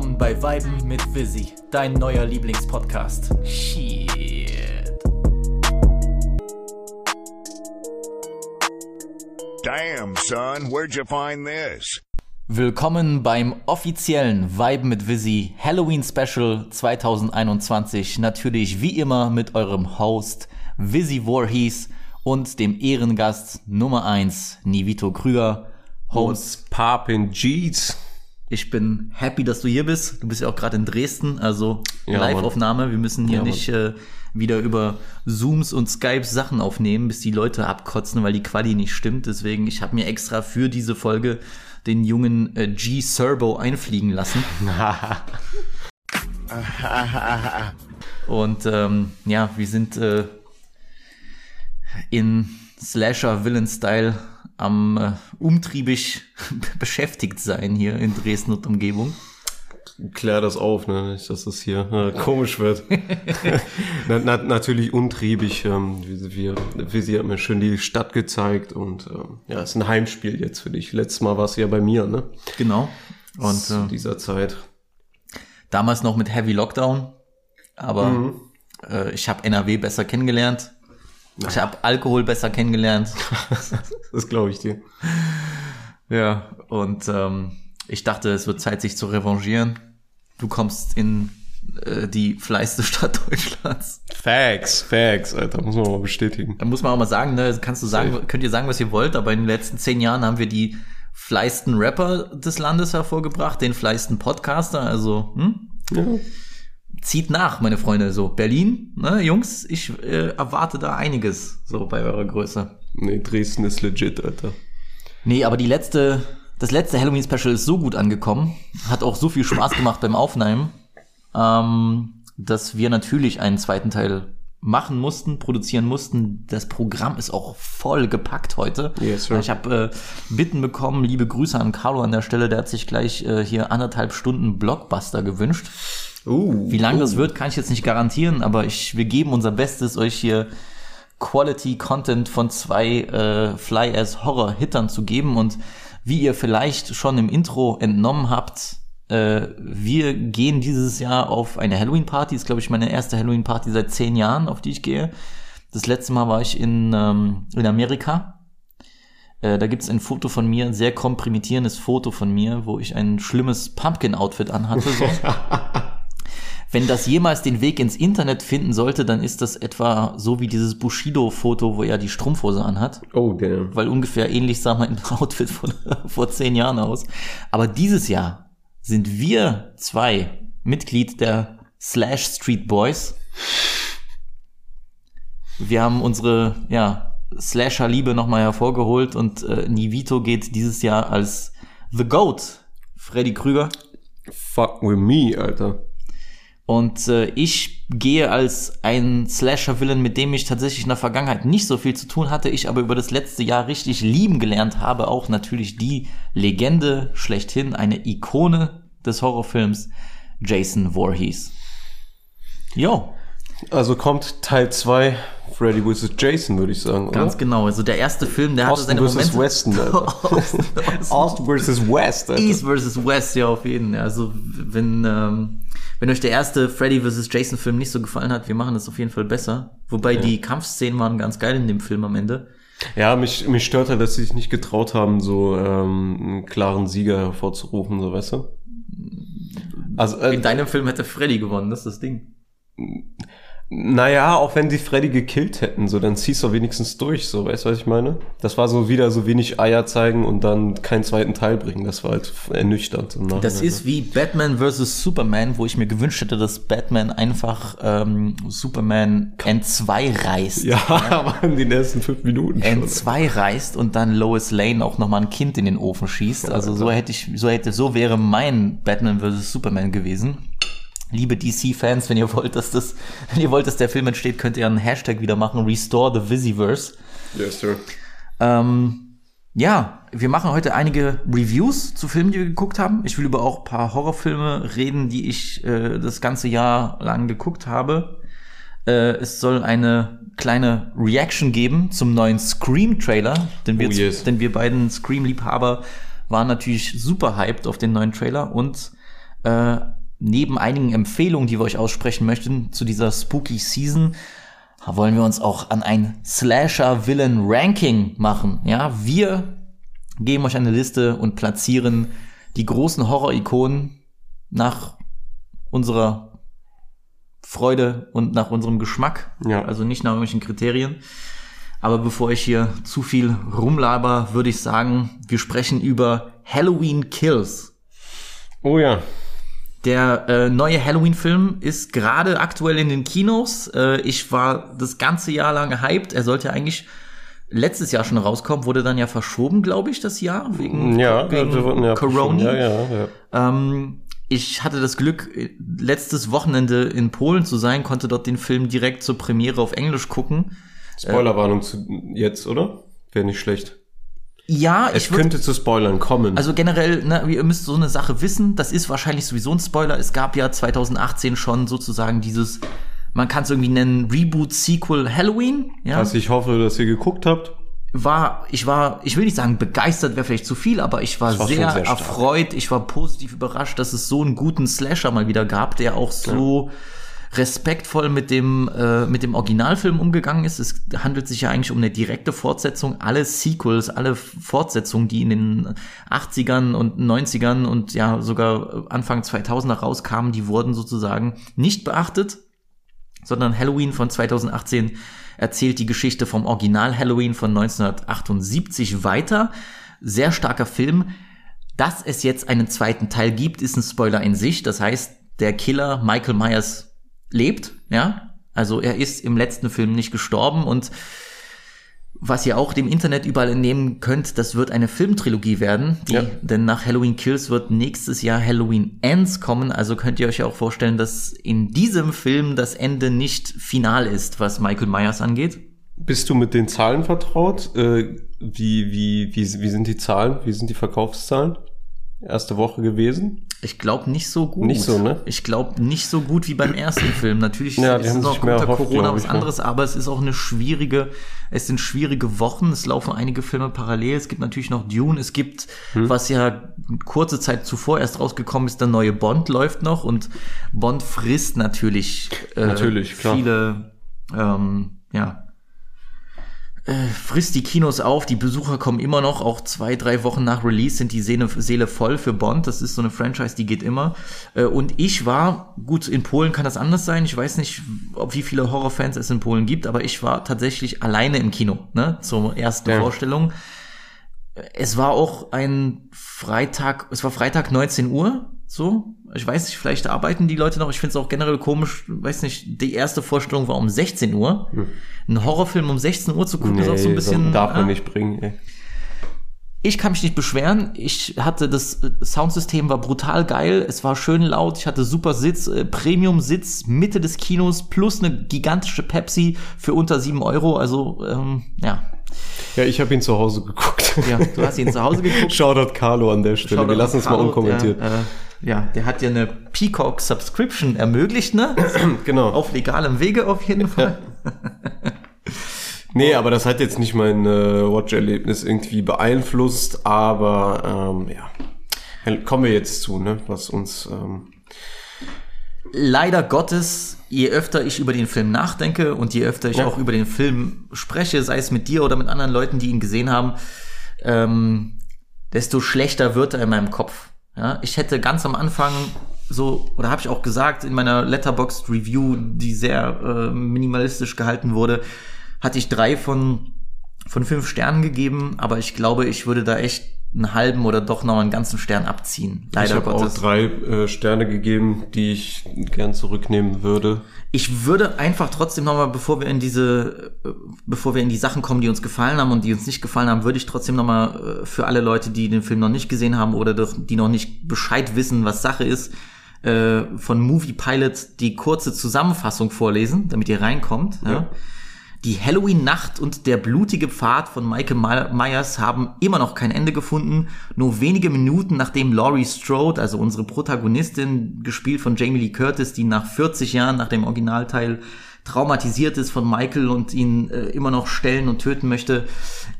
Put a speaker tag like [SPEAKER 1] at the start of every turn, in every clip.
[SPEAKER 1] Willkommen bei Weiben mit Visi, dein neuer Lieblingspodcast. Shit.
[SPEAKER 2] Damn, son, where'd you find this?
[SPEAKER 1] Willkommen beim offiziellen Weiben mit Visi Halloween Special 2021. Natürlich wie immer mit eurem Host Visi Voorhees und dem Ehrengast Nummer 1 Nivito Krüger.
[SPEAKER 3] What's poppin' Jeez?
[SPEAKER 1] Ich bin happy, dass du hier bist. Du bist ja auch gerade in Dresden, also
[SPEAKER 3] Ja,
[SPEAKER 1] Live-Aufnahme. Wir müssen hier
[SPEAKER 3] Ja,
[SPEAKER 1] nicht äh, wieder über Zooms und Skypes Sachen aufnehmen, bis die Leute abkotzen, weil die Quali nicht stimmt. Deswegen, ich habe mir extra für diese Folge den jungen äh, G Serbo einfliegen lassen. und ähm, ja, wir sind äh, in Slasher-Villain-Style am äh, umtriebig beschäftigt sein hier in Dresden und Umgebung.
[SPEAKER 3] Klär das auf, ne? Nicht, dass das hier äh, komisch wird. na, na, natürlich untriebig. Ähm, wie, wie, wie sie hat mir schön die Stadt gezeigt und ähm, ja, ist ein Heimspiel jetzt für dich. Letztes Mal warst du ja bei mir, ne?
[SPEAKER 1] Genau. Und
[SPEAKER 3] Zu
[SPEAKER 1] äh,
[SPEAKER 3] dieser Zeit.
[SPEAKER 1] damals noch mit Heavy Lockdown, aber
[SPEAKER 3] Mhm.
[SPEAKER 1] äh, ich habe NRW besser kennengelernt. Ich habe Alkohol besser kennengelernt.
[SPEAKER 3] Das glaube ich dir.
[SPEAKER 1] Ja, und ähm, ich dachte, es wird Zeit, sich zu revanchieren. Du kommst in äh, die fleißigste Stadt Deutschlands.
[SPEAKER 3] Facts, Facts, Alter, muss man mal bestätigen.
[SPEAKER 1] Da muss man auch mal sagen, ne, kannst du sagen,
[SPEAKER 3] Safe.
[SPEAKER 1] könnt ihr sagen, was ihr wollt, aber in den letzten zehn Jahren haben wir die fleißigsten Rapper des Landes hervorgebracht, den fleißigsten Podcaster, also hm?
[SPEAKER 3] Ja.
[SPEAKER 1] Zieht nach, meine Freunde. So, Berlin, ne, Jungs, ich äh, erwarte da einiges, so bei eurer Größe.
[SPEAKER 3] Nee, Dresden ist legit, Alter.
[SPEAKER 1] Nee, aber die letzte, das letzte Halloween-Special ist so gut angekommen, hat auch so viel Spaß gemacht beim Aufnehmen, ähm, dass wir natürlich einen zweiten Teil machen mussten, produzieren mussten. Das Programm ist auch voll gepackt heute.
[SPEAKER 3] Yes, sir.
[SPEAKER 1] Ich habe äh, Bitten bekommen, liebe Grüße an Carlo an der Stelle, der hat sich gleich äh, hier anderthalb Stunden Blockbuster gewünscht.
[SPEAKER 3] Uh,
[SPEAKER 1] Wie lang
[SPEAKER 3] uh.
[SPEAKER 1] das wird, kann ich jetzt nicht garantieren, aber ich, wir geben unser Bestes, euch hier Quality Content von zwei äh, Fly as Horror Hittern zu geben und wie ihr vielleicht schon im Intro entnommen habt, äh, wir gehen dieses Jahr auf eine Halloween Party. Ist glaube ich meine erste Halloween Party seit zehn Jahren, auf die ich gehe. Das letzte Mal war ich in ähm, in Amerika. Äh, da gibt's ein Foto von mir, ein sehr komprimitierendes Foto von mir, wo ich ein schlimmes Pumpkin-Outfit anhatte. So. Wenn das jemals den Weg ins Internet finden sollte, dann ist das etwa so wie dieses Bushido-Foto, wo er die Strumpfhose anhat.
[SPEAKER 3] Oh, damn.
[SPEAKER 1] Weil ungefähr ähnlich sah mein Outfit von vor zehn Jahren aus. Aber dieses Jahr sind wir zwei Mitglied der Slash Street Boys. Wir haben unsere, ja, Slasher-Liebe nochmal hervorgeholt und äh, Nivito geht dieses Jahr als The Goat, Freddy Krüger.
[SPEAKER 3] Fuck with me, Alter.
[SPEAKER 1] Und äh, ich gehe als ein Slasher-Villain, mit dem ich tatsächlich in der Vergangenheit nicht so viel zu tun hatte, ich aber über das letzte Jahr richtig lieben gelernt habe, auch natürlich die Legende schlechthin, eine Ikone des Horrorfilms, Jason Voorhees. Jo,
[SPEAKER 3] Also kommt Teil 2 Freddy vs. Jason, würde ich sagen,
[SPEAKER 1] ganz
[SPEAKER 3] oder?
[SPEAKER 1] genau. Also der erste Film, der hatte
[SPEAKER 3] Osten
[SPEAKER 1] seine
[SPEAKER 3] vs.
[SPEAKER 1] Momente.
[SPEAKER 3] Westen, Alter. Ost vs. West, Alter.
[SPEAKER 1] East vs. West, ja, auf jeden Fall. Also, wenn, ähm, wenn euch der erste Freddy vs. Jason Film nicht so gefallen hat, wir machen das auf jeden Fall besser. Wobei die Kampfszenen waren ganz geil in dem Film am Ende.
[SPEAKER 3] Ja, mich, mich stört halt, dass sie sich nicht getraut haben, so ähm, einen klaren Sieger hervorzurufen, so weißt du? Also,
[SPEAKER 1] In
[SPEAKER 3] äh,
[SPEAKER 1] deinem Film hätte Freddy gewonnen, das ist das Ding.
[SPEAKER 3] Naja, auch wenn sie Freddy gekillt hätten, so, dann ziehst du wenigstens durch, so, weißt du, was ich meine? Das war so wieder so wenig Eier zeigen und dann keinen zweiten Teil bringen. Das war halt ernüchternd.
[SPEAKER 1] Das
[SPEAKER 3] Nachhinein,
[SPEAKER 1] ist wie Batman vs. Superman, wo ich mir gewünscht hätte, dass Batman einfach ähm, Superman N2 reißt.
[SPEAKER 3] Ja, aber in den ersten fünf Minuten schon.
[SPEAKER 1] N2 reißt und dann Lois Lane auch nochmal ein Kind in den Ofen schießt. Also so hätte ich, so hätte, so wäre mein Batman vs. Superman gewesen. Liebe DC-Fans, wenn ihr wollt, dass das, wenn ihr wollt, dass der Film entsteht, könnt ihr einen Hashtag wieder machen, Restore the Visiverse.
[SPEAKER 3] Yes, sir.
[SPEAKER 1] Ähm, ja, wir machen heute einige Reviews zu Filmen, die wir geguckt haben. Ich will über auch ein paar Horrorfilme reden, die ich äh, das ganze Jahr lang geguckt habe. Äh, es soll eine kleine Reaction geben zum neuen Scream-Trailer, denn wir,
[SPEAKER 3] Oh, yes.
[SPEAKER 1] denn wir beiden Scream-Liebhaber waren natürlich super hyped auf den neuen Trailer und Äh, neben einigen Empfehlungen, die wir euch aussprechen möchten zu dieser Spooky Season, wollen wir uns auch an ein Slasher Villain Ranking machen. Ja, wir geben euch eine Liste und platzieren die großen Horror-Ikonen nach unserer Freude und nach unserem Geschmack.
[SPEAKER 3] Ja.
[SPEAKER 1] Also nicht nach irgendwelchen Kriterien. Aber bevor ich hier zu viel rumlaber, würde ich sagen, wir sprechen über Halloween Kills.
[SPEAKER 3] Oh ja.
[SPEAKER 1] Der äh, neue Halloween-Film ist gerade aktuell in den Kinos. Äh, ich war das ganze Jahr lang gehypt. Er sollte eigentlich letztes Jahr schon rauskommen, wurde dann ja verschoben, glaube ich, das Jahr wegen,
[SPEAKER 3] Ja,
[SPEAKER 1] wegen
[SPEAKER 3] wir wurden ja
[SPEAKER 1] Corona.
[SPEAKER 3] Ja, ja, ja.
[SPEAKER 1] Ähm, ich hatte das Glück, äh, letztes Wochenende in Polen zu sein, konnte dort den Film direkt zur Premiere auf Englisch gucken.
[SPEAKER 3] Spoilerwarnung zu jetzt, oder? Wäre nicht schlecht.
[SPEAKER 1] Ja,
[SPEAKER 3] Es
[SPEAKER 1] ich würde
[SPEAKER 3] könnte zu Spoilern kommen.
[SPEAKER 1] Also generell, ne, ihr müsst so eine Sache wissen, das ist wahrscheinlich sowieso ein Spoiler. Es gab ja 2018 schon sozusagen dieses, man kann es irgendwie nennen, Reboot, Sequel, Halloween. Ja,
[SPEAKER 3] Was ich hoffe, dass ihr geguckt habt.
[SPEAKER 1] war, ich war, ich will nicht sagen begeistert, wäre vielleicht zu viel, aber ich war,
[SPEAKER 3] war
[SPEAKER 1] sehr,
[SPEAKER 3] sehr
[SPEAKER 1] erfreut, ich war positiv überrascht, dass es so einen guten Slasher mal wieder gab, der auch so respektvoll mit dem, äh, mit dem Originalfilm umgegangen ist. Es handelt sich ja eigentlich um eine direkte Fortsetzung. Alle Sequels, alle Fortsetzungen, die in den 80ern und 90ern und ja sogar Anfang 2000er rauskamen, die wurden sozusagen nicht beachtet sondern Halloween von 2018 erzählt die Geschichte vom Original Halloween von 1978 weiter. Sehr starker Film. Dass es jetzt einen zweiten Teil gibt, ist ein Spoiler in sich. Das heißt, der Killer Michael Myers lebt, ja. Also er ist im letzten Film nicht gestorben und was ihr auch dem Internet überall entnehmen könnt, das wird eine Filmtrilogie werden, die,
[SPEAKER 3] Ja.
[SPEAKER 1] denn nach Halloween Kills wird nächstes Jahr Halloween Ends kommen, also könnt ihr euch auch vorstellen, dass in diesem Film das Ende nicht final ist, was Michael Myers angeht.
[SPEAKER 3] Bist du mit den Zahlen vertraut? Äh, wie, wie, wie, wie sind die Zahlen? Wie sind die Verkaufszahlen? Erste Woche gewesen?
[SPEAKER 1] Ich glaube nicht so gut.
[SPEAKER 3] Nicht so, ne?
[SPEAKER 1] Ich glaube nicht so gut wie beim ersten Film. Natürlich
[SPEAKER 3] Ja,
[SPEAKER 1] ist es
[SPEAKER 3] mehr
[SPEAKER 1] unter
[SPEAKER 3] erhofft,
[SPEAKER 1] Corona was
[SPEAKER 3] ne?
[SPEAKER 1] anderes, aber es ist auch eine schwierige, es sind schwierige Wochen. Es laufen einige Filme parallel. Es gibt natürlich noch Dune. Es gibt,
[SPEAKER 3] Hm.
[SPEAKER 1] was ja kurze Zeit zuvor erst rausgekommen ist, der neue Bond läuft noch und Bond frisst natürlich, äh,
[SPEAKER 3] Natürlich, klar.
[SPEAKER 1] viele, ähm, ja, frisst die Kinos auf, die Besucher kommen immer noch, auch zwei, drei Wochen nach Release sind die Seele, Seele voll für Bond. Das ist so eine Franchise, die geht immer. Äh, Und ich war, gut, in Polen kann das anders sein. Ich weiß nicht, ob wie viele Horrorfans es in Polen gibt, aber ich war tatsächlich alleine im Kino, ne, zur ersten
[SPEAKER 3] Ja.
[SPEAKER 1] Vorstellung. Es war auch ein Freitag, es war Freitag 19 Uhr, so. Ich weiß nicht, vielleicht arbeiten die Leute noch. Ich finde es auch generell komisch, weiß nicht, die erste Vorstellung war um 16 Uhr. Ein Horrorfilm um 16 Uhr zu gucken, ist auch so ein bisschen.
[SPEAKER 3] darf man
[SPEAKER 1] ah.
[SPEAKER 3] nicht bringen. Ey.
[SPEAKER 1] Ich kann mich nicht beschweren. Ich hatte das äh, Soundsystem war brutal geil. Es war schön laut. Ich hatte super Sitz, äh, Premium Sitz, Mitte des Kinos plus eine gigantische Pepsi für unter 7 Euro. Also ähm, ja,
[SPEAKER 3] Ja, ich habe ihn zu Hause geguckt.
[SPEAKER 1] ja, du hast ihn zu Hause geguckt.
[SPEAKER 3] Shoutout Carlo an der Stelle. Wir
[SPEAKER 1] Shoutout
[SPEAKER 3] lassen es mal unkommentiert.
[SPEAKER 1] Der, äh, ja, der hat dir eine Peacock Subscription ermöglicht, ne?
[SPEAKER 3] genau.
[SPEAKER 1] Auf legalem Wege auf jeden Fall.
[SPEAKER 3] Nee, aber das hat jetzt nicht mein äh, Watch-Erlebnis irgendwie beeinflusst, aber ähm, ja. Kommen wir jetzt zu, ne? Was uns ähm,
[SPEAKER 1] leider Gottes, je öfter ich über den Film nachdenke und je öfter ich
[SPEAKER 3] Ja.
[SPEAKER 1] auch über den Film spreche, sei es mit dir oder mit anderen Leuten, die ihn gesehen haben, ähm, desto schlechter wird er in meinem Kopf. Ja, ich hätte ganz am Anfang so, oder habe ich auch gesagt, in meiner Letterboxd Review, die sehr äh, minimalistisch gehalten wurde, hatte ich drei von, von fünf Sternen gegeben, aber ich glaube, ich würde da echt einen halben oder doch noch einen ganzen Stern abziehen.
[SPEAKER 3] ich
[SPEAKER 1] Leider
[SPEAKER 3] habe auch drei äh, Sterne gegeben, die ich gern zurücknehmen würde.
[SPEAKER 1] Ich würde einfach trotzdem nochmal, bevor wir in diese, äh, bevor wir in die Sachen kommen, die uns gefallen haben und die uns nicht gefallen haben, würde ich trotzdem nochmal äh, für alle Leute, die den Film noch nicht gesehen haben oder die noch nicht Bescheid wissen, was Sache ist, äh, von Movie Pilot die kurze Zusammenfassung vorlesen, damit ihr reinkommt. Ja.
[SPEAKER 3] Ja.
[SPEAKER 1] Die Halloween-Nacht und der blutige Pfad von Michael My- Myers haben immer noch kein Ende gefunden. Nur wenige Minuten nachdem Laurie Strode, also unsere Protagonistin, gespielt von Jamie Lee Curtis, die nach 40 Jahren nach dem Originalteil traumatisiert ist von Michael und ihn äh, immer noch stellen und töten möchte.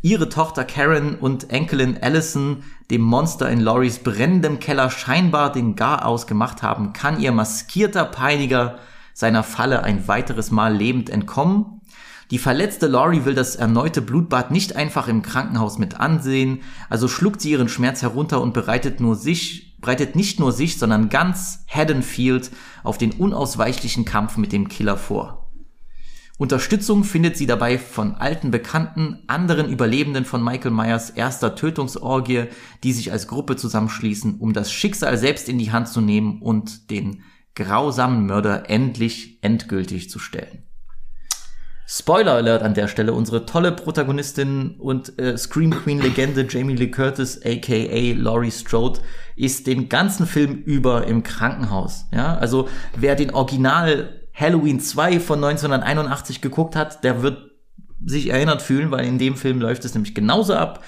[SPEAKER 1] Ihre Tochter Karen und Enkelin Allison dem Monster in Loris brennendem Keller scheinbar den Garaus gemacht haben, kann ihr maskierter Peiniger seiner Falle ein weiteres Mal lebend entkommen. Die verletzte Laurie will das erneute Blutbad nicht einfach im Krankenhaus mit ansehen, also schluckt sie ihren Schmerz herunter und bereitet nur sich, bereitet nicht nur sich, sondern ganz Haddonfield auf den unausweichlichen Kampf mit dem Killer vor. Unterstützung findet sie dabei von alten Bekannten, anderen Überlebenden von Michael Myers erster Tötungsorgie, die sich als Gruppe zusammenschließen, um das Schicksal selbst in die Hand zu nehmen und den grausamen Mörder endlich endgültig zu stellen. Spoiler Alert an der Stelle, unsere tolle Protagonistin und äh, Scream Queen Legende Jamie Lee Curtis aka Laurie Strode ist den ganzen Film über im Krankenhaus. Ja, also wer den Original Halloween 2 von 1981 geguckt hat, der wird sich erinnert fühlen, weil in dem Film läuft es nämlich genauso ab.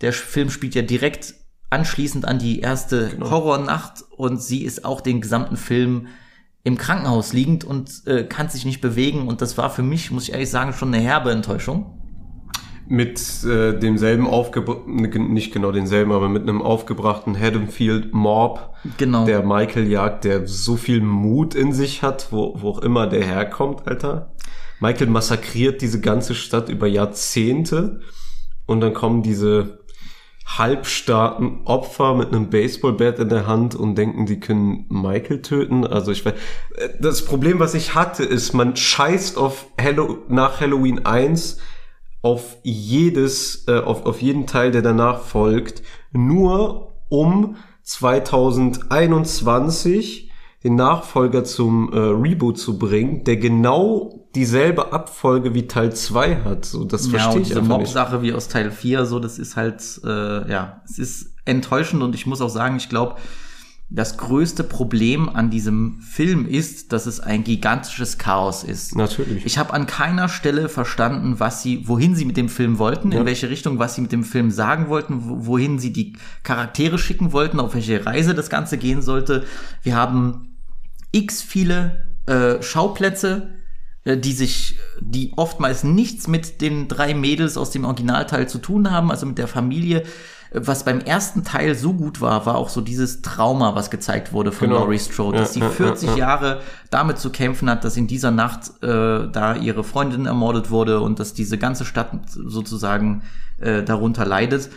[SPEAKER 1] Der Film spielt ja direkt anschließend an die erste genau. Horrornacht und sie ist auch den gesamten Film im Krankenhaus liegend und äh, kann sich nicht bewegen. Und das war für mich, muss ich ehrlich sagen, schon eine herbe Enttäuschung.
[SPEAKER 3] Mit äh, demselben aufgebrachten, nicht genau denselben, aber mit einem aufgebrachten Haddonfield Mob,
[SPEAKER 1] genau.
[SPEAKER 3] der Michael jagt, der so viel Mut in sich hat, wo, wo auch immer der herkommt, Alter. Michael massakriert diese ganze Stadt über Jahrzehnte und dann kommen diese halbstarken Opfer mit einem Baseballbat in der Hand und denken, die können Michael töten. Also ich weiß, das Problem, was ich hatte, ist, man scheißt auf Hello, nach Halloween 1 auf jedes, äh, auf, auf jeden Teil, der danach folgt, nur um 2021 den Nachfolger zum äh, Reboot zu bringen, der genau dieselbe Abfolge wie Teil 2 hat. So, das
[SPEAKER 1] ja,
[SPEAKER 3] verstehe ich
[SPEAKER 1] diese Mob-Sache wie aus Teil 4, so, das ist halt, äh, ja, es ist enttäuschend und ich muss auch sagen, ich glaube, das größte Problem an diesem Film ist, dass es ein gigantisches Chaos ist.
[SPEAKER 3] Natürlich.
[SPEAKER 1] Ich habe an keiner Stelle verstanden, was sie, wohin sie mit dem Film wollten, ja. in welche Richtung, was sie mit dem Film sagen wollten, wohin sie die Charaktere schicken wollten, auf welche Reise das Ganze gehen sollte. Wir haben x viele äh, Schauplätze, die sich, die oftmals nichts mit den drei Mädels aus dem Originalteil zu tun haben, also mit der Familie. Was beim ersten Teil so gut war, war auch so dieses Trauma, was gezeigt wurde von genau. Laurie Strode, dass sie ja, 40 ja, Jahre damit zu kämpfen hat, dass in dieser Nacht äh, da ihre Freundin ermordet wurde und dass diese ganze Stadt sozusagen äh, darunter leidet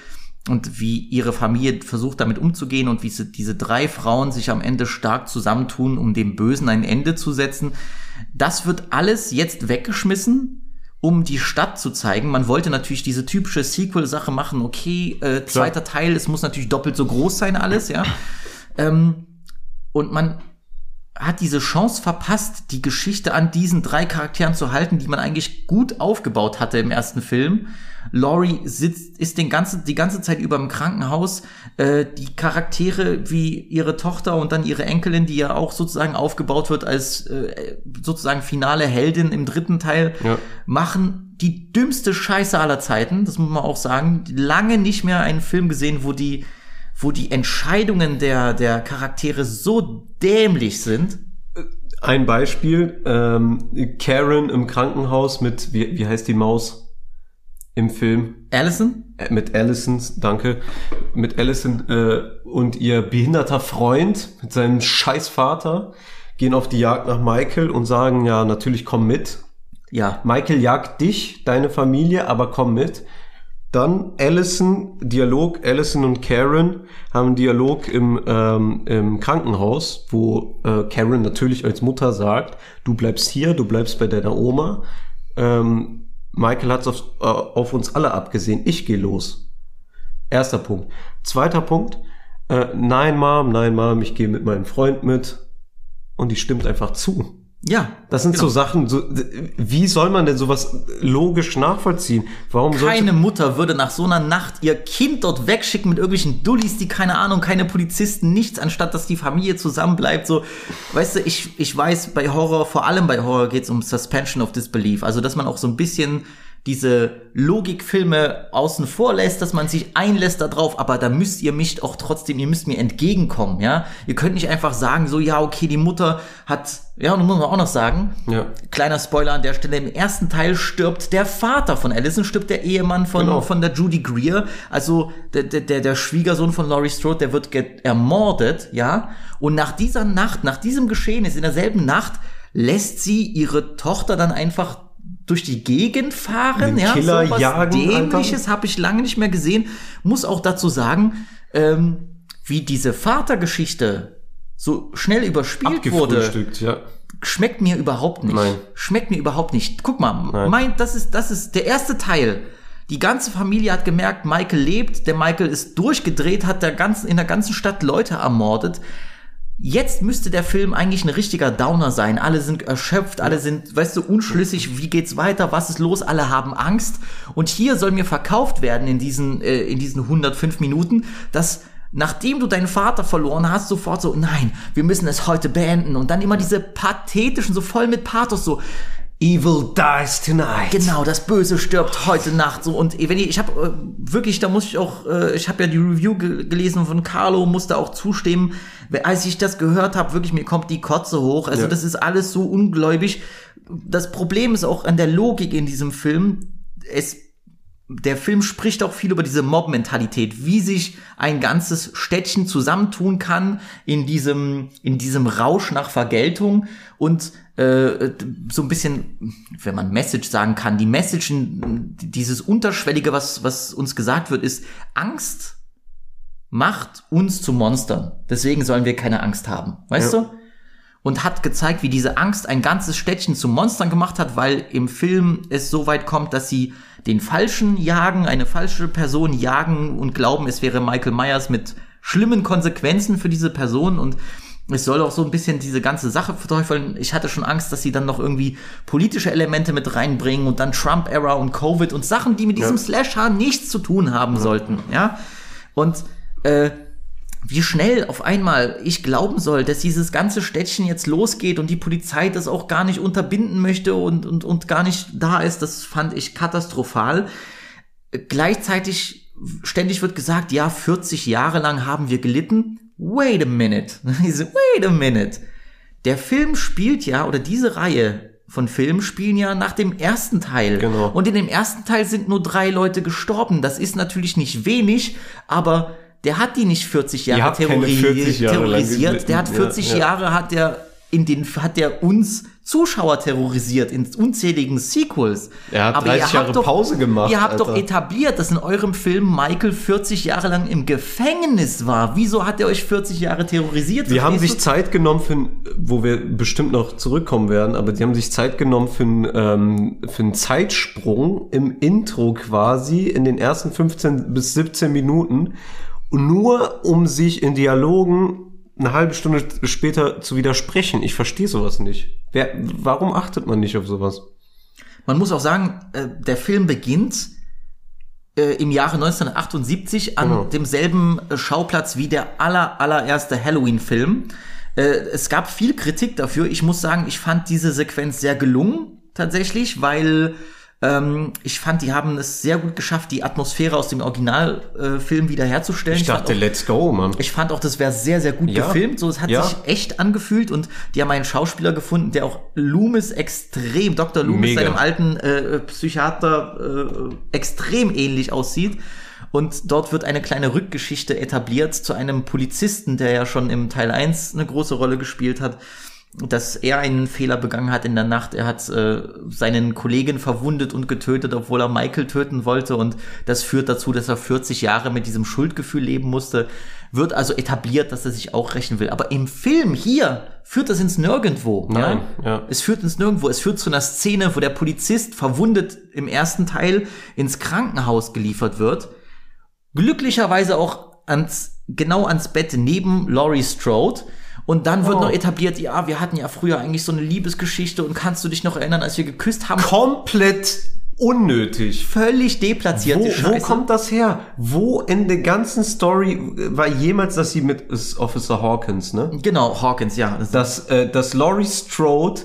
[SPEAKER 1] und wie ihre Familie versucht damit umzugehen und wie sie, diese drei Frauen sich am Ende stark zusammentun, um dem Bösen ein Ende zu setzen. Das wird alles jetzt weggeschmissen, um die Stadt zu zeigen. Man wollte natürlich diese typische Sequel-Sache machen, okay, äh, zweiter Klar. Teil, es muss natürlich doppelt so groß sein alles, ja. Ähm, und man hat diese Chance verpasst, die Geschichte an diesen drei Charakteren zu halten, die man eigentlich gut aufgebaut hatte im ersten Film. Laurie sitzt, ist den ganzen, die ganze Zeit über im Krankenhaus. Äh, die Charaktere wie ihre Tochter und dann ihre Enkelin, die ja auch sozusagen aufgebaut wird als äh, sozusagen finale Heldin im dritten Teil, ja. machen die dümmste Scheiße aller Zeiten. Das muss man auch sagen. Lange nicht mehr einen Film gesehen, wo die wo die Entscheidungen der, der Charaktere so dämlich sind.
[SPEAKER 3] Ein Beispiel, ähm, Karen im Krankenhaus mit, wie, wie heißt die Maus im Film?
[SPEAKER 1] Allison?
[SPEAKER 3] Äh, mit Allison, danke. Mit Allison äh, und ihr behinderter Freund mit seinem Scheißvater gehen auf die Jagd nach Michael und sagen, ja, natürlich komm mit.
[SPEAKER 1] Ja.
[SPEAKER 3] Michael jagt dich, deine Familie, aber komm mit. Dann Allison, Dialog, Allison und Karen haben einen Dialog im, ähm, im Krankenhaus, wo äh, Karen natürlich als Mutter sagt, du bleibst hier, du bleibst bei deiner Oma. Ähm, Michael hat es auf, äh, auf uns alle abgesehen, ich gehe los. Erster Punkt. Zweiter Punkt, äh, nein Mom, nein Mom, ich gehe mit meinem Freund mit. Und die stimmt einfach zu.
[SPEAKER 1] Ja.
[SPEAKER 3] Das sind genau. so Sachen, so, wie soll man denn sowas logisch nachvollziehen?
[SPEAKER 1] Warum Keine Mutter würde nach so einer Nacht ihr Kind dort wegschicken mit irgendwelchen Dullis, die keine Ahnung, keine Polizisten, nichts, anstatt dass die Familie zusammenbleibt. So, weißt du, ich, ich weiß, bei Horror, vor allem bei Horror geht's um Suspension of Disbelief. Also, dass man auch so ein bisschen diese Logikfilme außen vor lässt, dass man sich einlässt darauf, aber da müsst ihr mich auch trotzdem, ihr müsst mir entgegenkommen, ja. Ihr könnt nicht einfach sagen, so, ja, okay, die Mutter hat, ja, und muss man auch noch sagen,
[SPEAKER 3] Ja.
[SPEAKER 1] kleiner Spoiler an der Stelle, im ersten Teil stirbt der Vater von Allison, stirbt der Ehemann von,
[SPEAKER 3] Genau.
[SPEAKER 1] von der Judy Greer, also der, der, der, Schwiegersohn von Laurie Strode, der wird ermordet, ja. Und nach dieser Nacht, nach diesem Geschehnis, in derselben Nacht, lässt sie ihre Tochter dann einfach durch die Gegend fahren,
[SPEAKER 3] Den
[SPEAKER 1] ja,
[SPEAKER 3] Killer
[SPEAKER 1] sowas
[SPEAKER 3] jagen
[SPEAKER 1] Dämliches habe ich lange nicht mehr gesehen. Muss auch dazu sagen, ähm, wie diese Vatergeschichte so schnell überspielt wurde,
[SPEAKER 3] ja.
[SPEAKER 1] schmeckt mir überhaupt nicht.
[SPEAKER 3] Nein.
[SPEAKER 1] Schmeckt mir überhaupt nicht. Guck mal,
[SPEAKER 3] Nein.
[SPEAKER 1] mein, das ist, das ist der erste Teil. Die ganze Familie hat gemerkt, Michael lebt, der Michael ist durchgedreht, hat der ganzen, in der ganzen Stadt Leute ermordet. Jetzt müsste der Film eigentlich ein richtiger Downer sein. Alle sind erschöpft, alle sind, weißt du, unschlüssig, wie geht's weiter, was ist los, alle haben Angst. Und hier soll mir verkauft werden in diesen, äh, in diesen 105 Minuten, dass nachdem du deinen Vater verloren hast, sofort so, nein, wir müssen es heute beenden. Und dann immer diese pathetischen, so voll mit Pathos, so,
[SPEAKER 3] Evil dies tonight.
[SPEAKER 1] Genau, das Böse stirbt heute Nacht so und wenn ich, ich habe äh, wirklich, da muss ich auch, äh, ich habe ja die Review ge gelesen von Carlo, musste auch zustimmen. Als ich das gehört habe, wirklich mir kommt die Kotze hoch. Also
[SPEAKER 3] Ja.
[SPEAKER 1] das ist alles so ungläubig. Das Problem ist auch an der Logik in diesem Film. Es der Film spricht auch viel über diese Mob-Mentalität, wie sich ein ganzes Städtchen zusammentun kann in diesem, in diesem Rausch nach Vergeltung und äh, so ein bisschen, wenn man Message sagen kann, die Message, dieses Unterschwellige, was, was uns gesagt wird, ist Angst macht uns zu Monstern. Deswegen sollen wir keine Angst haben. Weißt
[SPEAKER 3] Ja.
[SPEAKER 1] du? und hat gezeigt, wie diese Angst ein ganzes Städtchen zu Monstern gemacht hat, weil im Film es so weit kommt, dass sie den Falschen jagen, eine falsche Person jagen und glauben, es wäre Michael Myers mit schlimmen Konsequenzen für diese Person und es soll auch so ein bisschen diese ganze Sache verteufeln. Ich hatte schon Angst, dass sie dann noch irgendwie politische Elemente mit reinbringen und dann Trump-Era und Covid und Sachen, die mit diesem
[SPEAKER 3] Ja.
[SPEAKER 1] Slasher nichts zu tun haben sollten, ja. Und äh, wie schnell auf einmal ich glauben soll, dass dieses ganze Städtchen jetzt losgeht und die Polizei das auch gar nicht unterbinden möchte und, und, und gar nicht da ist, das fand ich katastrophal. Gleichzeitig ständig wird gesagt, ja, 40 Jahre lang haben wir gelitten. Wait a minute. Ich so, Wait a minute. Der Film spielt ja, oder diese Reihe von Filmen spielen ja nach dem ersten Teil.
[SPEAKER 3] Genau.
[SPEAKER 1] Und in dem ersten Teil sind nur drei Leute gestorben. Das ist natürlich nicht wenig, aber der hat die nicht 40 Jahre terrori
[SPEAKER 3] 40 Jahre
[SPEAKER 1] terrorisiert. Der hat
[SPEAKER 3] Ja,
[SPEAKER 1] 40
[SPEAKER 3] ja.
[SPEAKER 1] Jahre hat der in den hat der uns Zuschauer terrorisiert in unzähligen Sequels.
[SPEAKER 3] Er hat
[SPEAKER 1] Aber
[SPEAKER 3] 30
[SPEAKER 1] ihr habt
[SPEAKER 3] Jahre
[SPEAKER 1] doch,
[SPEAKER 3] Pause gemacht,
[SPEAKER 1] Ihr habt doch
[SPEAKER 3] Alter.
[SPEAKER 1] etabliert, dass in eurem Film Michael 40 Jahre lang im Gefängnis war. Wieso hat er euch 40 Jahre terrorisiert?
[SPEAKER 3] Die haben sich
[SPEAKER 1] du?
[SPEAKER 3] Zeit genommen für, wo wir bestimmt noch zurückkommen werden, aber die haben sich Zeit genommen für, ein, ähm, für einen Zeitsprung im Intro quasi in den ersten 15 bis 17 Minuten, nur um sich in Dialogen eine halbe Stunde später zu widersprechen. Ich verstehe sowas nicht. Wer, warum achtet man nicht auf sowas?
[SPEAKER 1] Man muss auch sagen, äh, der Film beginnt äh, im Jahre 1978 an
[SPEAKER 3] Genau.
[SPEAKER 1] demselben äh, Schauplatz wie der aller, allererste Halloween-Film. Äh, es gab viel Kritik dafür. Ich muss sagen, ich fand diese Sequenz sehr gelungen, tatsächlich, weil ähm, ich fand, die haben es sehr gut geschafft, die Atmosphäre aus dem Originalfilm äh, wiederherzustellen.
[SPEAKER 3] Ich dachte,
[SPEAKER 1] auch-
[SPEAKER 3] let's go, Mann.
[SPEAKER 1] ich fand auch, das wäre sehr, sehr gut
[SPEAKER 3] Ja.
[SPEAKER 1] gefilmt. So, es hat
[SPEAKER 3] Ja.
[SPEAKER 1] sich echt angefühlt und die haben einen Schauspieler gefunden, der auch Loomis extrem, Dr. Loomis,
[SPEAKER 3] Mega.
[SPEAKER 1] seinem alten äh, Psychiater, äh, extrem ähnlich aussieht. Und dort wird eine kleine Rückgeschichte etabliert zu einem Polizisten, der ja schon im Teil 1 eine große Rolle gespielt hat, dass er einen Fehler begangen hat in der Nacht. Er hat äh, seinen Kollegen verwundet und getötet, obwohl er Michael töten wollte. Und das führt dazu, dass er 40 Jahre mit diesem Schuldgefühl leben musste. Wird also etabliert, dass er sich auch rächen will. Aber im Film hier führt das ins Nirgendwo.
[SPEAKER 3] Nein, ja.
[SPEAKER 1] Es führt ins Nirgendwo. Es führt zu einer Szene, wo der Polizist verwundet im ersten Teil ins Krankenhaus geliefert wird. Glücklicherweise auch ans, genau ans Bett neben Laurie Strode. Und dann wird
[SPEAKER 3] Oh.
[SPEAKER 1] noch etabliert, ja, wir hatten ja früher eigentlich so eine Liebesgeschichte und kannst du dich noch erinnern, als wir geküsst haben?
[SPEAKER 3] Komplett unnötig.
[SPEAKER 1] Völlig deplatzierte
[SPEAKER 3] Wo, wo kommt das her? Wo in der ganzen Story war jemals, dass sie mit Officer Hawkins, ne?
[SPEAKER 1] Genau, Hawkins, ja. Das,
[SPEAKER 3] Dass, äh, dass Laurie Strode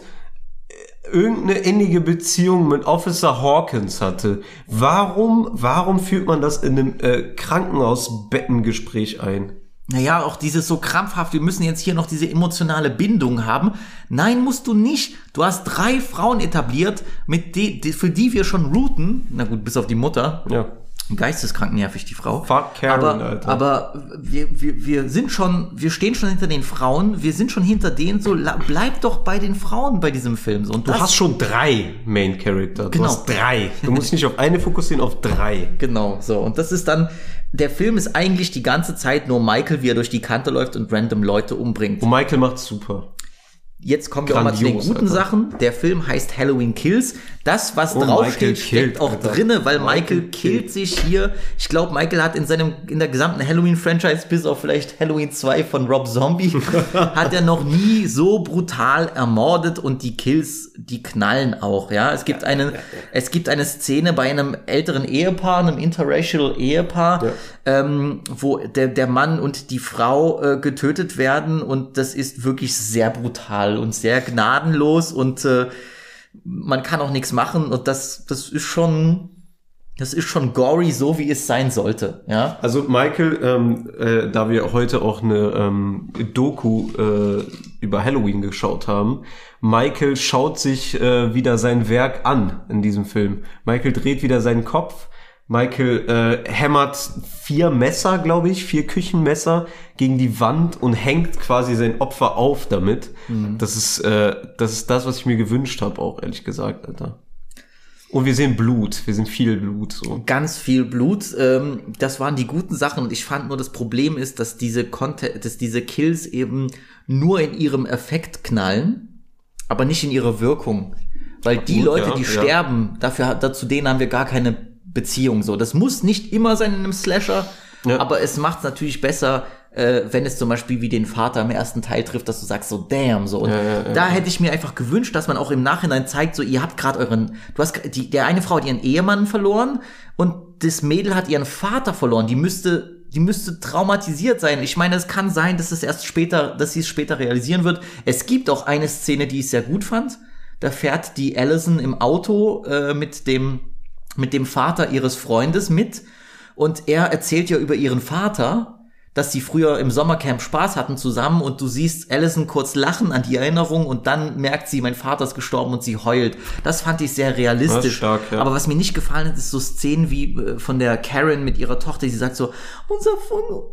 [SPEAKER 3] irgendeine innige Beziehung mit Officer Hawkins hatte. Warum, warum führt man das in einem äh, Krankenhausbettengespräch ein?
[SPEAKER 1] Naja, auch dieses so krampfhaft, wir müssen jetzt hier noch diese emotionale Bindung haben. Nein, musst du nicht. Du hast drei Frauen etabliert, mit die, die, für die wir schon routen. Na gut, bis auf die Mutter.
[SPEAKER 3] Ja.
[SPEAKER 1] Geisteskrank nervig, die Frau.
[SPEAKER 3] Fuck Karen,
[SPEAKER 1] aber,
[SPEAKER 3] Alter.
[SPEAKER 1] aber wir, wir, wir sind schon, wir stehen schon hinter den Frauen, wir sind schon hinter denen, so bleib doch bei den Frauen bei diesem Film. So, und
[SPEAKER 3] Du hast schon drei Main Character. Du
[SPEAKER 1] Genau.
[SPEAKER 3] hast drei. Du musst nicht auf eine fokussieren, auf drei.
[SPEAKER 1] Genau, so. Und das ist dann, der Film ist eigentlich die ganze Zeit nur Michael, wie er durch die Kante läuft und random Leute umbringt.
[SPEAKER 3] Und Michael macht's super.
[SPEAKER 1] Jetzt kommen wir auch mal zu den guten
[SPEAKER 3] Alter.
[SPEAKER 1] Sachen. Der Film heißt Halloween Kills. Das, was
[SPEAKER 3] Oh, Michael
[SPEAKER 1] draufsteht, steckt
[SPEAKER 3] killt,
[SPEAKER 1] auch
[SPEAKER 3] Alter.
[SPEAKER 1] drinne, weil Michael,
[SPEAKER 3] Michael
[SPEAKER 1] killt sich hier. Ich glaube, Michael hat in seinem, in der gesamten Halloween-Franchise, bis auf vielleicht Halloween 2 von Rob Zombie, hat er noch nie so brutal ermordet und die Kills, die knallen auch, ja. Es gibt eine, es gibt eine Szene bei einem älteren Ehepaar, einem interracial Ehepaar, ähm, wo der, der Mann und die Frau äh, getötet werden und das ist wirklich sehr brutal und sehr gnadenlos und äh, man kann auch nichts machen und das, das ist schon, das ist schon gory, so wie es sein sollte, ja.
[SPEAKER 3] Also Michael, ähm, äh, da wir heute auch eine ähm, Doku äh, über Halloween geschaut haben, Michael schaut sich äh, wieder sein Werk an in diesem Film. Michael dreht wieder seinen Kopf. Michael äh, hämmert vier Messer, glaube ich, vier Küchenmesser gegen die Wand und hängt quasi sein Opfer auf damit. Das ist äh, das ist das, was ich mir gewünscht habe, auch ehrlich gesagt, Alter. Und wir sehen Blut, wir sehen viel Blut so.
[SPEAKER 1] ganz viel Blut. Ähm, das waren die guten Sachen und ich fand nur das Problem ist, dass diese Content, dass diese Kills eben nur in ihrem Effekt knallen, aber nicht in ihrer Wirkung. Weil die
[SPEAKER 3] Gut,
[SPEAKER 1] Leute,
[SPEAKER 3] ja,
[SPEAKER 1] die
[SPEAKER 3] ja.
[SPEAKER 1] sterben, dafür dazu denen haben wir gar keine Beziehung. So, das muss nicht immer sein in einem Slasher,
[SPEAKER 3] Ja.
[SPEAKER 1] aber es macht es natürlich besser. Äh, wenn es zum Beispiel wie den Vater im ersten Teil trifft, dass du sagst so damn so und
[SPEAKER 3] Ja, ja,
[SPEAKER 1] da hätte ich mir einfach gewünscht, dass man auch im Nachhinein zeigt, so ihr habt gerade euren, du hast die, der eine Frau hat ihren Ehemann verloren und das Mädel hat ihren Vater verloren. Die müsste, die müsste traumatisiert sein. Ich meine, es kann sein, dass es erst später, dass sie es später realisieren wird. Es gibt auch eine Szene, die ich sehr gut fand. Da fährt die Allison im Auto äh, mit dem mit dem Vater ihres Freundes mit. Und er erzählt ja über ihren Vater, dass sie früher im Sommercamp Spaß hatten zusammen und du siehst Allison kurz lachen an die Erinnerung und dann merkt sie, mein Vater ist gestorben und sie heult. Das fand ich sehr realistisch.
[SPEAKER 3] Stark, ja.
[SPEAKER 1] Aber was mir nicht gefallen hat, ist so Szenen wie äh, von der Karen mit ihrer Tochter, die sagt so, unser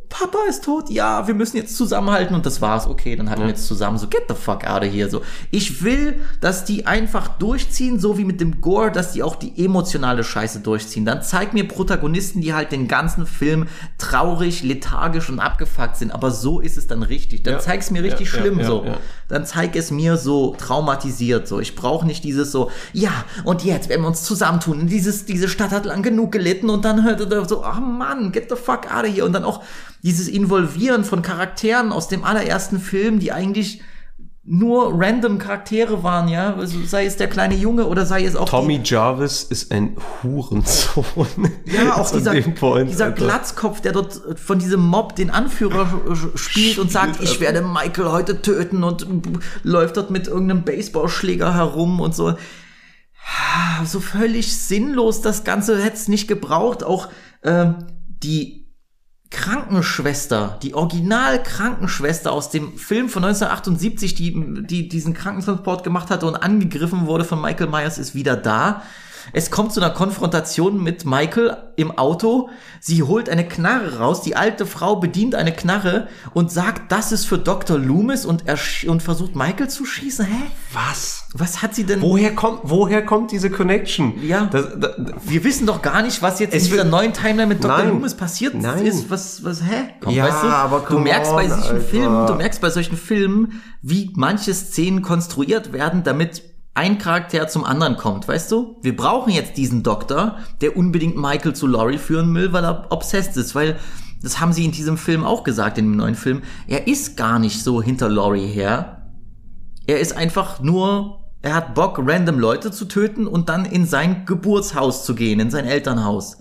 [SPEAKER 1] Papa ist tot, ja, wir müssen jetzt zusammenhalten und das war's. Okay, dann halten wir jetzt zusammen. So, get the fuck out of here. So, ich will, dass die einfach durchziehen, so wie mit dem Gore, dass die auch die emotionale Scheiße durchziehen. Dann zeig mir Protagonisten, die halt den ganzen Film traurig, lethargisch und abgefuckt sind. Aber so ist es dann richtig. Dann
[SPEAKER 3] Ja.
[SPEAKER 1] zeig's mir richtig
[SPEAKER 3] Ja,
[SPEAKER 1] schlimm
[SPEAKER 3] ja,
[SPEAKER 1] so. Dann zeig es mir so traumatisiert so. Ich brauche nicht dieses so, ja, und jetzt werden wir uns zusammentun. Dieses, diese Stadt hat lang genug gelitten und dann hört er so, ach Mann, get the fuck out of here. Und dann auch dieses Involvieren von Charakteren aus dem allerersten Film, die eigentlich nur random Charaktere waren, ja, also sei es der kleine Junge oder sei es auch
[SPEAKER 3] Tommy Jarvis ist ein Hurensohn.
[SPEAKER 1] Ja, auch dieser,
[SPEAKER 3] Point,
[SPEAKER 1] dieser
[SPEAKER 3] Alter.
[SPEAKER 1] Glatzkopf, der dort von diesem Mob den Anführer sch- spielt und sagt, ich werde Michael heute töten und läuft dort mit irgendeinem Baseballschläger herum und so. So völlig sinnlos, das Ganze hätte es nicht gebraucht. Auch ähm, die Krankenschwester, die Original-Krankenschwester aus dem Film von 1978, die, die diesen Krankentransport gemacht hatte und angegriffen wurde von Michael Myers, ist wieder da. Es kommt zu einer Konfrontation mit Michael im Auto. Sie holt eine Knarre raus. Die alte Frau bedient eine Knarre und sagt, das ist für Dr. Loomis und, und versucht Michael zu schießen. Hä?
[SPEAKER 3] Was?
[SPEAKER 1] Was hat sie denn?
[SPEAKER 3] Woher kommt, woher kommt diese Connection?
[SPEAKER 1] Ja.
[SPEAKER 3] Das, das,
[SPEAKER 1] Wir wissen doch gar nicht, was jetzt
[SPEAKER 3] Es
[SPEAKER 1] in dieser neuen Timeline mit Dr.
[SPEAKER 3] Nein.
[SPEAKER 1] Loomis passiert
[SPEAKER 3] Nein.
[SPEAKER 1] ist. Was, was, hä? Komm,
[SPEAKER 3] Ja,
[SPEAKER 1] weißt du?
[SPEAKER 3] aber
[SPEAKER 1] du merkst bei
[SPEAKER 3] on,
[SPEAKER 1] solchen
[SPEAKER 3] Alter.
[SPEAKER 1] Filmen, du merkst bei solchen Filmen, wie manche Szenen konstruiert werden, damit ein Charakter zum anderen kommt, weißt du? Wir brauchen jetzt diesen Doktor, der unbedingt Michael zu Laurie führen will, weil er obsessed ist, weil das haben sie in diesem Film auch gesagt, in dem neuen Film. Er ist gar nicht so hinter Laurie her. Er ist einfach nur, er hat Bock, random Leute zu töten und dann in sein Geburtshaus zu gehen, in sein Elternhaus.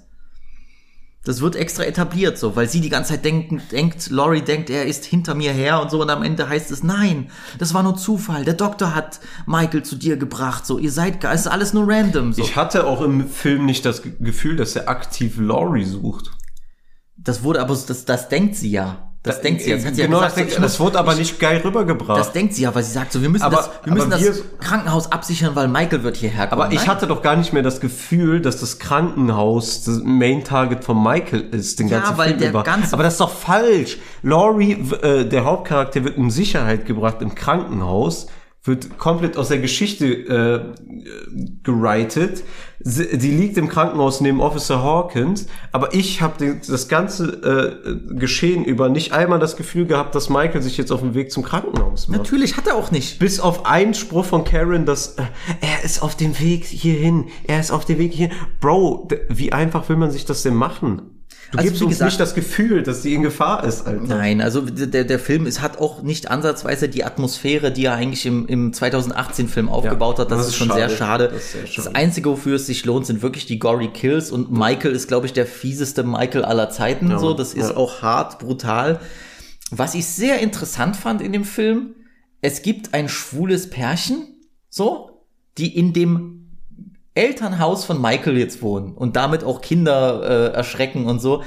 [SPEAKER 1] Das wird extra etabliert so, weil sie die ganze Zeit denken, denkt, Laurie denkt, er ist hinter mir her und so und am Ende heißt es, nein, das war nur Zufall. Der Doktor hat Michael zu dir gebracht, so, ihr seid, es ist alles nur random, so.
[SPEAKER 3] Ich hatte auch im Film nicht das Ge- Gefühl, dass er aktiv Laurie sucht.
[SPEAKER 1] Das wurde aber, das, das denkt sie ja. Das denkt sie ja. Das, hat sie
[SPEAKER 3] genau,
[SPEAKER 1] ja
[SPEAKER 3] das,
[SPEAKER 1] gesagt,
[SPEAKER 3] denkt-
[SPEAKER 1] so,
[SPEAKER 3] das wurde aber
[SPEAKER 1] ich-
[SPEAKER 3] nicht geil rübergebracht.
[SPEAKER 1] Das denkt sie ja, weil sie sagt so, wir müssen
[SPEAKER 3] Aber-
[SPEAKER 1] das, wir müssen das
[SPEAKER 3] wir-
[SPEAKER 1] Krankenhaus absichern, weil Michael wird hierher kommen.
[SPEAKER 3] aber ich
[SPEAKER 1] Nein.
[SPEAKER 3] hatte doch gar nicht mehr das Gefühl, dass das Krankenhaus das Main Target von Michael ist, den
[SPEAKER 1] Ja,
[SPEAKER 3] ganzen
[SPEAKER 1] weil
[SPEAKER 3] Film
[SPEAKER 1] der
[SPEAKER 3] über.
[SPEAKER 1] ganze-
[SPEAKER 3] Aber das ist doch falsch. Laurie, äh, der Hauptcharakter, wird in Sicherheit gebracht im Krankenhaus, wird komplett aus der Geschichte äh, gerightet. Sie, sie liegt im Krankenhaus neben Officer Hawkins, aber ich habe das ganze äh, Geschehen über nicht einmal das Gefühl gehabt, dass Michael sich jetzt auf dem Weg zum Krankenhaus macht.
[SPEAKER 1] Natürlich hat er auch nicht.
[SPEAKER 3] Bis auf einen Spruch von Karen, dass äh, er ist auf dem Weg hierhin, er ist auf dem Weg hier. Bro, wie einfach will man sich das denn machen? Du
[SPEAKER 1] Also,
[SPEAKER 3] gibst uns
[SPEAKER 1] gesagt-
[SPEAKER 3] nicht das Gefühl, dass sie in Gefahr ist, Alter.
[SPEAKER 1] Nein, also der, der Film ist, hat auch nicht ansatzweise die Atmosphäre, die er eigentlich im, im 2018-Film aufgebaut hat. Das,
[SPEAKER 3] das
[SPEAKER 1] ist
[SPEAKER 3] ist
[SPEAKER 1] schon
[SPEAKER 3] schade.
[SPEAKER 1] sehr schade.
[SPEAKER 3] Das ist sehr
[SPEAKER 1] Das,
[SPEAKER 3] schade.
[SPEAKER 1] Einzige, wofür es sich lohnt, sind wirklich die gory Kills. Und Michael ist, glaube ich, der fieseste Michael aller Zeiten. so, das ist
[SPEAKER 3] ja.
[SPEAKER 1] auch hart, brutal. Was ich sehr interessant fand in dem Film, es gibt ein schwules Pärchen, so, die in dem Elternhaus von Michael jetzt wohnen und damit auch Kinder äh, erschrecken und so.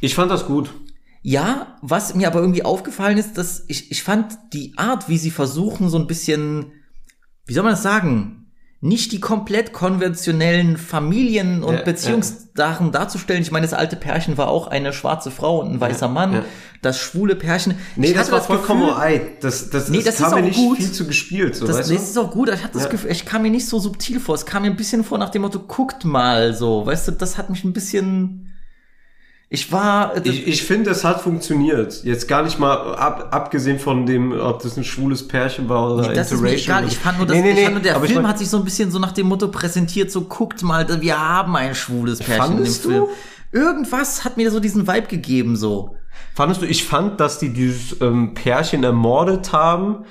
[SPEAKER 3] Ich fand das gut.
[SPEAKER 1] Ja, was mir aber irgendwie aufgefallen ist, dass ich, ich fand die Art, wie sie versuchen, so ein bisschen, wie soll man das sagen, nicht die komplett konventionellen Familien- und
[SPEAKER 3] Ja,
[SPEAKER 1] Beziehungssachen darzustellen. Ich meine, das alte Pärchen war auch eine schwarze Frau und ein weißer Mann.
[SPEAKER 3] ja.
[SPEAKER 1] Das schwule Pärchen.
[SPEAKER 3] Nee, das war vollkommen
[SPEAKER 1] Gefühl,
[SPEAKER 3] alright. Das, das,
[SPEAKER 1] Nee,
[SPEAKER 3] das
[SPEAKER 1] das
[SPEAKER 3] kam
[SPEAKER 1] ist
[SPEAKER 3] mir nicht
[SPEAKER 1] gut.
[SPEAKER 3] viel zu gespielt, so,
[SPEAKER 1] das,
[SPEAKER 3] weißt
[SPEAKER 1] das
[SPEAKER 3] du?
[SPEAKER 1] ist auch gut. Ich hatte das
[SPEAKER 3] Ja.
[SPEAKER 1] Gefühl, ich kam mir nicht so subtil vor. Es kam mir ein bisschen vor nach dem Motto, guckt mal so. Weißt du, das hat mich ein bisschen. Ich war.
[SPEAKER 3] Ich, ich finde, es hat funktioniert. Jetzt gar nicht mal ab, abgesehen von dem, ob das ein schwules Pärchen war oder
[SPEAKER 1] Nee, das ist mir
[SPEAKER 3] Interracial
[SPEAKER 1] egal. Ich fand nur, das,
[SPEAKER 3] Nee, nee,
[SPEAKER 1] ich fand nur der
[SPEAKER 3] aber ich
[SPEAKER 1] Film
[SPEAKER 3] mein-
[SPEAKER 1] hat sich so ein bisschen so nach dem Motto präsentiert, so guckt mal, wir haben ein schwules Pärchen in dem
[SPEAKER 3] du?
[SPEAKER 1] Film. Irgendwas hat mir so diesen Vibe gegeben, so.
[SPEAKER 3] Fandest du, ich fand, dass die dieses ähm, Pärchen ermordet haben.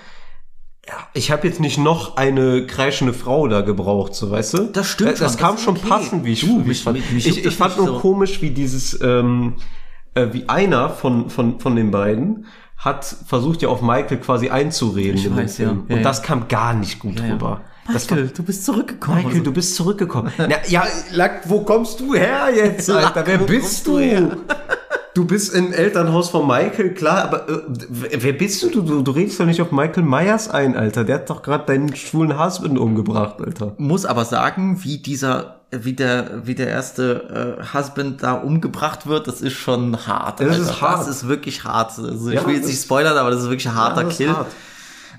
[SPEAKER 3] Ja, ich habe jetzt nicht noch eine kreischende Frau da gebraucht, so weißt du?
[SPEAKER 1] Das stimmt
[SPEAKER 3] Das, das kam
[SPEAKER 1] das
[SPEAKER 3] schon
[SPEAKER 1] okay.
[SPEAKER 3] passend, wie ich,
[SPEAKER 1] Du,
[SPEAKER 3] wie
[SPEAKER 1] mich-
[SPEAKER 3] ich fand.
[SPEAKER 1] mich- mich
[SPEAKER 3] ich, ich fand nur
[SPEAKER 1] so.
[SPEAKER 3] komisch, wie dieses, ähm, äh, wie einer von, von, von den beiden hat versucht ja auf Michael quasi einzureden
[SPEAKER 1] Ich weiß, ja. Ja,
[SPEAKER 3] Und
[SPEAKER 1] ja.
[SPEAKER 3] das kam gar nicht gut
[SPEAKER 1] Ja, ja.
[SPEAKER 3] rüber. War,
[SPEAKER 1] Michael, du bist zurückgekommen.
[SPEAKER 3] Michael, du bist zurückgekommen. ja, ja, Lack, wo kommst du her jetzt, Alter? Wer bist du?
[SPEAKER 1] Du
[SPEAKER 3] bist im Elternhaus von Michael, klar, aber äh, wer bist du? du? Du, du redest doch nicht auf Michael Myers ein, Alter. Der hat doch gerade deinen schwulen Husband umgebracht, Alter.
[SPEAKER 1] muss aber sagen, wie dieser, wie der, wie der erste äh, Husband da umgebracht wird, das ist schon hart.
[SPEAKER 3] Das
[SPEAKER 1] Alter.
[SPEAKER 3] ist hart.
[SPEAKER 1] Das ist wirklich hart. Also ich
[SPEAKER 3] Ja,
[SPEAKER 1] will jetzt nicht spoilern, aber das ist wirklich ein harter
[SPEAKER 3] Ja, das ist
[SPEAKER 1] Kill.
[SPEAKER 3] hart.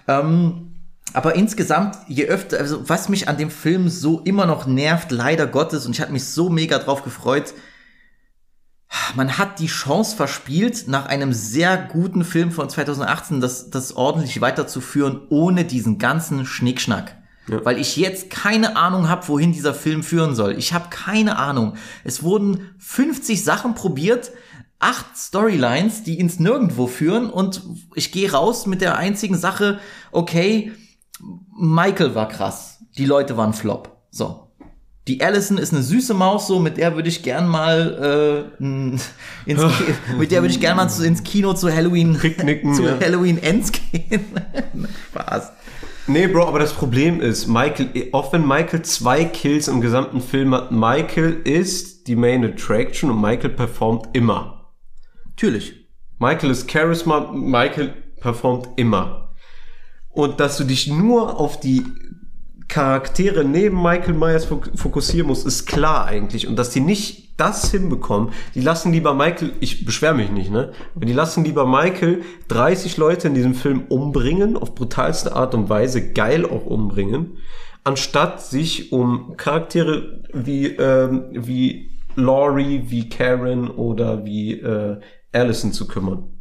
[SPEAKER 1] Ähm, aber insgesamt, je öfter, also was mich an dem Film so immer noch nervt, leider Gottes, und ich hatte mich so mega drauf gefreut, man hat die Chance verspielt, nach einem sehr guten Film von 2018 das, das ordentlich weiterzuführen, ohne diesen ganzen Schnickschnack. Weil ich jetzt keine Ahnung habe, wohin dieser Film führen soll. Ich habe keine Ahnung. Es wurden 50 Sachen probiert, acht Storylines, die ins Nirgendwo führen und ich gehe raus mit der einzigen Sache, okay, Michael war krass. Die Leute waren Flop. So. Die Allison ist eine süße Maus, so mit der würde ich gern mal äh, ins mit der würde ich gern mal zu, ins Kino zu Halloween
[SPEAKER 3] Picknicken,
[SPEAKER 1] zu
[SPEAKER 3] ja.
[SPEAKER 1] Halloween Ends gehen. Spaß.
[SPEAKER 3] Nee, Bro, aber das Problem ist, Michael, auch wenn Michael zwei Kills im gesamten Film hat, Michael ist die Main Attraction und Michael performt immer.
[SPEAKER 1] Natürlich.
[SPEAKER 3] Michael ist Charisma, Michael performt immer. Und dass du dich nur auf die Charaktere neben Michael Myers fok- fokussieren musst, ist klar eigentlich. Und dass die nicht das hinbekommen, die lassen lieber Michael, ich beschwere mich nicht, ne? Aber die lassen lieber Michael 30 Leute in diesem Film umbringen, auf brutalste Art und Weise, geil auch umbringen, anstatt sich um Charaktere wie, ähm, wie Laurie, wie Karen oder wie äh, Allison zu kümmern.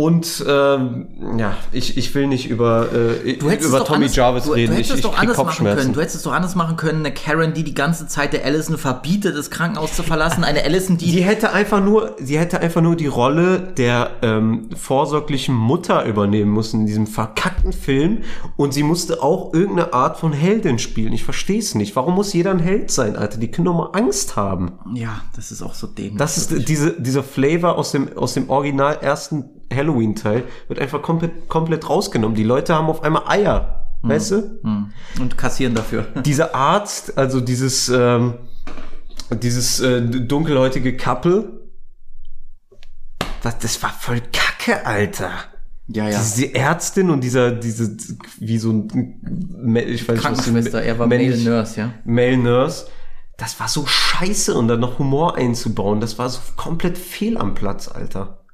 [SPEAKER 3] Und ähm, ja, ich, ich will nicht über, äh,
[SPEAKER 1] Du hättest
[SPEAKER 3] über Tommy
[SPEAKER 1] anders,
[SPEAKER 3] Jarvis
[SPEAKER 1] du,
[SPEAKER 3] reden.
[SPEAKER 1] Du hättest
[SPEAKER 3] ich
[SPEAKER 1] es
[SPEAKER 3] ich
[SPEAKER 1] doch
[SPEAKER 3] krieg
[SPEAKER 1] anders machen können. Du hättest es doch anders machen können. Eine Karen, die die ganze Zeit der Allison verbietet, das Krankenhaus zu verlassen. Eine Allison, die
[SPEAKER 3] Die hätte einfach nur, sie hätte einfach nur die Rolle der ähm, vorsorglichen Mutter übernehmen müssen in diesem verkackten Film und sie musste auch irgendeine Art von Heldin spielen. Ich verstehe es nicht. Warum muss jeder ein Held sein, Alter? Die können doch mal Angst haben.
[SPEAKER 1] Ja, das ist auch so dämlich.
[SPEAKER 3] Das ist diese, dieser Flavor aus dem, aus dem original ersten Halloween-Teil wird einfach komplett, komplett rausgenommen. Die Leute haben auf einmal Eier. Weißt du?
[SPEAKER 1] Hm. Und kassieren dafür.
[SPEAKER 3] Dieser Arzt, also dieses, ähm, dieses äh, dunkelhäutige Couple, das, das war voll Kacke, Alter.
[SPEAKER 1] Ja, ja.
[SPEAKER 3] Diese Ärztin und dieser, diese, wie so ein, ich weiß
[SPEAKER 1] Krankenschwester, er war Male Nurse, ja.
[SPEAKER 3] Male Nurse. Das war so scheiße und dann noch Humor einzubauen. Das war so komplett fehl am Platz, Alter.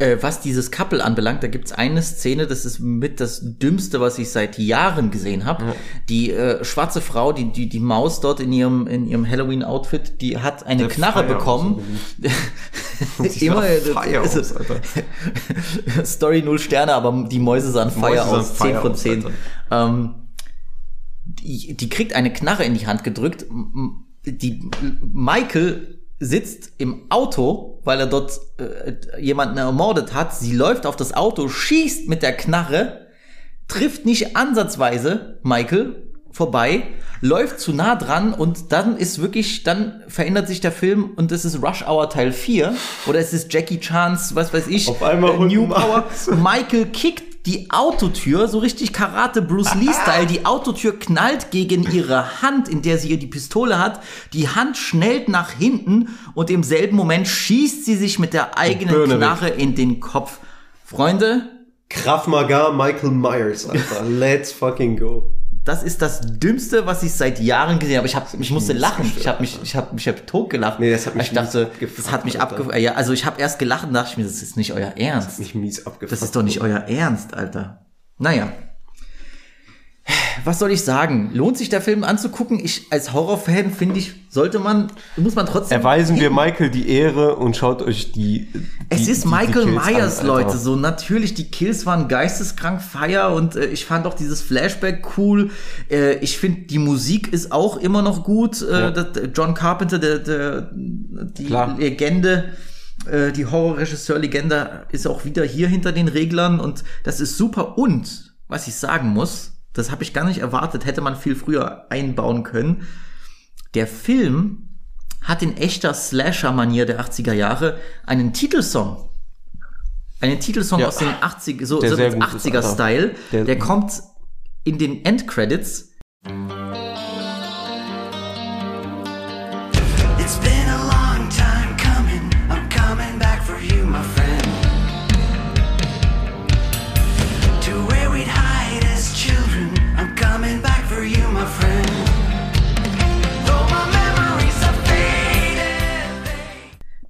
[SPEAKER 1] Äh, was dieses Couple anbelangt, da gibt's eine Szene, das ist mit das Dümmste, was ich seit Jahren gesehen habe. Die äh, schwarze Frau, die, die, die Maus dort in ihrem, in ihrem Halloween-Outfit, die hat eine
[SPEAKER 3] Der
[SPEAKER 1] Knarre
[SPEAKER 3] Feier
[SPEAKER 1] bekommen. Immer also-
[SPEAKER 3] aus.
[SPEAKER 1] Story null Sterne, aber die Mäuse sahen Feier aus,
[SPEAKER 3] Feier
[SPEAKER 1] 10 von
[SPEAKER 3] aus,
[SPEAKER 1] 10.
[SPEAKER 3] Alter.
[SPEAKER 1] Ähm, die, die kriegt eine Knarre in die Hand gedrückt. Die Michael sitzt im Auto, weil er dort äh, jemanden ermordet hat. Sie läuft auf das Auto, schießt mit der Knarre, trifft nicht ansatzweise Michael vorbei, läuft zu nah dran und dann ist wirklich, dann verändert sich der Film und es ist Rush Hour Teil 4 oder es ist Jackie Chans, was weiß ich,
[SPEAKER 3] Auf einmal
[SPEAKER 1] äh, New Power. Michael kickt die Autotür, so richtig Karate Bruce Lee-Style. Die Autotür knallt gegen ihre Hand, in der sie ihr die Pistole hat. Die Hand schnellt nach hinten und im selben Moment schießt sie sich mit der eigenen
[SPEAKER 3] Birne weg.
[SPEAKER 1] Knarre in den Kopf. Freunde,
[SPEAKER 3] Krav Maga Michael Myers, Alter. Let's fucking go.
[SPEAKER 1] Das ist das Dümmste, was ich seit Jahren gesehen habe. Ich, hab, ich musste lachen. Ich habe mich, ich habe mich hab tot gelacht.
[SPEAKER 3] Nee, das hat mich
[SPEAKER 1] Ich dachte, das hat mich abge... Ja, also ich habe erst gelacht und dachte ich mir, das ist nicht euer Ernst.
[SPEAKER 3] Mich mies abgefuckt.
[SPEAKER 1] Das ist doch nicht euer Ernst, Alter. Naja. Was soll ich sagen? Lohnt sich der Film anzugucken? Ich als Horrorfan finde ich, sollte man, muss man trotzdem.
[SPEAKER 3] Erweisen wir Michael die Ehre und schaut euch die. die
[SPEAKER 1] Es ist
[SPEAKER 3] die- die
[SPEAKER 1] Michael
[SPEAKER 3] an,
[SPEAKER 1] Myers,
[SPEAKER 3] Alter.
[SPEAKER 1] Leute. So natürlich, die Kills waren geisteskrank feier und äh, ich fand auch dieses Flashback cool. Äh, ich finde, die Musik ist auch immer noch gut. Äh,
[SPEAKER 3] Ja.
[SPEAKER 1] das, John Carpenter, der, der die
[SPEAKER 3] Klar.
[SPEAKER 1] Legende, äh, die Horrorregisseur-Legende ist auch wieder hier hinter den Reglern und das ist super. Und was ich sagen muss, das habe ich gar nicht erwartet, hätte man viel früher einbauen können. Der Film hat in echter Slasher-Manier der 80er Jahre einen Titelsong. Einen Titelsong
[SPEAKER 3] Ja.
[SPEAKER 1] aus den 80 so,
[SPEAKER 3] Der
[SPEAKER 1] so
[SPEAKER 3] sehr
[SPEAKER 1] den
[SPEAKER 3] gut ist,
[SPEAKER 1] 80er-Style.
[SPEAKER 3] Der-
[SPEAKER 1] Der, kommt in den Endcredits.
[SPEAKER 4] It's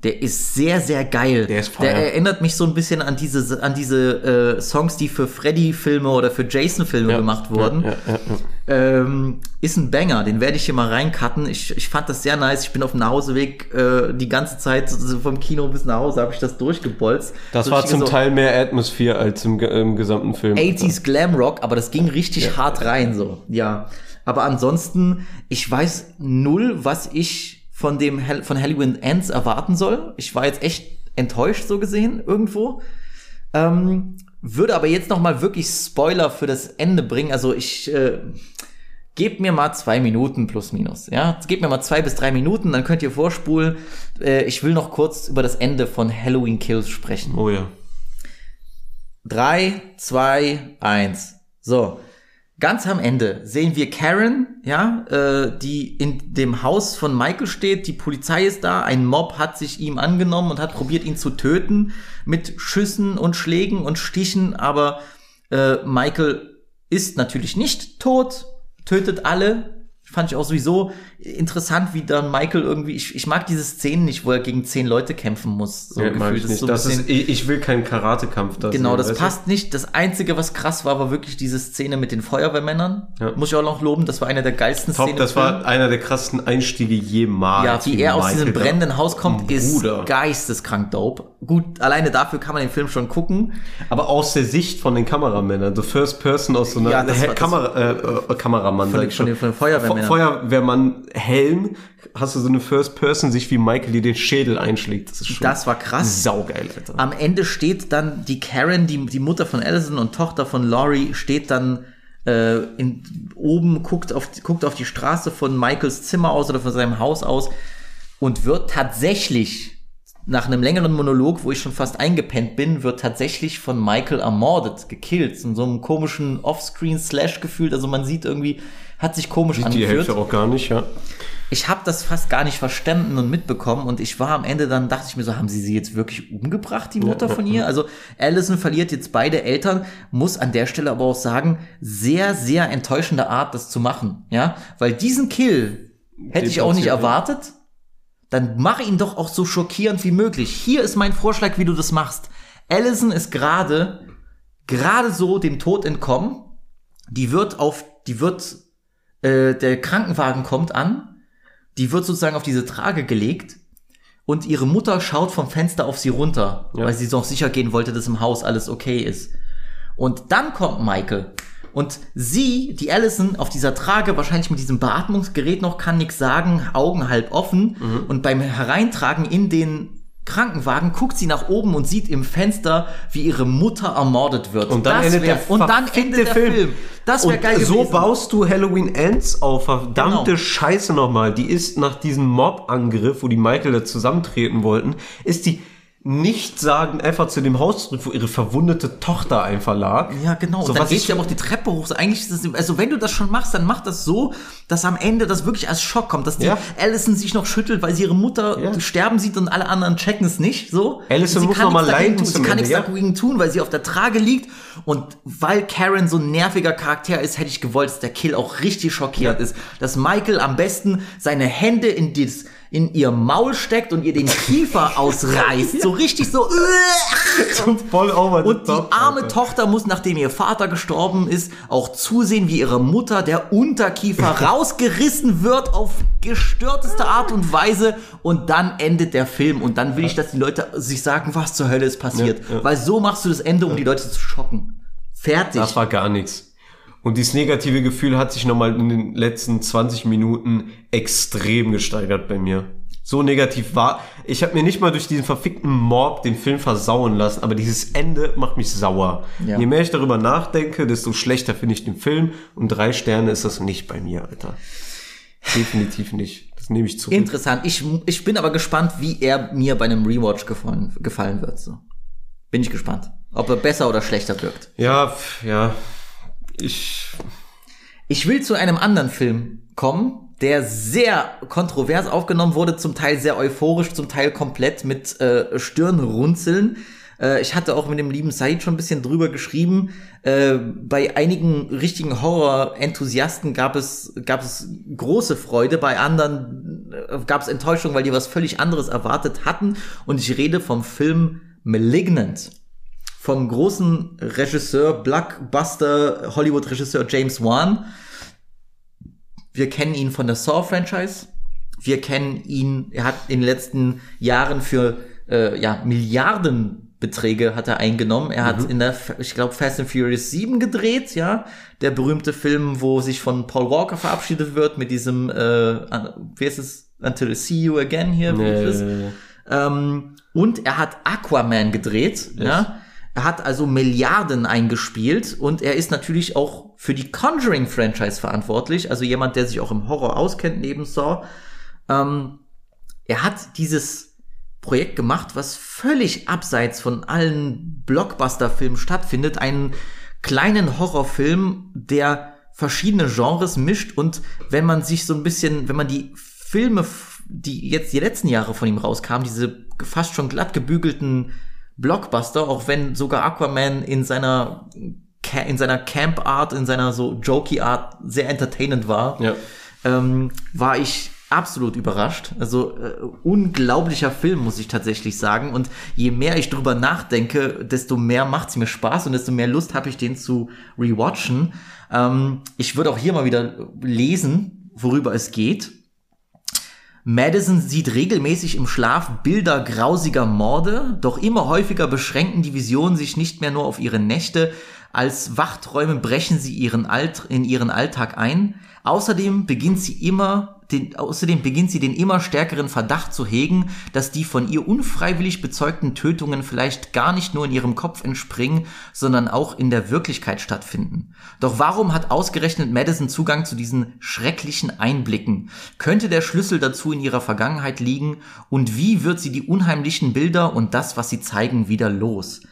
[SPEAKER 1] Der ist sehr, sehr geil.
[SPEAKER 3] Der ist
[SPEAKER 1] Der erinnert mich so ein bisschen an diese, an diese äh, Songs, die für Freddy-Filme oder für Jason-Filme gemacht wurden.
[SPEAKER 3] Ja, ja, ja.
[SPEAKER 1] Ähm, ist ein Banger, den werde ich hier mal reincutten. Ich, ich fand das sehr nice. Ich bin auf dem Nachhauseweg äh, die ganze Zeit so vom Kino bis nach Hause habe ich das durchgebolzt.
[SPEAKER 3] Das
[SPEAKER 1] so
[SPEAKER 3] war zum
[SPEAKER 1] so
[SPEAKER 3] Teil mehr Atmosphäre als im, im gesamten Film.
[SPEAKER 1] 80s Glam Rock, aber das ging richtig hart rein so. Ja, aber ansonsten, ich weiß null, was ich von dem Hall- von Halloween Ends erwarten soll. Ich war jetzt echt enttäuscht so gesehen irgendwo. Ähm, würde aber jetzt noch mal wirklich Spoiler für das Ende bringen. Also ich äh, gebt mir mal zwei Minuten plus minus. Ja, gebt mir mal zwei bis drei Minuten, dann könnt ihr vorspulen. Äh, ich will noch kurz über das Ende von Halloween Kills sprechen.
[SPEAKER 3] Oh ja.
[SPEAKER 1] Drei, zwei, eins. So. Ganz am Ende sehen wir Karen, ja, äh, die in dem Haus von Michael steht. Die Polizei ist da. Ein Mob hat sich ihm angenommen und hat probiert, ihn zu töten mit Schüssen und Schlägen und Stichen. Aber äh, Michael ist natürlich nicht tot, tötet alle, fand ich auch sowieso interessant, wie dann Michael irgendwie, ich, ich mag diese Szenen nicht, wo er gegen zehn Leute kämpfen muss. So
[SPEAKER 3] Ja,
[SPEAKER 1] gefühlt.
[SPEAKER 3] ich
[SPEAKER 1] so
[SPEAKER 3] das
[SPEAKER 1] bisschen-
[SPEAKER 3] ist, ich, will keinen Karatekampf.
[SPEAKER 1] Genau, das
[SPEAKER 3] weißt du?
[SPEAKER 1] passt nicht. Das Einzige, was krass war, war wirklich diese Szene mit den Feuerwehrmännern.
[SPEAKER 3] Ja.
[SPEAKER 1] Muss ich auch noch loben, das war eine der geilsten
[SPEAKER 3] Top,
[SPEAKER 1] Szenen.
[SPEAKER 3] das war einer der krassesten Einstiege jemals.
[SPEAKER 1] Ja, wie er aus
[SPEAKER 3] Michael
[SPEAKER 1] diesem
[SPEAKER 3] da-
[SPEAKER 1] brennenden Haus kommt, ist
[SPEAKER 3] Bruder.
[SPEAKER 1] geisteskrank dope. Gut, alleine dafür kann man den Film schon gucken.
[SPEAKER 3] Aber aus der Sicht von den Kameramännern, the first person aus so einer
[SPEAKER 1] Ja, das war- das-
[SPEAKER 3] Kamera, äh, äh, Kameramann,
[SPEAKER 1] Von den- von den- von den Feuerwehrmännern.
[SPEAKER 3] Fe- Feuerwehrmann Helm, hast du so eine first person Sicht, wie Michael dir den Schädel einschlägt. Das ist schon
[SPEAKER 1] Das war krass.
[SPEAKER 3] saugeil, Alter.
[SPEAKER 1] Am Ende steht dann die Karen, die, die Mutter von Allison und Tochter von Laurie, steht dann äh, in, oben, guckt auf, guckt auf die Straße von Michaels Zimmer aus oder von seinem Haus aus und wird tatsächlich nach einem längeren Monolog, wo ich schon fast eingepennt bin, wird tatsächlich von Michael ermordet, gekillt, in so einem komischen Offscreen-Slash gefühlt. Also man sieht irgendwie, hat sich komisch
[SPEAKER 3] Die
[SPEAKER 1] angefühlt.
[SPEAKER 3] Hälfte auch gar nicht, ja.
[SPEAKER 1] Ich habe das fast gar nicht verstanden und mitbekommen und ich war am Ende dann, dachte ich mir so, haben sie sie jetzt wirklich umgebracht, die Mutter von ihr? Also Allison verliert jetzt beide Eltern, muss an der Stelle aber auch sagen, sehr, sehr enttäuschende Art, das zu machen, ja? Weil diesen Kill hätte ich auch nicht erwartet. Dann mach ihn doch auch so schockierend wie möglich. Hier ist mein Vorschlag, wie du das machst. Allison ist gerade, gerade so dem Tod entkommen. Die wird auf, die wird, äh, der Krankenwagen kommt an die wird sozusagen auf diese Trage gelegt und ihre Mutter schaut vom Fenster auf sie runter,
[SPEAKER 3] Ja.
[SPEAKER 1] weil sie so sicher gehen wollte, dass im Haus alles okay ist. Und dann kommt Michael und sie, die Allison, auf dieser Trage, wahrscheinlich mit diesem Beatmungsgerät noch, kann nichts sagen, Augen halb offen
[SPEAKER 3] Mhm.
[SPEAKER 1] und beim Hereintragen in den Krankenwagen guckt sie nach oben und sieht im Fenster, wie ihre Mutter ermordet wird.
[SPEAKER 3] Und dann
[SPEAKER 1] Das
[SPEAKER 3] endet
[SPEAKER 1] wär-
[SPEAKER 3] der
[SPEAKER 1] und dann endet der Film. Das wäre geil
[SPEAKER 3] so
[SPEAKER 1] gewesen.
[SPEAKER 3] baust du Halloween Ends auf. Verdammte
[SPEAKER 1] Genau.
[SPEAKER 3] Scheiße nochmal. Die ist nach diesem Mob-Angriff, wo die Michael da zusammentreten wollten, ist die nicht sagen einfach zu dem Haus zurück, wo ihre verwundete Tochter einfach lag.
[SPEAKER 1] Ja, genau.
[SPEAKER 3] So,
[SPEAKER 1] und dann geht sie aber auch die Treppe hoch. Eigentlich ist es, also wenn du das schon machst, dann mach das so, dass am Ende das wirklich als Schock kommt, dass die
[SPEAKER 3] Ja.
[SPEAKER 1] Allison sich noch schüttelt, weil sie ihre Mutter
[SPEAKER 3] Ja.
[SPEAKER 1] sterben sieht und alle anderen checken es nicht, so.
[SPEAKER 3] Allison
[SPEAKER 1] sie
[SPEAKER 3] muss
[SPEAKER 1] kann
[SPEAKER 3] noch mal leiden
[SPEAKER 1] tun, Sie kann nichts
[SPEAKER 3] ja.
[SPEAKER 1] dagegen tun, weil sie auf der Trage liegt und weil Karen so ein nerviger Charakter ist, hätte ich gewollt, dass der Kill auch richtig schockierend
[SPEAKER 3] Ja.
[SPEAKER 1] ist. Dass Michael am besten seine Hände in das in ihr Maul steckt und ihr den Kiefer ausreißt. So richtig so.
[SPEAKER 3] So voll over
[SPEAKER 1] Und die arme. Tochter muss, nachdem ihr Vater gestorben ist, auch zusehen, wie ihre Mutter der Unterkiefer rausgerissen wird auf gestörteste Art und Weise. Und dann endet der Film. Und dann will ich, dass die Leute sich sagen, was zur Hölle ist passiert.
[SPEAKER 3] Ja, ja.
[SPEAKER 1] Weil so machst du das Ende, um die Leute zu schocken. Fertig.
[SPEAKER 3] Das war gar nichts. Und dieses negative Gefühl hat sich nochmal in den letzten 20 Minuten extrem gesteigert bei mir. So negativ war. Ich habe mir nicht mal durch diesen verfickten Mob den Film versauen lassen, aber dieses Ende macht mich sauer.
[SPEAKER 1] Ja.
[SPEAKER 3] Je mehr ich darüber nachdenke, desto schlechter finde ich den Film. Und drei Sterne ist das nicht bei mir, Alter. Definitiv nicht. Das nehme ich zurück.
[SPEAKER 1] Interessant. Ich, ich bin aber gespannt, wie er mir bei einem Rewatch gefallen, gefallen wird. So. Bin ich gespannt. Ob er besser oder schlechter wirkt.
[SPEAKER 3] ja, ja. Ich.
[SPEAKER 1] Ich will zu einem anderen Film kommen, der sehr kontrovers aufgenommen wurde, zum Teil sehr euphorisch, zum Teil komplett mit äh, Stirnrunzeln. Äh, ich hatte auch mit dem lieben Said schon ein bisschen drüber geschrieben. Äh, bei einigen richtigen Horror-Enthusiasten gab es, gab es große Freude, bei anderen äh, gab es Enttäuschung, weil die was völlig anderes erwartet hatten. Und ich rede vom Film Malignant vom großen Regisseur, Blockbuster, Hollywood-Regisseur James Wan. Wir kennen ihn von der Saw-Franchise. Wir kennen ihn, er hat in den letzten Jahren für äh, ja, Milliardenbeträge hat er eingenommen. Er hat in der, ich glaube, Fast and Furious 7 gedreht, ja. Der berühmte Film, wo sich von Paul Walker verabschiedet wird mit diesem, äh, wie heißt es, Until I See You Again hier. ist?
[SPEAKER 3] Äh,
[SPEAKER 1] Ähm, und er hat Aquaman gedreht. Ja? Er hat also Milliarden eingespielt und er ist natürlich auch für die Conjuring-Franchise verantwortlich. Also jemand, der sich auch im Horror auskennt neben Saw. Ähm, er hat dieses Projekt gemacht, was völlig abseits von allen Blockbuster-Filmen stattfindet. Einen kleinen Horrorfilm, der verschiedene Genres mischt und wenn man sich so ein bisschen, wenn man die Filme, die jetzt die letzten Jahre von ihm rauskamen, diese fast schon glatt gebügelten Blockbuster, auch wenn sogar Aquaman in seiner in seiner Camp Art, in seiner so jokey Art sehr entertainend war,
[SPEAKER 3] Ja.
[SPEAKER 1] ähm, war ich absolut überrascht. Also äh, unglaublicher Film, muss ich tatsächlich sagen. Und je mehr ich drüber nachdenke, desto mehr macht's mir Spaß und desto mehr Lust habe ich, den zu rewatchen. Ähm, ich würde auch hier mal wieder lesen, worüber es geht. Madison sieht regelmäßig im Schlaf Bilder grausiger Morde, doch immer häufiger beschränken die Visionen sich nicht mehr nur auf ihre Nächte, als Wachträume brechen sie ihren Alt in ihren Alltag ein. Außerdem beginnt sie immer den, außerdem beginnt sie den immer stärkeren Verdacht zu hegen, dass die von ihr unfreiwillig bezeugten Tötungen vielleicht gar nicht nur in ihrem Kopf entspringen, sondern auch in der Wirklichkeit stattfinden. Doch warum hat ausgerechnet Madison Zugang zu diesen schrecklichen Einblicken? Könnte der Schlüssel dazu in ihrer Vergangenheit liegen? Und wie wird sie die unheimlichen Bilder und das, was sie zeigen, wieder los?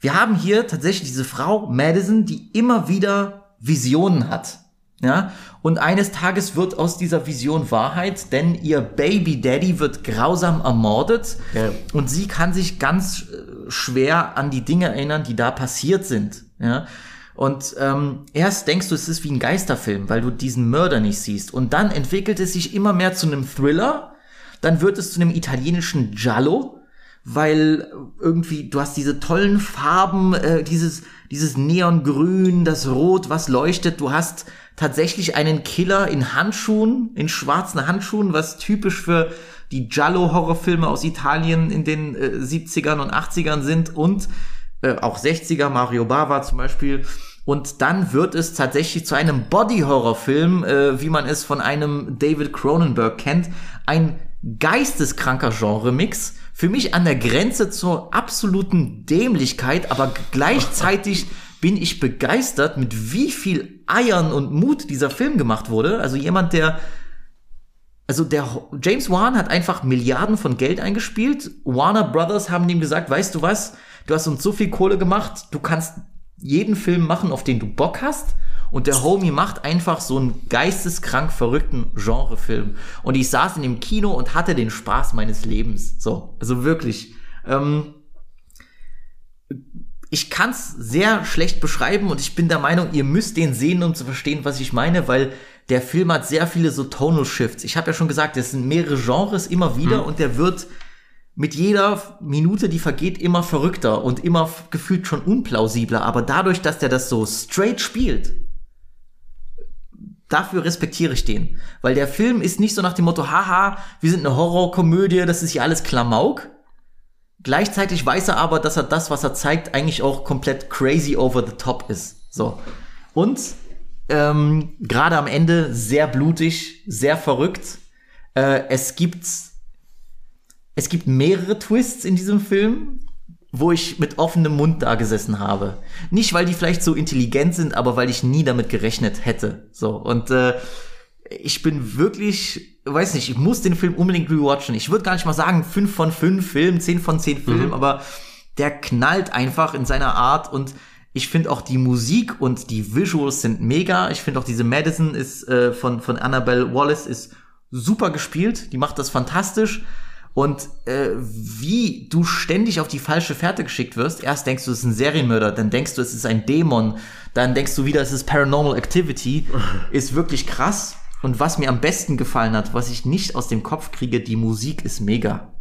[SPEAKER 1] Wir haben hier tatsächlich diese Frau Madison, die immer wieder Visionen hat. Ja, und eines Tages wird aus dieser Vision Wahrheit, denn ihr Baby Daddy wird grausam ermordet
[SPEAKER 3] Ja.
[SPEAKER 1] und sie kann sich ganz äh, schwer an die Dinge erinnern, die da passiert sind. Ja, und ähm, erst denkst du, es ist wie ein Geisterfilm, weil du diesen Mörder nicht siehst. Und dann entwickelt es sich immer mehr zu einem Thriller. Dann wird es zu einem italienischen Giallo, weil irgendwie du hast diese tollen Farben, äh, dieses dieses Neongrün, das Rot, was leuchtet. Du hast tatsächlich einen Killer in Handschuhen, in schwarzen Handschuhen, was typisch für die Giallo-Horrorfilme aus Italien in den äh, 70ern und 80ern sind und äh, auch 60er, Mario Bava zum Beispiel. Und dann wird es tatsächlich zu einem Body-Horror-Film, äh, wie man es von einem David Cronenberg kennt. Ein geisteskranker Genre-Mix. Für mich an der Grenze zur absoluten Dämlichkeit, aber gleichzeitig bin ich begeistert, mit wie viel Eiern und Mut dieser Film gemacht wurde. Also jemand, der also der James Wan hat einfach Milliarden von Geld eingespielt. Warner Brothers haben ihm gesagt, weißt du was, du hast uns so viel Kohle gemacht, du kannst jeden Film machen, auf den du Bock hast. Und der Homie macht einfach so einen geisteskrank verrückten Genrefilm. Und ich saß in dem Kino und hatte den Spaß meines Lebens. So, also wirklich. Ähm, ich kann es sehr schlecht beschreiben und ich bin der Meinung, ihr müsst den sehen, um zu verstehen, was ich meine, weil der Film hat sehr viele so Tonal Shifts. Ich habe ja schon gesagt, es sind mehrere Genres immer wieder und der wird mit jeder Minute, die vergeht, immer verrückter und immer gefühlt schon unplausibler. Aber dadurch, dass der das so straight spielt, dafür respektiere ich den. Weil der Film ist nicht so nach dem Motto, haha, wir sind eine Horrorkomödie, das ist ja alles Klamauk. Gleichzeitig weiß er aber, dass er das, was er zeigt, eigentlich auch komplett crazy over the top ist. So. Und ähm, gerade am Ende sehr blutig, sehr verrückt. Äh, es gibt es gibt mehrere Twists in diesem Film, wo ich mit offenem Mund da gesessen habe. Nicht, weil die vielleicht so intelligent sind, aber weil ich nie damit gerechnet hätte. So und äh, ich bin wirklich, weiß nicht, ich muss den Film unbedingt rewatchen. Ich würde gar nicht mal sagen 5 von 5 Filmen, 10 von 10 Filmen, aber der knallt einfach in seiner Art und ich finde auch die Musik und die Visuals sind mega. Ich finde auch diese Madison ist äh, von von Annabelle Wallace ist super gespielt. Die macht das fantastisch. Und äh, wie du ständig auf die falsche Fährte geschickt wirst, erst denkst du, es ist ein Serienmörder, dann denkst du, es ist ein Dämon, dann denkst du wieder, es ist Paranormal Activity, ist wirklich krass. Und was mir am besten gefallen hat, was ich nicht aus dem Kopf kriege, die Musik ist mega.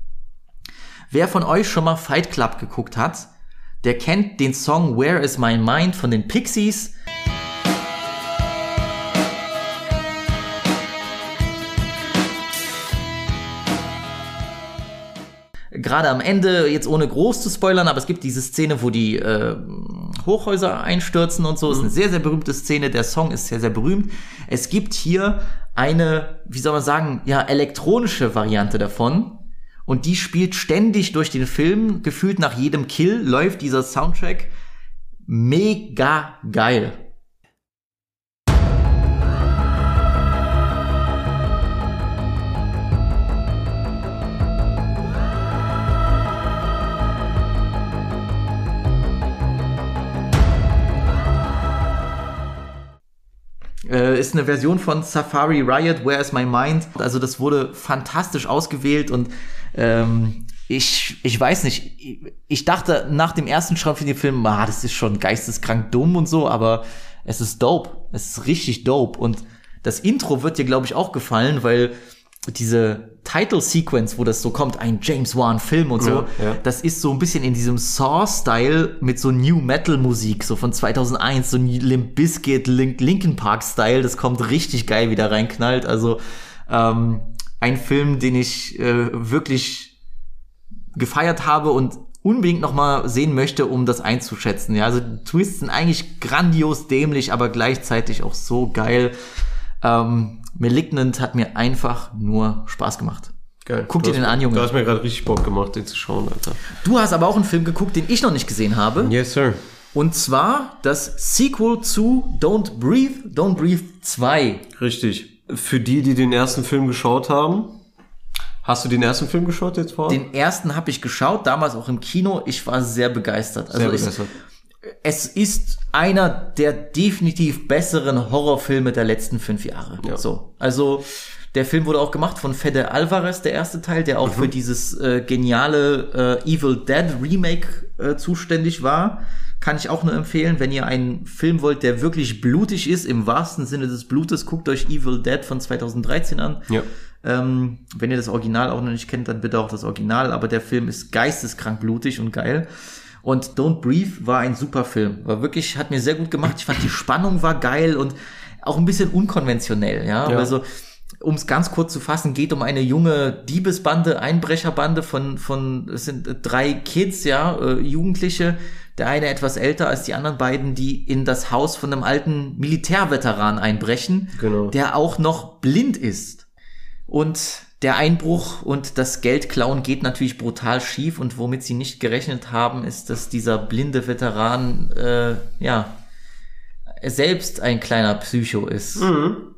[SPEAKER 1] Wer von euch schon mal Fight Club geguckt hat, der kennt den Song Where is My Mind von den Pixies. Gerade am Ende, jetzt ohne groß zu spoilern, aber es gibt diese Szene, wo die äh, Hochhäuser einstürzen und so. Ist eine sehr, sehr berühmte Szene. Der Song ist sehr, sehr berühmt. Es gibt hier eine, wie soll man sagen, ja, elektronische Variante davon. Und die spielt ständig durch den Film. Gefühlt nach jedem Kill läuft dieser Soundtrack. Mega geil. Äh, ist eine Version von Safari Riot, Where is My Mind? Also das wurde fantastisch ausgewählt und ähm, ich, ich weiß nicht, ich, dachte nach dem ersten Schreiben für den Film, ah, das ist schon geisteskrank dumm und so, aber es ist dope. Es ist richtig dope und Das Intro wird dir, glaube ich, auch gefallen, weil diese Title Sequence, wo das so kommt, ein James Wan Film und so,
[SPEAKER 3] Ja, ja.
[SPEAKER 1] das ist so ein bisschen in diesem Saw-Style mit so New Metal Musik, so von 2001, so Limp Bizkit, Link, Linkin Park Style, das kommt richtig geil wieder reinknallt. Also ähm, ein Film, den ich äh, wirklich gefeiert habe und unbedingt noch mal sehen möchte, um das einzuschätzen. Ja, also die Twists sind eigentlich grandios dämlich, aber gleichzeitig auch so geil. Ähm, Malignant hat mir einfach nur Spaß gemacht.
[SPEAKER 3] Geil.
[SPEAKER 1] Guck
[SPEAKER 3] Du
[SPEAKER 1] dir
[SPEAKER 3] hast-
[SPEAKER 1] den an, Junge.
[SPEAKER 3] Du hast mir gerade richtig Bock gemacht, den zu schauen, Alter.
[SPEAKER 1] Du hast aber auch einen Film geguckt, den ich noch nicht gesehen habe.
[SPEAKER 3] Yes, sir.
[SPEAKER 1] Und zwar das Sequel zu Don't Breathe, Don't Breathe 2.
[SPEAKER 3] Richtig. Für die, die den ersten Film geschaut haben, hast du den ersten Film geschaut jetzt vor?
[SPEAKER 1] Den ersten habe ich geschaut, damals auch im Kino. Ich war sehr begeistert. Also
[SPEAKER 3] Sehr
[SPEAKER 1] ich,
[SPEAKER 3] begeistert.
[SPEAKER 1] Es ist einer der definitiv besseren Horrorfilme der letzten fünf Jahre.
[SPEAKER 3] Ja.
[SPEAKER 1] So, also der Film wurde auch gemacht von Fede Alvarez, der erste Teil, der auch für dieses äh, geniale äh, Evil Dead Remake äh, zuständig war. Kann ich auch nur empfehlen, wenn ihr einen Film wollt, der wirklich blutig ist, im wahrsten Sinne des Blutes, guckt euch Evil Dead von 2013 an.
[SPEAKER 3] Ja.
[SPEAKER 1] Ähm, wenn ihr das Original auch noch nicht kennt, dann bitte auch das Original. Aber der Film ist geisteskrank blutig und geil. Und Don't Breathe war ein super Film. War wirklich, hat mir sehr gut gemacht. Ich fand die Spannung war geil und auch ein bisschen unkonventionell, ja.
[SPEAKER 3] Ja.
[SPEAKER 1] Also, um es ganz kurz zu fassen, geht um eine junge Diebesbande, Einbrecherbande von, von, es sind drei Kids, ja, äh, Jugendliche. Der eine etwas älter als die anderen beiden, die in das Haus von einem alten Militärveteran einbrechen,
[SPEAKER 3] Genau.
[SPEAKER 1] der auch noch blind ist. Und der Einbruch und das Geldklauen geht natürlich brutal schief und womit sie nicht gerechnet haben, ist, dass dieser blinde Veteran äh, ja selbst ein kleiner Psycho ist.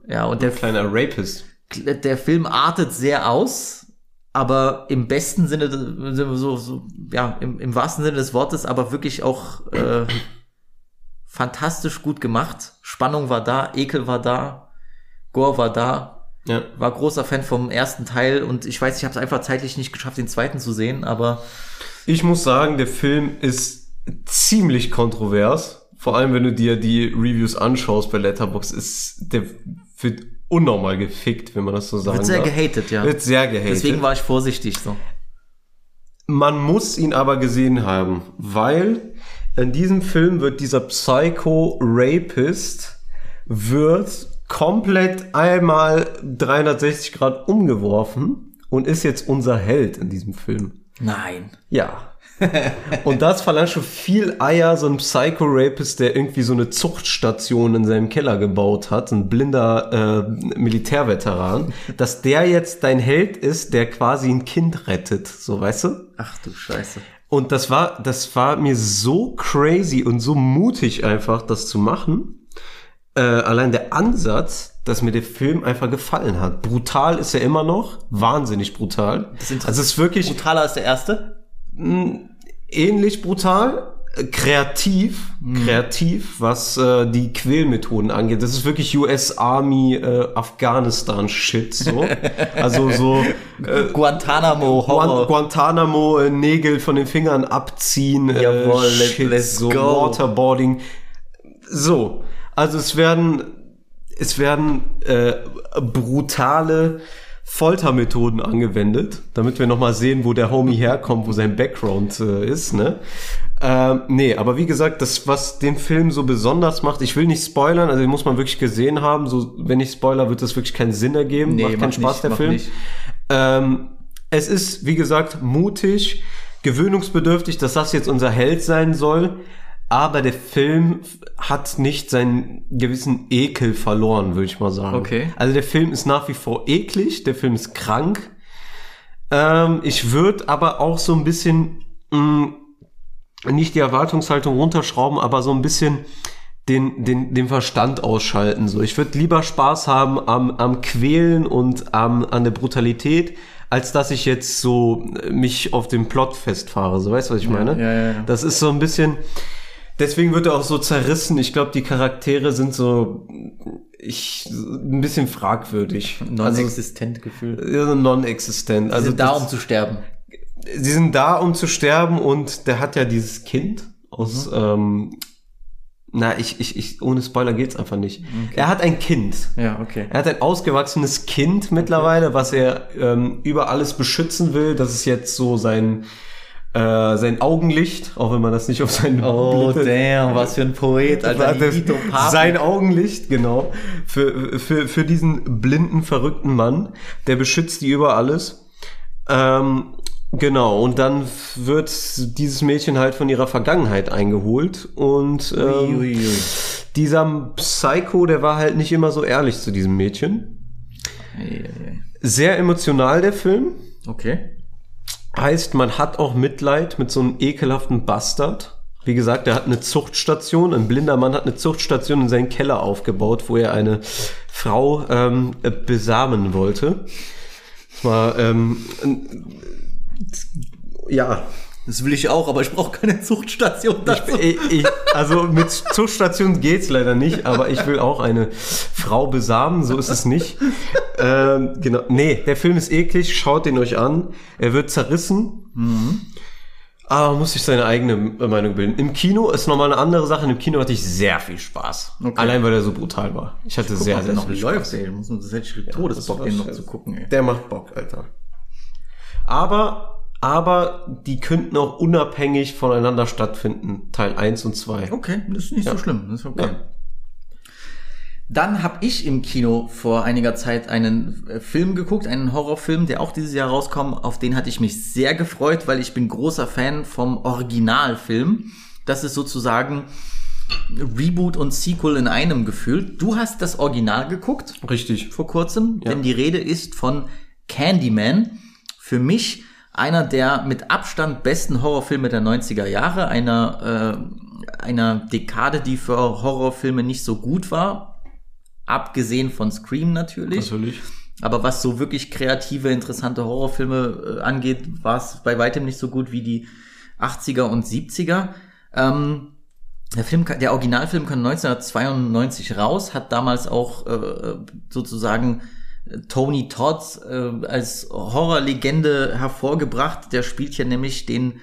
[SPEAKER 1] Ja, und der,
[SPEAKER 3] Kleiner Rapist.
[SPEAKER 1] der Film artet sehr aus, aber im besten Sinne, so, so ja, im, im wahrsten Sinne des Wortes, aber wirklich auch äh, fantastisch gut gemacht. Spannung war da, Ekel war da, Gore war da,
[SPEAKER 3] Ja.
[SPEAKER 1] war großer Fan vom ersten Teil und ich weiß, ich habe es einfach zeitlich nicht geschafft, den zweiten zu sehen, aber
[SPEAKER 3] Ich muss sagen, der Film ist ziemlich kontrovers. Vor allem, wenn du dir die Reviews anschaust bei Letterboxd, ist der wird unnormal gefickt, wenn man das so sagen
[SPEAKER 1] wird sehr
[SPEAKER 3] darf.
[SPEAKER 1] gehatet, ja.
[SPEAKER 3] Wird sehr gehatet.
[SPEAKER 1] Deswegen war ich vorsichtig so.
[SPEAKER 3] Man muss ihn aber gesehen haben, weil in diesem Film wird dieser Psycho-Rapist wird komplett einmal 360 Grad umgeworfen und ist jetzt unser Held in diesem Film.
[SPEAKER 1] Nein.
[SPEAKER 3] Ja. Und das verlangt schon viel Eier, so ein Psycho-Rapist, der irgendwie so eine Zuchtstation in seinem Keller gebaut hat, ein blinder äh, Militärveteran, dass der jetzt dein Held ist, der quasi ein Kind rettet, so weißt du?
[SPEAKER 1] Ach du Scheiße.
[SPEAKER 3] Und das war, das war mir so crazy und so mutig einfach, das zu machen. Äh, allein der Ansatz, dass mir der Film einfach gefallen hat. Brutal ist er immer noch, wahnsinnig brutal.
[SPEAKER 1] Das ist
[SPEAKER 3] also es ist wirklich
[SPEAKER 1] Brutaler als der erste?
[SPEAKER 3] ähnlich brutal, äh, kreativ, kreativ, was äh, die Quälmethoden angeht. Das ist wirklich US Army äh, Afghanistan Shit so. Also so äh,
[SPEAKER 1] Guantanamo
[SPEAKER 3] Guan
[SPEAKER 1] Horror.
[SPEAKER 3] Guantanamo äh, Nägel von den Fingern abziehen,
[SPEAKER 1] Jawohl,
[SPEAKER 3] äh, Shit,
[SPEAKER 1] let's
[SPEAKER 3] so
[SPEAKER 1] go.
[SPEAKER 3] Waterboarding. So, also es werden es werden äh, brutale Foltermethoden angewendet, damit wir nochmal sehen, wo der Homie herkommt, wo sein Background äh, ist, ne? Ähm, nee, aber wie gesagt, das, was den Film so besonders macht, ich will nicht spoilern, also den muss man wirklich gesehen haben, so, wenn ich spoiler, wird das wirklich keinen Sinn ergeben,
[SPEAKER 1] Nee,
[SPEAKER 3] macht keinen
[SPEAKER 1] macht
[SPEAKER 3] Spaß,
[SPEAKER 1] nicht,
[SPEAKER 3] der Film. Ähm, es ist, wie gesagt, mutig, gewöhnungsbedürftig, dass das jetzt unser Held sein soll. Aber der Film hat nicht seinen gewissen Ekel verloren, würde ich mal sagen.
[SPEAKER 1] Okay.
[SPEAKER 3] Also der Film ist nach wie vor eklig, der Film ist krank. Ähm, ich würde aber auch so ein bisschen mh, nicht die Erwartungshaltung runterschrauben, aber so ein bisschen den, den, den Verstand ausschalten. So, ich würde lieber Spaß haben am, am Quälen und am, an der Brutalität, als dass ich jetzt so äh, mich auf den Plot festfahre. So, weißt du, was ich meine?
[SPEAKER 1] ja, ja, ja.
[SPEAKER 3] Das ist so ein bisschen. Deswegen wird er auch so zerrissen. Ich glaube, die Charaktere sind so ich ein bisschen fragwürdig. Also
[SPEAKER 1] Non-existent Gefühl.
[SPEAKER 3] ja, non-existent.
[SPEAKER 1] Also
[SPEAKER 3] Also
[SPEAKER 1] sind da,
[SPEAKER 3] das-
[SPEAKER 1] um zu sterben.
[SPEAKER 3] sie sind da, um zu sterben und der hat ja dieses Kind aus,
[SPEAKER 1] Mhm.
[SPEAKER 3] ähm, Na, ich, ich, ich, ohne Spoiler geht's einfach nicht. Er hat ein Kind.
[SPEAKER 1] Ja, okay.
[SPEAKER 3] Er hat ein ausgewachsenes Kind mittlerweile, was er ähm, über alles beschützen will. Das ist jetzt so sein, äh, sein Augenlicht, auch wenn man das nicht auf seinen
[SPEAKER 1] Oh,
[SPEAKER 3] Blick-
[SPEAKER 1] damn, was für ein Poet, Alter.
[SPEAKER 3] Sein Augenlicht, genau. Für, für, für diesen blinden, verrückten Mann. Der beschützt die über alles. Ähm, genau, und dann wird dieses Mädchen halt von ihrer Vergangenheit eingeholt. Und ähm,
[SPEAKER 1] Ui, ui, ui.
[SPEAKER 3] dieser Psycho, der war halt nicht immer so ehrlich zu diesem Mädchen. Sehr emotional, der Film.
[SPEAKER 1] Okay.
[SPEAKER 3] Heißt, man hat auch Mitleid mit so einem ekelhaften Bastard. Wie gesagt, er hat eine Zuchtstation, ein blinder Mann hat eine Zuchtstation in seinen Keller aufgebaut, wo er eine Frau ähm, äh, besamen wollte. Das war, ähm, ja,
[SPEAKER 1] Das will ich auch, aber ich brauche keine Zuchtstation dazu.
[SPEAKER 3] ich, ich, also mit Zuchtstation geht's leider nicht, aber ich will auch eine Frau besamen, so ist es nicht. Ähm, genau, nee, der Film ist eklig, schaut den euch an. Er wird zerrissen. Aber man muss sich seine eigene Meinung bilden. Im Kino ist nochmal eine andere Sache. Im Kino hatte ich sehr viel Spaß.
[SPEAKER 1] Okay.
[SPEAKER 3] Allein weil er so brutal war. Ich hatte
[SPEAKER 1] Guck
[SPEAKER 3] sehr, sehr
[SPEAKER 1] noch
[SPEAKER 3] viel
[SPEAKER 1] läuft,
[SPEAKER 3] Spaß.
[SPEAKER 1] ey. Muss man, das hätte ich Todesbock, den noch zu gucken, ey.
[SPEAKER 3] Der macht Bock, Alter. Aber, aber die könnten auch unabhängig voneinander stattfinden. Teil 1 und 2.
[SPEAKER 1] Okay, das ist nicht so schlimm. Das ist okay.
[SPEAKER 3] Ja.
[SPEAKER 1] Dann habe ich im Kino vor einiger Zeit einen äh, Film geguckt, einen Horrorfilm, der auch dieses Jahr rauskommt. Auf den hatte ich mich sehr gefreut, weil ich bin großer Fan vom Originalfilm. Das ist sozusagen Reboot und Sequel in einem gefühlt. Du hast das Original geguckt
[SPEAKER 3] Richtig.
[SPEAKER 1] vor kurzem, denn die Rede ist von Candyman. Für mich einer der mit Abstand besten Horrorfilme der 90er Jahre, einer, äh, einer Dekade, die für Horrorfilme nicht so gut war. Abgesehen von Scream natürlich.
[SPEAKER 3] Natürlich.
[SPEAKER 1] Aber was so wirklich kreative, interessante Horrorfilme äh, angeht, war es bei weitem nicht so gut wie die 80er und 70er. Ähm, der Film, der Originalfilm kam 1992 raus, hat damals auch äh, sozusagen Tony Todd äh, als Horrorlegende hervorgebracht. Der spielt hier nämlich den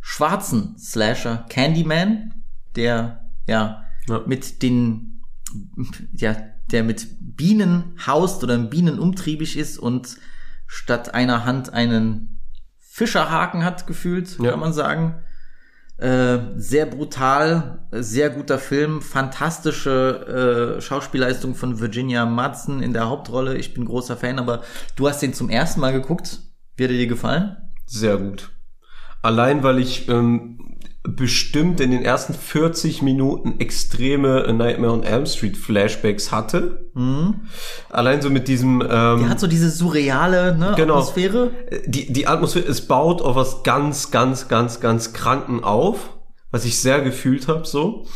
[SPEAKER 1] schwarzen Slasher Candyman, der ja,
[SPEAKER 3] Ja.
[SPEAKER 1] mit den ja, der mit Bienen haust oder bienenumtriebig ist und statt einer Hand einen Fischerhaken hat gefühlt,
[SPEAKER 3] Ja.
[SPEAKER 1] kann man sagen. Äh, sehr brutal, sehr guter Film, fantastische äh, Schauspielleistung von Virginia Madsen in der Hauptrolle. Ich bin großer Fan, aber du hast den zum ersten Mal geguckt. Wird er dir gefallen?
[SPEAKER 3] Sehr gut. Allein weil ich ähm, bestimmt in den ersten 40 Minuten extreme Nightmare on Elm Street Flashbacks hatte. Allein so mit diesem ähm,
[SPEAKER 1] Der hat so diese surreale ne,
[SPEAKER 3] Genau.
[SPEAKER 1] Atmosphäre.
[SPEAKER 3] die, die Atmosphäre, es baut auf was ganz, ganz, ganz, ganz Kranken auf, was ich sehr gefühlt habe, so.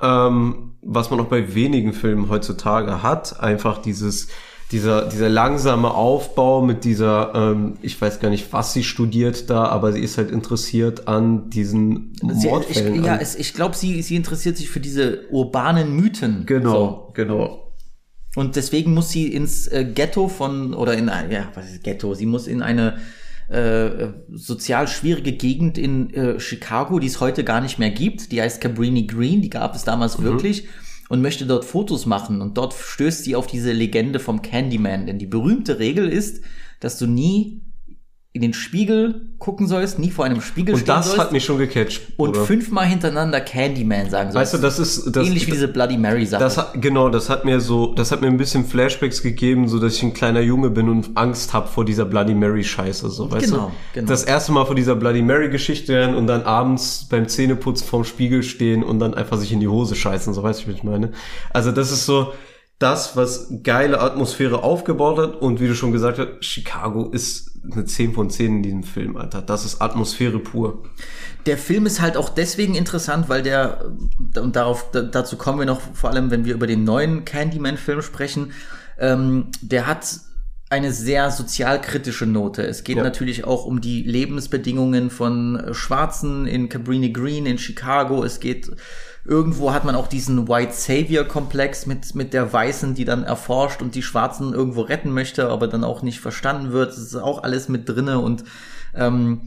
[SPEAKER 3] Ähm, was man auch bei wenigen Filmen heutzutage hat, einfach dieses, dieser, dieser langsame Aufbau mit dieser, ähm, ich weiß gar nicht, was sie studiert da, aber sie ist halt interessiert an diesen
[SPEAKER 1] Sie, ich,
[SPEAKER 3] Mordfällen.
[SPEAKER 1] ja, es, ich glaube, sie, sie interessiert sich für diese urbanen Mythen.
[SPEAKER 3] genau, genau.
[SPEAKER 1] So. Und deswegen muss sie ins äh, Ghetto von, oder in ein, ja, was ist Ghetto? Sie muss in eine äh, sozial schwierige Gegend in äh, Chicago, die es heute gar nicht mehr gibt. Die heißt Cabrini Green, die gab es damals wirklich. Und möchte dort Fotos machen. Und dort stößt sie auf diese Legende vom Candyman. Denn die berühmte Regel ist, dass du nie in den Spiegel gucken sollst, nie vor einem Spiegel
[SPEAKER 3] Und
[SPEAKER 1] stehen
[SPEAKER 3] das
[SPEAKER 1] sollst
[SPEAKER 3] hat mich schon gecatcht.
[SPEAKER 1] und
[SPEAKER 3] Bruder.
[SPEAKER 1] fünfmal hintereinander Candyman sagen sollst.
[SPEAKER 3] Weißt du, das ist, das,
[SPEAKER 1] Ähnlich wie diese Bloody Mary Sache.
[SPEAKER 3] Das genau, das hat mir so, das hat mir ein bisschen Flashbacks gegeben, so dass ich ein kleiner Junge bin und Angst hab vor dieser Bloody Mary Scheiße, so, weißt
[SPEAKER 1] Genau,
[SPEAKER 3] du?
[SPEAKER 1] genau.
[SPEAKER 3] Das erste Mal vor dieser Bloody Mary Geschichte hören und dann abends beim Zähneputzen vorm Spiegel stehen und dann einfach sich in die Hose scheißen, so weißt du, wie ich meine? Also das ist so das, was geile Atmosphäre aufgebaut hat und wie du schon gesagt hast, Chicago ist eine 10 von 10 in diesem Film, Alter. Das ist Atmosphäre pur.
[SPEAKER 1] Der Film ist halt auch deswegen interessant, weil der, und darauf, da- dazu kommen wir noch, vor allem wenn wir über den neuen Candyman-Film sprechen, ähm, der hat eine sehr sozialkritische Note. Es geht
[SPEAKER 3] Ja.
[SPEAKER 1] natürlich auch um die Lebensbedingungen von äh, Schwarzen in Cabrini Green, in Chicago. Es geht, irgendwo hat man auch diesen White Savior-Komplex mit, mit der Weißen, die dann erforscht und die Schwarzen irgendwo retten möchte, aber dann auch nicht verstanden wird. Das ist auch alles mit drinne und ähm,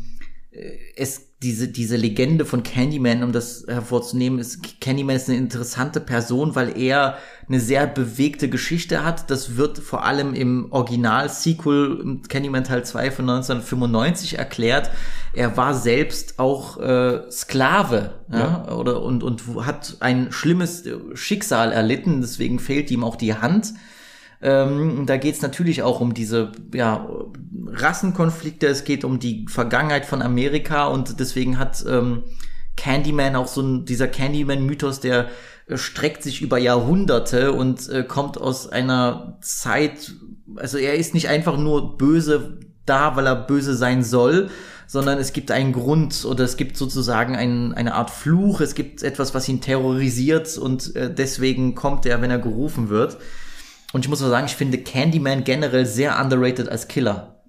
[SPEAKER 1] es, diese, diese Legende von Candyman, um das hervorzunehmen, ist, Candyman ist eine interessante Person, weil er eine sehr bewegte Geschichte hat. Das wird vor allem im Original-Sequel Candyman Teil 2 von 1995 erklärt. Er war selbst auch äh, Sklave ja, oder und, und hat ein schlimmes Schicksal erlitten, deswegen fehlt ihm auch die Hand. Ähm, da geht es natürlich auch um diese ja, Rassenkonflikte, es geht um die Vergangenheit von Amerika und deswegen hat ähm, Candyman auch so ein, dieser Candyman-Mythos, der äh, streckt sich über Jahrhunderte und äh, kommt aus einer Zeit, also er ist nicht einfach nur böse da, weil er böse sein soll, sondern es gibt einen Grund oder es gibt sozusagen ein, eine Art Fluch, es gibt etwas, was ihn terrorisiert und äh, deswegen kommt er, wenn er gerufen wird. Und ich muss auch sagen, ich finde Candyman generell sehr underrated als Killer.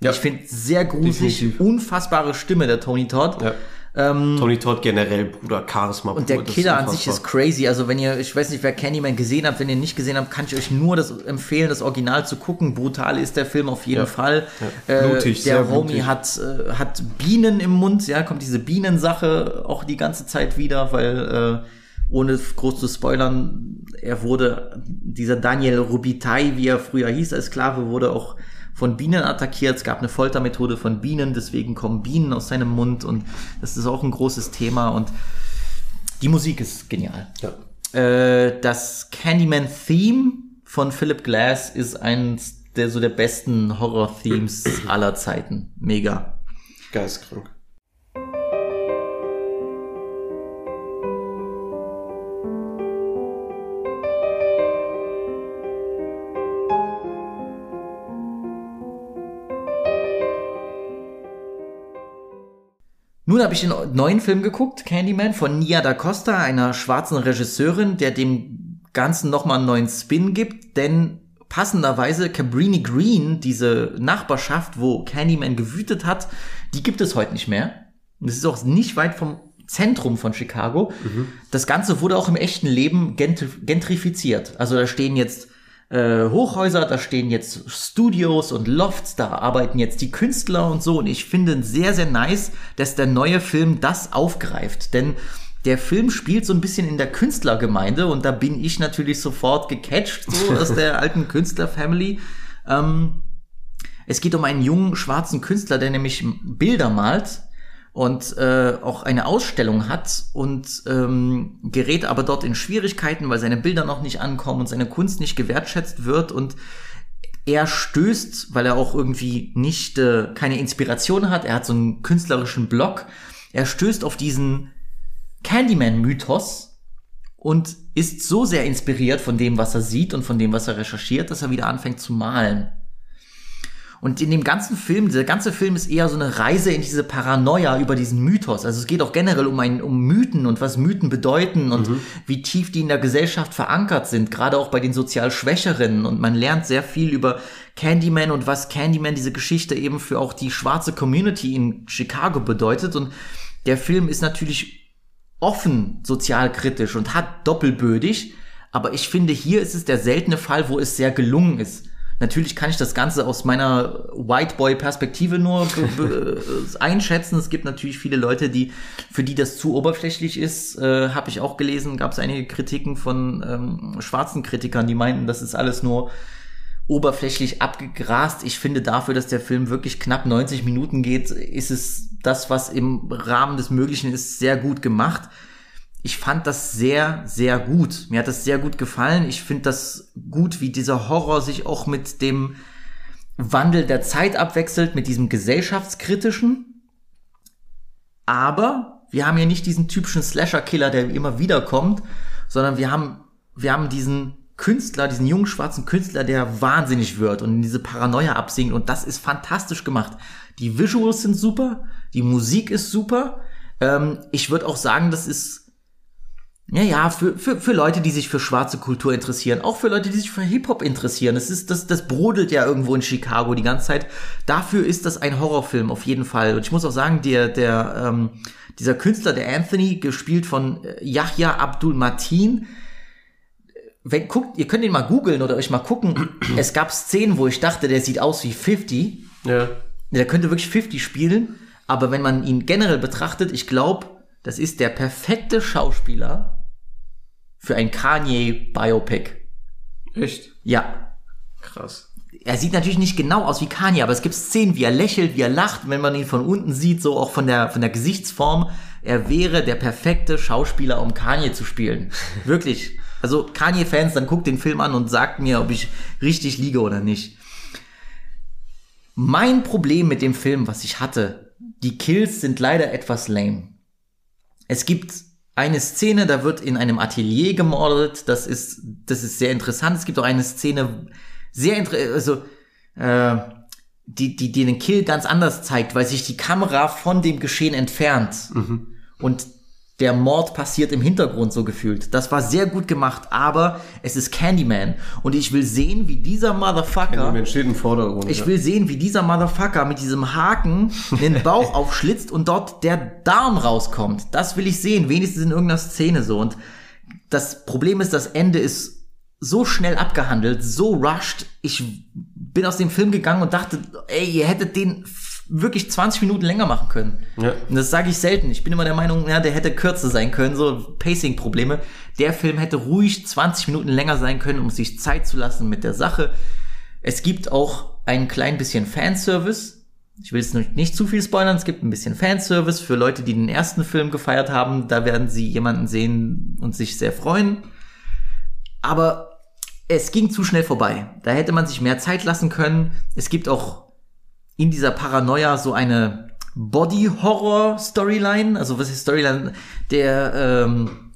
[SPEAKER 3] Ja.
[SPEAKER 1] Ich finde sehr gruselig,
[SPEAKER 3] Definitiv.
[SPEAKER 1] unfassbare Stimme der Tony Todd.
[SPEAKER 3] Ja. Tony Todd generell, Bruder, Charisma.
[SPEAKER 1] Und der Killer an sich ist crazy. Also wenn ihr, ich weiß nicht, wer Candyman gesehen habt, wenn ihr nicht gesehen habt, kann ich euch nur das empfehlen, das Original zu gucken. Brutal ist der Film auf jeden
[SPEAKER 3] Ja.
[SPEAKER 1] Fall.
[SPEAKER 3] Ja.
[SPEAKER 1] Äh,
[SPEAKER 3] Blutig,
[SPEAKER 1] der
[SPEAKER 3] sehr
[SPEAKER 1] Homie hat, äh, hat Bienen im Mund, ja, kommt diese Bienensache auch die ganze Zeit wieder, weil äh, ohne groß zu spoilern, er wurde, dieser Daniel Rubitai, wie er früher hieß als Sklave, wurde auch von Bienen attackiert. Es gab eine Foltermethode von Bienen, deswegen kommen Bienen aus seinem Mund und das ist auch ein großes Thema und die Musik ist genial.
[SPEAKER 3] Ja.
[SPEAKER 1] Äh, das Candyman-Theme von Philip Glass ist eins der so der besten Horror-Themes aller Zeiten. Mega.
[SPEAKER 3] Geistkrank.
[SPEAKER 1] Nun habe ich den neuen Film geguckt, Candyman, von Nia da Costa, einer schwarzen Regisseurin, der dem Ganzen nochmal einen neuen Spin gibt, denn passenderweise Cabrini Green, diese Nachbarschaft, wo Candyman gewütet hat, die gibt es heute nicht mehr. Und es ist auch nicht weit vom Zentrum von Chicago. Das Ganze wurde auch im echten Leben gentr- gentrifiziert. Also da stehen jetzt äh, Hochhäuser, da stehen jetzt Studios und Lofts, da arbeiten jetzt die Künstler und so. Und ich finde sehr, sehr nice, dass der neue Film das aufgreift. Denn der Film spielt so ein bisschen in der Künstlergemeinde und da bin ich natürlich sofort gecatcht, so aus der alten Künstlerfamily. Ähm, es geht um einen jungen schwarzen Künstler, der nämlich Bilder malt und äh, auch eine Ausstellung hat und ähm, gerät aber dort in Schwierigkeiten, weil seine Bilder noch nicht ankommen und seine Kunst nicht gewertschätzt wird. Und er stößt, weil er auch irgendwie nicht äh, keine Inspiration hat, er hat so einen künstlerischen Block, er stößt auf diesen Candyman-Mythos und ist so sehr inspiriert von dem, was er sieht und von dem, was er recherchiert, dass er wieder anfängt zu malen. Und in dem ganzen Film, dieser ganze Film ist eher so eine Reise in diese Paranoia über diesen Mythos. Also es geht auch generell um ein, um Mythen und was Mythen bedeuten und wie tief die in der Gesellschaft verankert sind, gerade auch bei den sozial Schwächeren. Und man lernt sehr viel über Candyman und was Candyman diese Geschichte eben für auch die schwarze Community in Chicago bedeutet. Und der Film ist natürlich offen sozialkritisch und hat doppelbödig. Aber ich finde, hier ist es der seltene Fall, wo es sehr gelungen ist. Natürlich kann ich das Ganze aus meiner White Boy Perspektive nur einschätzen. Es gibt natürlich viele Leute, die für die das zu oberflächlich ist. Äh, Habe ich auch gelesen. Gab es einige Kritiken von ähm, schwarzen Kritikern, die meinten, das ist alles nur oberflächlich abgegrast. Ich finde dafür, dass der Film wirklich knapp 90 Minuten geht, ist es das, was im Rahmen des Möglichen ist, sehr gut gemacht. Ich fand das sehr, sehr gut. Mir hat das sehr gut gefallen. Ich finde das gut, wie dieser Horror sich auch mit dem Wandel der Zeit abwechselt, mit diesem gesellschaftskritischen. Aber wir haben hier nicht diesen typischen Slasher-Killer, der immer wieder kommt, sondern wir haben, wir haben diesen Künstler, diesen jungen schwarzen Künstler, der wahnsinnig wird und in diese Paranoia absinkt und das ist fantastisch gemacht. Die Visuals sind super, die Musik ist super. Ähm, ich würde auch sagen, das ist ja, ja, für, für, für Leute, die sich für schwarze Kultur interessieren, auch für Leute, die sich für Hip-Hop interessieren. Das ist, das, das brodelt ja irgendwo in Chicago die ganze Zeit. Dafür ist das ein Horrorfilm, auf jeden Fall. Und ich muss auch sagen, der, der, ähm, dieser Künstler, der Anthony, gespielt von äh, Yahya Abdul Matin, wenn, guckt, ihr könnt ihn mal googeln oder euch mal gucken. es gab Szenen, wo ich dachte, der sieht aus wie 50.
[SPEAKER 3] Ja.
[SPEAKER 1] Der könnte wirklich 50 spielen, Aber wenn man ihn generell betrachtet, ich glaube, das ist der perfekte Schauspieler für ein Kanye-Biopic.
[SPEAKER 3] Echt?
[SPEAKER 1] Ja.
[SPEAKER 3] Krass.
[SPEAKER 1] Er sieht natürlich nicht genau aus wie Kanye, aber es gibt Szenen, wie er lächelt, wie er lacht, wenn man ihn von unten sieht, so auch von der, von der Gesichtsform. Er wäre der perfekte Schauspieler, um Kanye zu spielen. Wirklich. Also Kanye-Fans, dann guckt den Film an und sagt mir, ob ich richtig liege oder nicht. Mein Problem mit dem Film, was ich hatte, die Kills sind leider etwas lame. Es gibt eine Szene, da wird in einem Atelier gemordet. Das ist, das ist sehr interessant. Es gibt auch eine Szene, sehr interessant, also, äh, die, die, die den Kill ganz anders zeigt, weil sich die Kamera von dem Geschehen entfernt. Und der Mord passiert im Hintergrund so gefühlt. Das war sehr gut gemacht, aber es ist Candyman. Und ich will sehen, wie dieser Motherfucker.
[SPEAKER 3] Man steht im Vordergrund.
[SPEAKER 1] Ich
[SPEAKER 3] ja.
[SPEAKER 1] will sehen, wie dieser Motherfucker mit diesem Haken den Bauch aufschlitzt und dort der Darm rauskommt. Das will ich sehen, wenigstens in irgendeiner Szene so. Und das Problem ist, das Ende ist so schnell abgehandelt, so rushed. Ich bin aus dem Film gegangen und dachte, ey, ihr hättet den wirklich 20 Minuten länger machen können.
[SPEAKER 3] Ja.
[SPEAKER 1] Und das sage ich selten. Ich bin immer der Meinung, ja, der hätte kürzer sein können, so Pacing-Probleme. Der Film hätte ruhig 20 Minuten länger sein können, um sich Zeit zu lassen mit der Sache. Es gibt auch ein klein bisschen Fanservice. Ich will jetzt nicht- nicht zu viel spoilern. Es gibt ein bisschen Fanservice für Leute, die den ersten Film gefeiert haben. Da werden sie jemanden sehen und sich sehr freuen. Aber es ging zu schnell vorbei. Da hätte man sich mehr Zeit lassen können. Es gibt auch in dieser Paranoia so eine Body-Horror-Storyline. Also was ist Storyline? Der, ähm,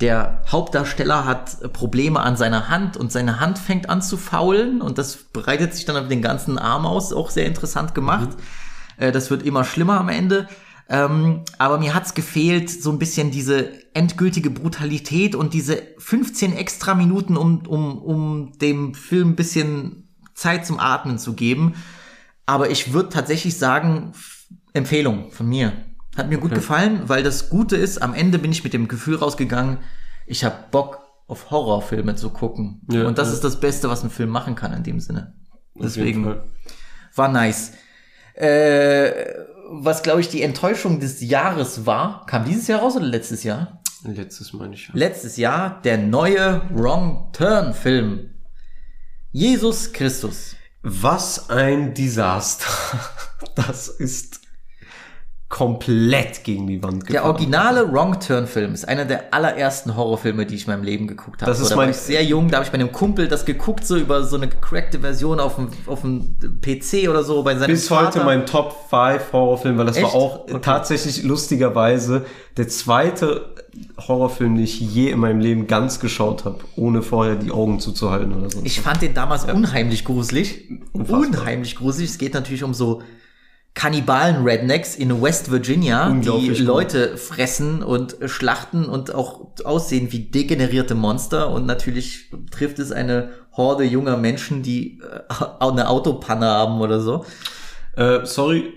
[SPEAKER 1] der Hauptdarsteller hat Probleme an seiner Hand und seine Hand fängt an zu faulen und das breitet sich dann auf den ganzen Arm aus. Auch sehr interessant gemacht. Äh, das wird immer schlimmer am Ende. Ähm, aber mir hat's gefehlt, so ein bisschen diese endgültige Brutalität und diese 15 extra Minuten, um, um, um dem Film ein bisschen Zeit zum Atmen zu geben. Aber ich würde tatsächlich sagen, Empfehlung von mir. Hat mir gut gefallen, weil das Gute ist, am Ende bin ich mit dem Gefühl rausgegangen, ich habe Bock auf Horrorfilme zu gucken.
[SPEAKER 3] Ja,
[SPEAKER 1] und das
[SPEAKER 3] ja.
[SPEAKER 1] ist das Beste, was ein Film machen kann in dem Sinne. Deswegen war nice. Äh, was glaube ich die Enttäuschung des Jahres war, kam dieses Jahr raus oder letztes Jahr?
[SPEAKER 3] Letztes meine ich. ja.
[SPEAKER 1] Letztes Jahr der neue Wrong Turn Film. Jesus Christus.
[SPEAKER 3] Was ein Desaster. Das ist komplett gegen die Wand gefahren.
[SPEAKER 1] Der originale Wrong Turn Film ist einer der allerersten Horrorfilme, die ich in meinem Leben geguckt habe.
[SPEAKER 3] Das ist
[SPEAKER 1] so, da war
[SPEAKER 3] mein-
[SPEAKER 1] ich sehr jung, da habe ich bei einem Kumpel das geguckt, so über so eine gecrackte Version auf dem, auf dem PC oder so bei seinem
[SPEAKER 3] Bis
[SPEAKER 1] Vater.
[SPEAKER 3] heute mein Top 5 Horrorfilm, weil das war
[SPEAKER 1] Echt?
[SPEAKER 3] auch
[SPEAKER 1] Okay.
[SPEAKER 3] tatsächlich lustigerweise der zweite Horrorfilm, den ich je in meinem Leben ganz geschaut habe, ohne vorher die Augen zuzuhalten oder so.
[SPEAKER 1] Ich fand den damals unheimlich gruselig.
[SPEAKER 3] Unfassbar.
[SPEAKER 1] Unheimlich gruselig. Es geht natürlich um so Kannibalen-Rednecks in West Virginia, die
[SPEAKER 3] Unglaublich gut.
[SPEAKER 1] Leute fressen und schlachten und auch aussehen wie degenerierte Monster. Und natürlich trifft es eine Horde junger Menschen, die äh, eine Autopanne haben oder so.
[SPEAKER 3] Äh, sorry,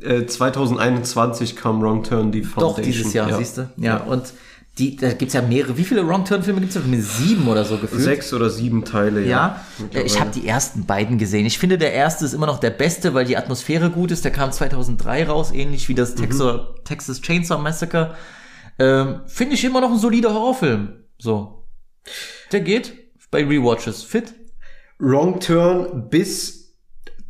[SPEAKER 3] äh, 2021 kam Wrong Turn, die Foundation.
[SPEAKER 1] Doch, dieses Jahr,
[SPEAKER 3] ja.
[SPEAKER 1] siehst du? Ja, und die, da gibt's ja mehrere. Wie viele Wrong-Turn-Filme gibt's da? Sieben oder so gefühlt.
[SPEAKER 3] Sechs oder sieben Teile, ja.
[SPEAKER 1] Ja, äh, ich habe die ersten beiden gesehen. Ich finde, der erste ist immer noch der beste, weil die Atmosphäre gut ist. Der kam 2003 raus, ähnlich wie das Texas, Texas Chainsaw Massacre. Ähm, finde ich immer noch ein solider Horrorfilm. So. Der geht bei Rewatches fit.
[SPEAKER 3] Wrong Turn bis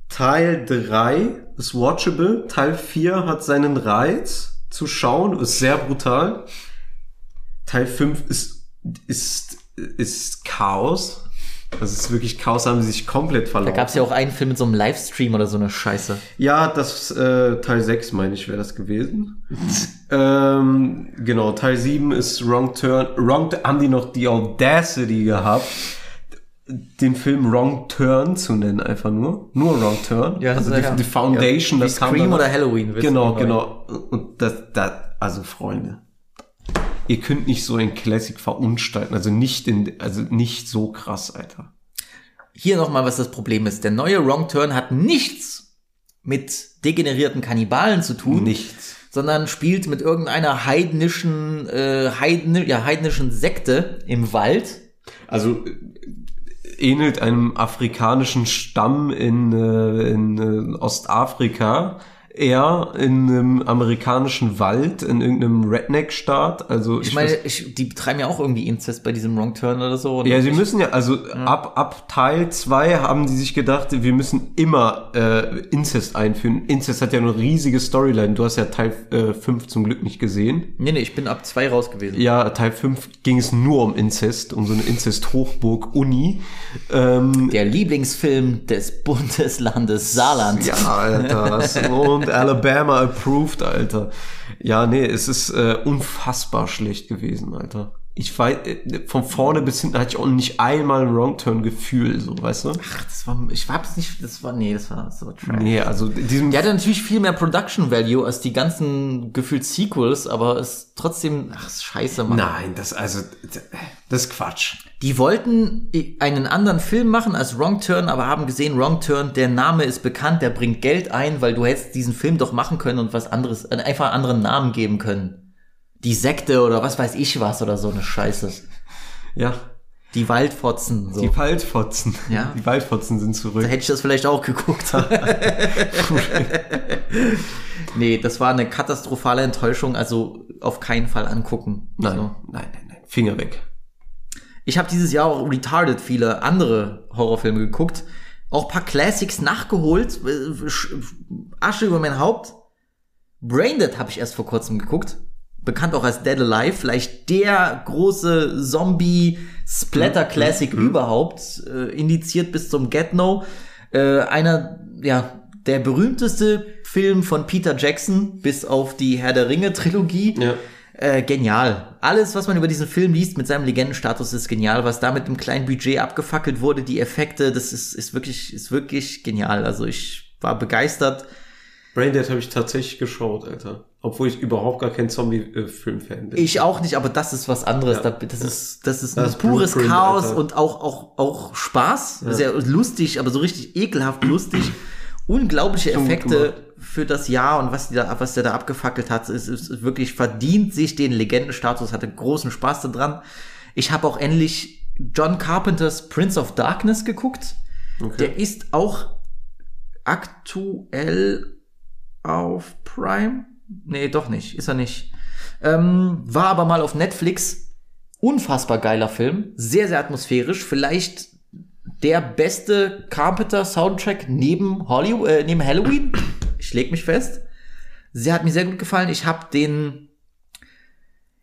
[SPEAKER 3] Teil 3 ist watchable. Teil 4 hat seinen Reiz zu schauen, ist sehr brutal. Teil 5 ist, ist, ist Chaos. Das ist wirklich Chaos, haben sie sich komplett
[SPEAKER 1] Da
[SPEAKER 3] verlaufen.
[SPEAKER 1] gab's ja auch einen Film mit so einem Livestream oder so eine Scheiße.
[SPEAKER 3] Ja, das äh, Teil 6, meine ich, wäre das gewesen. ähm, genau, Teil 7 ist Wrong Turn. Wrong haben die noch die Audacity gehabt, den Film Wrong Turn zu nennen, einfach nur. Nur Wrong Turn.
[SPEAKER 1] Ja,
[SPEAKER 3] also die,
[SPEAKER 1] ja.
[SPEAKER 3] die Foundation,
[SPEAKER 1] Ja,
[SPEAKER 3] das kam
[SPEAKER 1] Scream oder Halloween,
[SPEAKER 3] Genau, genau. Und das, das, also Freunde. Ihr könnt nicht so ein Classic verunstalten, also nicht in, also nicht so krass, Alter.
[SPEAKER 1] Hier nochmal, was das Problem ist. Der neue Wrong Turn hat nichts mit degenerierten Kannibalen zu tun.
[SPEAKER 3] Nichts.
[SPEAKER 1] sondern spielt mit irgendeiner heidnischen, äh, heidni ja, heidnischen Sekte im Wald.
[SPEAKER 3] Also ähnelt einem afrikanischen Stamm in, äh, in äh, Ostafrika eher in einem amerikanischen Wald, in irgendeinem Redneck-Staat. Also
[SPEAKER 1] Ich meine, ich, die betreiben ja auch irgendwie Inzest bei diesem Wrong Turn oder so. Und
[SPEAKER 3] Ja, sie
[SPEAKER 1] ich,
[SPEAKER 3] müssen ja, also ab, ab Teil 2 haben die sich gedacht, wir müssen immer äh, Incest einführen. Incest hat ja eine riesige Storyline. Du hast ja Teil 5 zum Glück nicht gesehen.
[SPEAKER 1] Nee, nee, ich bin ab zwei raus gewesen.
[SPEAKER 3] Ja, Teil 5 ging es nur um Inzest, um so eine Inzest-Hochburg Uni. Ähm,
[SPEAKER 1] Der Lieblingsfilm des Bundeslandes Saarland.
[SPEAKER 3] ja, Alter. Und Alabama approved, Alter. Ja, nee, es ist äh, unfassbar schlecht gewesen, Alter. Ich weiß, äh, von vorne bis hinten hatte ich auch nicht einmal ein Wrong-Turn-Gefühl, so, weißt du?
[SPEAKER 1] Ach, das war, ich hab's nicht, das war, nee, das war, das war trash.
[SPEAKER 3] Nee, also diesem
[SPEAKER 1] Der hatte natürlich viel mehr Production Value als die ganzen gefühlt Sequels, aber ist trotzdem, ach, ist scheiße, Mann.
[SPEAKER 3] Nein, das also das ist Quatsch.
[SPEAKER 1] Die wollten einen anderen Film machen als Wrong Turn, aber haben gesehen, Wrong Turn, der Name ist bekannt, der bringt Geld ein, weil du hättest diesen Film doch machen können und was anderes, äh, einfach einen anderen Namen geben können. Die Sekte oder was weiß ich was oder so eine Scheiße.
[SPEAKER 3] Ja,
[SPEAKER 1] Die Waldfotzen, so.
[SPEAKER 3] die Waldfotzen.
[SPEAKER 1] Ja.
[SPEAKER 3] Die Waldfotzen sind zurück.
[SPEAKER 1] Da hätte ich das vielleicht auch geguckt. nee, das war eine katastrophale Enttäuschung, also auf keinen Fall angucken.
[SPEAKER 3] Nein,
[SPEAKER 1] So.
[SPEAKER 3] nein, nein, nein. Finger weg.
[SPEAKER 1] Ich habe dieses Jahr auch retarded viele andere Horrorfilme geguckt. Auch paar Classics nachgeholt. Äh, Sch- Asche über mein Haupt. Braindead habe ich erst vor kurzem geguckt. Bekannt auch als Dead Alive. Vielleicht der große Zombie-Splatter-Classic überhaupt. Äh, indiziert bis zum Get-No. Äh, einer, ja, der berühmteste Film von Peter Jackson, bis auf die Herr der Ringe-Trilogie.
[SPEAKER 3] Ja.
[SPEAKER 1] Äh, genial. Alles, was man über diesen Film liest mit seinem Legendenstatus, ist genial. Was da mit einem kleinen Budget abgefackelt wurde, die Effekte, das ist, ist wirklich, ist wirklich genial. Also ich war begeistert.
[SPEAKER 3] Braindead habe ich tatsächlich geschaut, Alter. Obwohl ich überhaupt gar kein Zombie-Film-Fan bin.
[SPEAKER 1] Ich auch nicht, aber das ist was anderes.
[SPEAKER 3] Ja.
[SPEAKER 1] Da- Das ist, das ist
[SPEAKER 3] Das
[SPEAKER 1] ein
[SPEAKER 3] ist
[SPEAKER 1] pures
[SPEAKER 3] Blueprint,
[SPEAKER 1] Chaos
[SPEAKER 3] Alter.
[SPEAKER 1] und auch, auch, auch Spaß. Sehr lustig, aber so richtig ekelhaft lustig. Unglaubliche Effekte
[SPEAKER 3] gemacht.
[SPEAKER 1] Für das Jahr und was, die da, was der da abgefackelt hat. Es ist wirklich verdient sich den Legendenstatus, hatte großen Spaß daran. Ich habe auch endlich John Carpenters Prince of Darkness geguckt. Der ist auch aktuell auf Prime. Nee, doch nicht. Ist er nicht. Ähm, war aber mal auf Netflix. Unfassbar geiler Film. Sehr, sehr atmosphärisch. Vielleicht der beste Carpenter-Soundtrack neben, Hollywood, äh, neben Halloween. Ich leg mich fest. Sie hat mir sehr gut gefallen. Ich habe den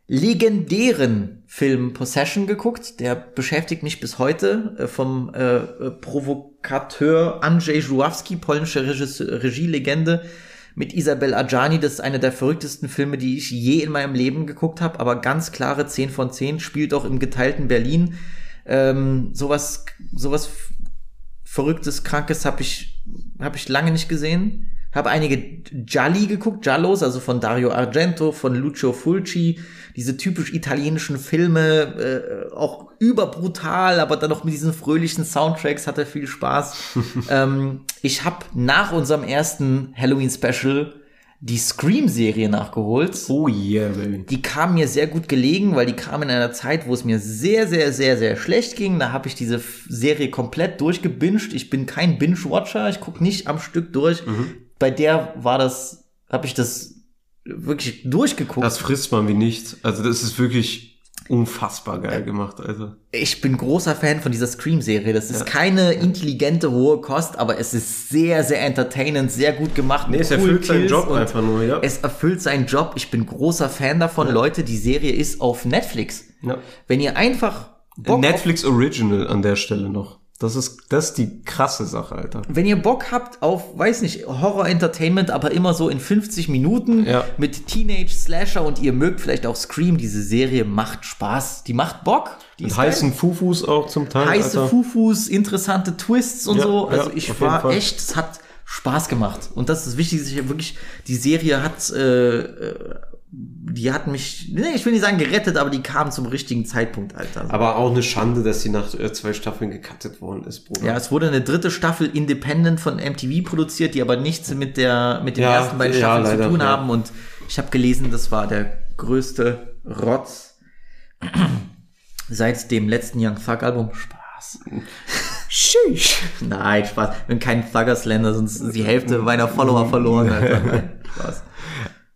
[SPEAKER 1] legendären Film Possession geguckt. Der beschäftigt mich bis heute äh, vom äh, äh, Provokateur Andrzej Żuławski, polnische Regielegende mit Isabel Adjani. Das ist einer der verrücktesten Filme, die ich je in meinem Leben geguckt habe, aber ganz klare 10 von 10. Spielt auch im geteilten Berlin. Ähm, sowas, sowas Verrücktes, Krankes habe ich, hab ich lange nicht gesehen. Habe einige Gialli geguckt, Giallos, also von Dario Argento, von Lucio Fulci, diese typisch italienischen Filme, äh, auch überbrutal, aber dann noch mit diesen fröhlichen Soundtracks, hatte viel Spaß. ähm, ich habe nach unserem ersten Halloween-Special die Scream-Serie nachgeholt.
[SPEAKER 3] oh yeah, baby.
[SPEAKER 1] Die kam mir sehr gut gelegen, weil die kam in einer Zeit, wo es mir sehr, sehr, sehr, sehr schlecht ging. Da habe ich diese Serie komplett durchgebinged. Ich bin kein Binge-Watcher, ich gucke nicht am Stück durch. Bei der war das, habe ich das wirklich durchgeguckt.
[SPEAKER 3] Das frisst man wie nichts. Also das ist wirklich unfassbar geil gemacht, Alter.
[SPEAKER 1] ich bin großer Fan von dieser Scream-Serie. Das ist keine intelligente, hohe Kost, aber es ist sehr, sehr entertainend, sehr gut gemacht.
[SPEAKER 3] Nee, es erfüllt seinen
[SPEAKER 1] Kills
[SPEAKER 3] Job einfach nur, ja.
[SPEAKER 1] Es erfüllt seinen Job. Ich bin großer Fan davon. Leute, die Serie ist auf Netflix.
[SPEAKER 3] Ja.
[SPEAKER 1] Wenn ihr einfach Bock
[SPEAKER 3] Netflix Original an der Stelle noch. Das ist, das ist die krasse Sache, Alter.
[SPEAKER 1] Wenn ihr Bock habt auf, weiß nicht, Horror-Entertainment, aber immer so in 50 Minuten
[SPEAKER 3] Ja.
[SPEAKER 1] mit Teenage-Slasher und ihr mögt vielleicht auch Scream, diese Serie macht Spaß. Die macht Bock. Die
[SPEAKER 3] Mit
[SPEAKER 1] ist geil.
[SPEAKER 3] heißen Fufus auch zum Teil,
[SPEAKER 1] heiße
[SPEAKER 3] Alter.
[SPEAKER 1] Fufus, interessante Twists und
[SPEAKER 3] Ja,
[SPEAKER 1] so. Also
[SPEAKER 3] ja,
[SPEAKER 1] ich war echt, es hat Spaß gemacht. Und das ist hab wirklich, die Serie hat, äh, äh, die hat mich, nee, ich will nicht sagen gerettet, aber die kam zum richtigen Zeitpunkt, Alter.
[SPEAKER 3] Aber auch eine Schande, dass die nach äh, zwei Staffeln gecuttet worden ist, Bruder.
[SPEAKER 1] Ja, es wurde eine dritte Staffel independent von MTV produziert, die aber nichts mit der mit den
[SPEAKER 3] Ja,
[SPEAKER 1] ersten beiden
[SPEAKER 3] ja,
[SPEAKER 1] Staffeln
[SPEAKER 3] leider,
[SPEAKER 1] zu tun
[SPEAKER 3] ja.
[SPEAKER 1] haben. Und ich habe gelesen, das war der größte Rotz seit dem letzten Young Thug Album. Spaß.
[SPEAKER 3] Sheesh.
[SPEAKER 1] Nein, Spaß. Wenn kein Thugger-Slender, sonst die Hälfte meiner Follower verloren, Alter. Nein, Spaß.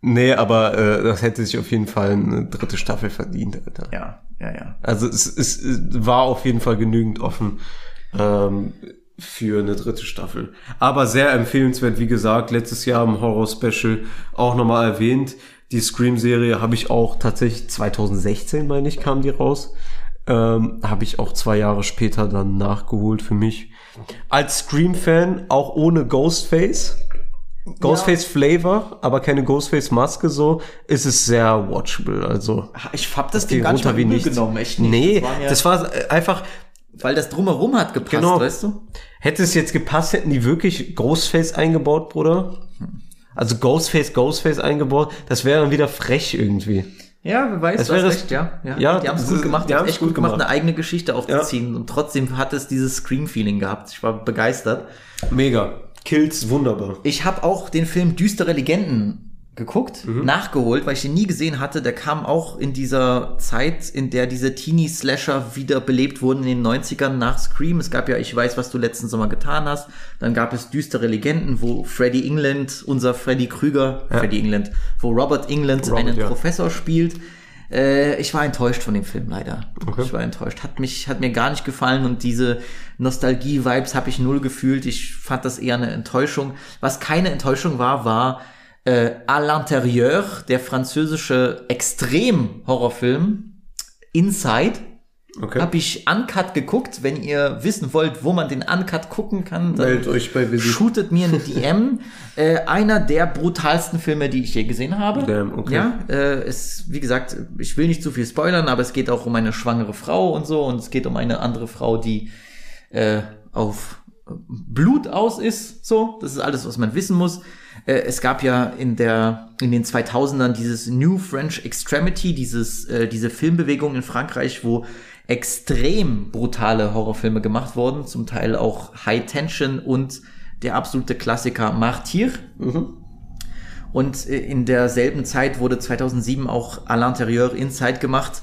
[SPEAKER 3] Nee, aber äh, das hätte sich auf jeden Fall eine dritte Staffel verdient, Alter.
[SPEAKER 1] Ja, ja, ja.
[SPEAKER 3] Also es, es, es war auf jeden Fall genügend offen ähm, für eine dritte Staffel. Aber sehr empfehlenswert, wie gesagt, letztes Jahr im Horror-Special auch nochmal erwähnt. Die Scream-Serie habe ich auch tatsächlich 2016, meine ich, kam die raus. Ähm, habe ich auch zwei Jahre später dann nachgeholt für mich. Als Scream-Fan, auch ohne Ghostface. Ghostface Flavor, aber keine Ghostface Maske so, ist es sehr watchable. Also
[SPEAKER 1] Ich hab das Ding gar nicht
[SPEAKER 3] runter
[SPEAKER 1] mal
[SPEAKER 3] wie nichts.
[SPEAKER 1] genommen, echt nicht.
[SPEAKER 3] Nee,
[SPEAKER 1] das war,
[SPEAKER 3] das war äh, einfach,
[SPEAKER 1] weil das drumherum hat gepasst,
[SPEAKER 3] Genau.
[SPEAKER 1] weißt du?
[SPEAKER 3] hätte es jetzt gepasst, hätten die wirklich Ghostface eingebaut, Bruder? Also Ghostface, Ghostface eingebaut, das wäre dann wieder frech irgendwie.
[SPEAKER 1] Ja, wer weiß,
[SPEAKER 3] Das wäre-
[SPEAKER 1] recht, ja. ja.
[SPEAKER 3] Ja,
[SPEAKER 1] die haben es gut gemacht,
[SPEAKER 3] die
[SPEAKER 1] haben echt gut gemacht,
[SPEAKER 3] gemacht.
[SPEAKER 1] eine eigene Geschichte aufzuziehen. Und trotzdem hat es dieses Scream-Feeling gehabt. Ich war begeistert.
[SPEAKER 3] Mega. Kills wunderbar.
[SPEAKER 1] Ich habe auch den Film Düstere Legenden geguckt,
[SPEAKER 3] Mhm.
[SPEAKER 1] nachgeholt, weil ich den nie gesehen hatte. Der kam auch in dieser Zeit, in der diese Teenie-Slasher wieder belebt wurden in den 90ern nach Scream. Es gab ja Ich weiß, was du letzten Sommer getan hast. Dann gab es Düstere Legenden, wo Freddy England, unser Freddy Krüger, Freddy England, wo Robert England
[SPEAKER 3] Robert,
[SPEAKER 1] einen
[SPEAKER 3] ja.
[SPEAKER 1] Professor spielt. Äh, ich war enttäuscht von dem Film leider.
[SPEAKER 3] Okay.
[SPEAKER 1] Ich war enttäuscht. Hat mich, hat mir gar nicht gefallen und diese Nostalgie-Vibes habe ich null gefühlt. Ich fand das eher eine Enttäuschung. Was keine Enttäuschung war, war äh, À l'intérieur, der französische Extrem-Horrorfilm Inside.
[SPEAKER 3] Okay.
[SPEAKER 1] Habe ich Uncut geguckt. Wenn ihr wissen wollt, wo man den Uncut gucken kann, dann
[SPEAKER 3] Meldet euch bei Visit.
[SPEAKER 1] shootet mir eine DM. äh, einer der brutalsten Filme, die ich je gesehen habe.
[SPEAKER 3] Damn, okay.
[SPEAKER 1] Ja, äh, es, wie gesagt, ich will nicht zu viel spoilern, aber es geht auch um eine schwangere Frau und so und es geht um eine andere Frau, die äh, auf Blut aus ist. So, das ist alles, was man wissen muss. Äh, es gab ja in der in den 2000ern dieses New French Extremity, dieses äh, diese Filmbewegung in Frankreich, wo extrem brutale Horrorfilme gemacht wurden, zum Teil auch High Tension und der absolute Klassiker Martyr. Und äh, in derselben Zeit wurde 2007 auch à l'intérieur Inside gemacht,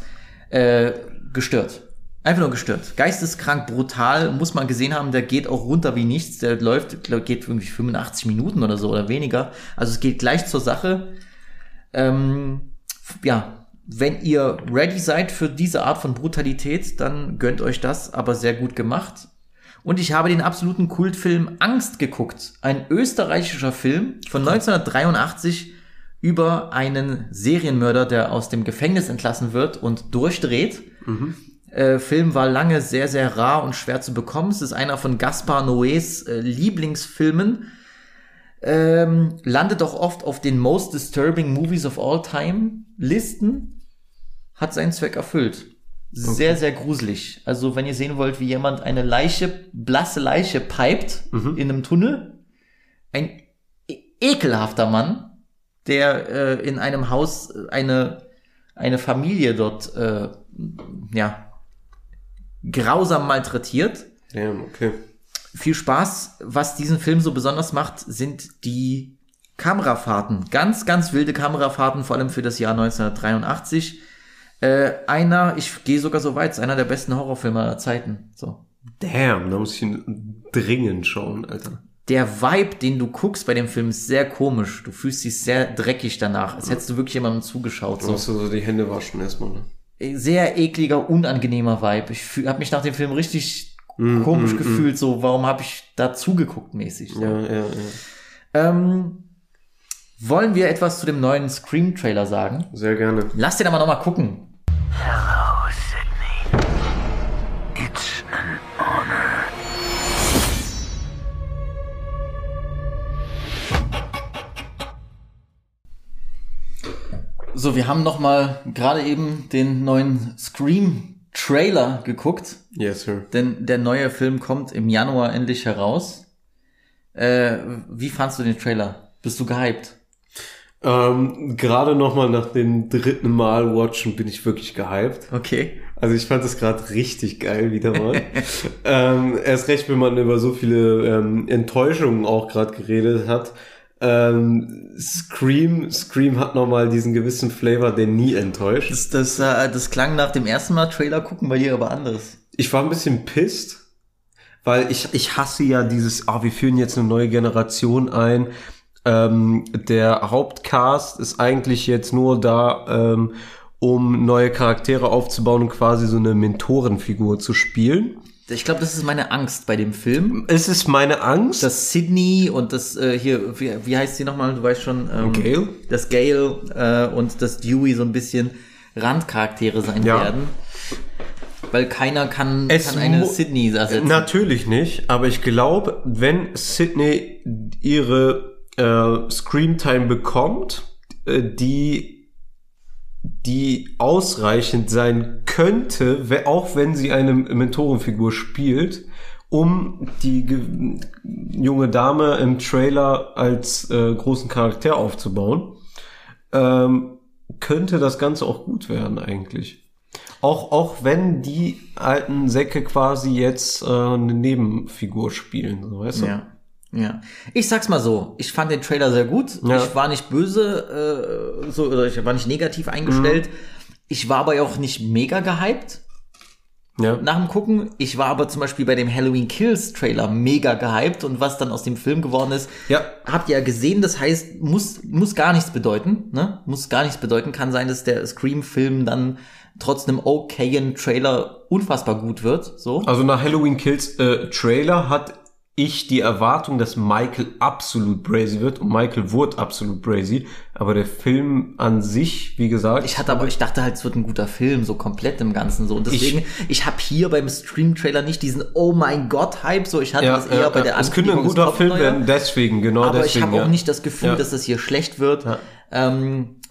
[SPEAKER 1] äh, gestört. Einfach nur gestört. Geisteskrank, brutal, muss man gesehen haben, der geht auch runter wie nichts. Der läuft, geht irgendwie 85 Minuten oder so oder weniger. Also es geht gleich zur Sache. Ähm, ja, wenn ihr ready seid für diese Art von Brutalität, dann gönnt euch das, aber sehr gut gemacht. Und ich habe den absoluten Kultfilm Angst geguckt. Ein österreichischer Film von 1983 über einen Serienmörder, der aus dem Gefängnis entlassen wird und durchdreht. Äh, Film war lange sehr, sehr rar und schwer zu bekommen. Es ist einer von Gaspar Noés äh, Lieblingsfilmen. Ähm, landet auch oft auf den Most Disturbing Movies of All Time Listen. Hat seinen Zweck erfüllt. Sehr, sehr gruselig. Also, wenn ihr sehen wollt, wie jemand eine Leiche, blasse Leiche pipet in einem Tunnel, ein e ekelhafter Mann, der äh, in einem Haus äh, eine, eine Familie dort, äh, ja, grausam malträtiert.
[SPEAKER 3] Damn, okay.
[SPEAKER 1] Viel Spaß. Was diesen Film so besonders macht, sind die Kamerafahrten. Ganz, ganz wilde Kamerafahrten, vor allem für das Jahr 1983. Äh, einer, ich gehe sogar so weit, ist einer der besten Horrorfilme aller Zeiten. So.
[SPEAKER 3] Damn, da muss ich ihn dringend schauen, Alter.
[SPEAKER 1] Der Vibe, den du guckst bei dem Film, ist sehr komisch. Du fühlst dich sehr dreckig danach, als hättest du wirklich jemandem zugeschaut.
[SPEAKER 3] Du musst du so die Hände waschen erstmal, ne?
[SPEAKER 1] Sehr ekliger, unangenehmer Vibe. Ich habe mich nach dem Film richtig komisch gefühlt. So, warum habe ich da zugeguckt mäßig? So.
[SPEAKER 3] Ja, ja, ja.
[SPEAKER 1] Ähm, wollen wir etwas zu dem neuen Scream-Trailer sagen?
[SPEAKER 3] Sehr gerne.
[SPEAKER 1] Lass den aber noch mal gucken.
[SPEAKER 4] Hello, Sydney. It's an honor.
[SPEAKER 1] So, wir haben noch mal gerade eben den neuen Scream-Trailer geguckt,
[SPEAKER 3] Yes, sir.
[SPEAKER 1] denn der neue Film kommt im Januar endlich heraus. Äh, wie fandst du den Trailer? Bist du gehypt?
[SPEAKER 3] Ähm, gerade nochmal nach dem dritten Mal watchen bin ich wirklich gehypt.
[SPEAKER 1] Okay.
[SPEAKER 3] Also ich fand das gerade richtig geil wieder mal. ähm, erst recht, wenn man über so viele ähm, Enttäuschungen auch gerade geredet hat. Ähm, Scream, Scream hat nochmal diesen gewissen Flavor, der nie enttäuscht.
[SPEAKER 1] Das, das, äh, das klang nach dem ersten Mal Trailer gucken bei dir aber anders.
[SPEAKER 3] Ich war ein bisschen pissed, weil ich, ich hasse ja dieses, ah, wir führen jetzt eine neue Generation ein. Ähm, der Hauptcast ist eigentlich jetzt nur da, ähm, um neue Charaktere aufzubauen und quasi so eine Mentorenfigur zu spielen.
[SPEAKER 1] Ich glaube, das ist meine Angst bei dem Film.
[SPEAKER 3] Es ist meine Angst.
[SPEAKER 1] Das Sydney und das äh, hier, wie, wie heißt sie nochmal? Du weißt schon. Ähm,
[SPEAKER 3] Gale?
[SPEAKER 1] Das Gale äh, und das Dewey so ein bisschen Randcharaktere sein
[SPEAKER 3] Ja.
[SPEAKER 1] werden. Weil keiner kann,
[SPEAKER 3] Es
[SPEAKER 1] kann eine Sydney ersetzen.
[SPEAKER 3] Natürlich nicht, aber ich glaube, wenn Sydney ihre äh, Screamtime bekommt, äh, die die ausreichend sein könnte, auch wenn sie eine Mentorenfigur spielt, um die ge- junge Dame im Trailer als äh, großen Charakter aufzubauen, ähm, könnte das Ganze auch gut werden eigentlich. Auch, auch wenn die alten Säcke quasi jetzt äh, eine Nebenfigur spielen, so, weißt du?
[SPEAKER 1] Ja. Ja. Ich sag's mal so, ich fand den Trailer sehr gut.
[SPEAKER 3] Ja.
[SPEAKER 1] Ich war nicht böse, äh, so, oder ich war nicht negativ eingestellt.
[SPEAKER 3] Mhm.
[SPEAKER 1] Ich war aber auch nicht mega gehypt
[SPEAKER 3] Ja.
[SPEAKER 1] nach dem Gucken. Ich war aber zum Beispiel bei dem Halloween Kills Trailer mega gehypt und was dann aus dem Film geworden ist,
[SPEAKER 3] Ja.
[SPEAKER 1] habt ihr ja gesehen. Das heißt, muss, muss gar nichts bedeuten, ne? Muss gar nichts bedeuten. Kann sein, dass der Scream-Film dann trotz einem okayen Trailer unfassbar gut wird, so.
[SPEAKER 3] Also nach Halloween Kills äh, Trailer hat ich die Erwartung, dass Michael absolut brazy wird und Michael wurde absolut brazy, aber der Film an sich, wie gesagt,
[SPEAKER 1] Ich hatte aber, ich dachte halt, es wird ein guter Film, so komplett im Ganzen so. Und deswegen, ich, habe hier beim Stream-Trailer nicht diesen Oh mein Gott-Hype, so ich hatte
[SPEAKER 3] ja,
[SPEAKER 1] das eher
[SPEAKER 3] ja,
[SPEAKER 1] bei der
[SPEAKER 3] es könnte ein guter Film werden, deswegen, genau
[SPEAKER 1] aber
[SPEAKER 3] deswegen.
[SPEAKER 1] ich habe
[SPEAKER 3] ja.
[SPEAKER 1] auch nicht das Gefühl, dass das hier schlecht wird. Ähm, äh,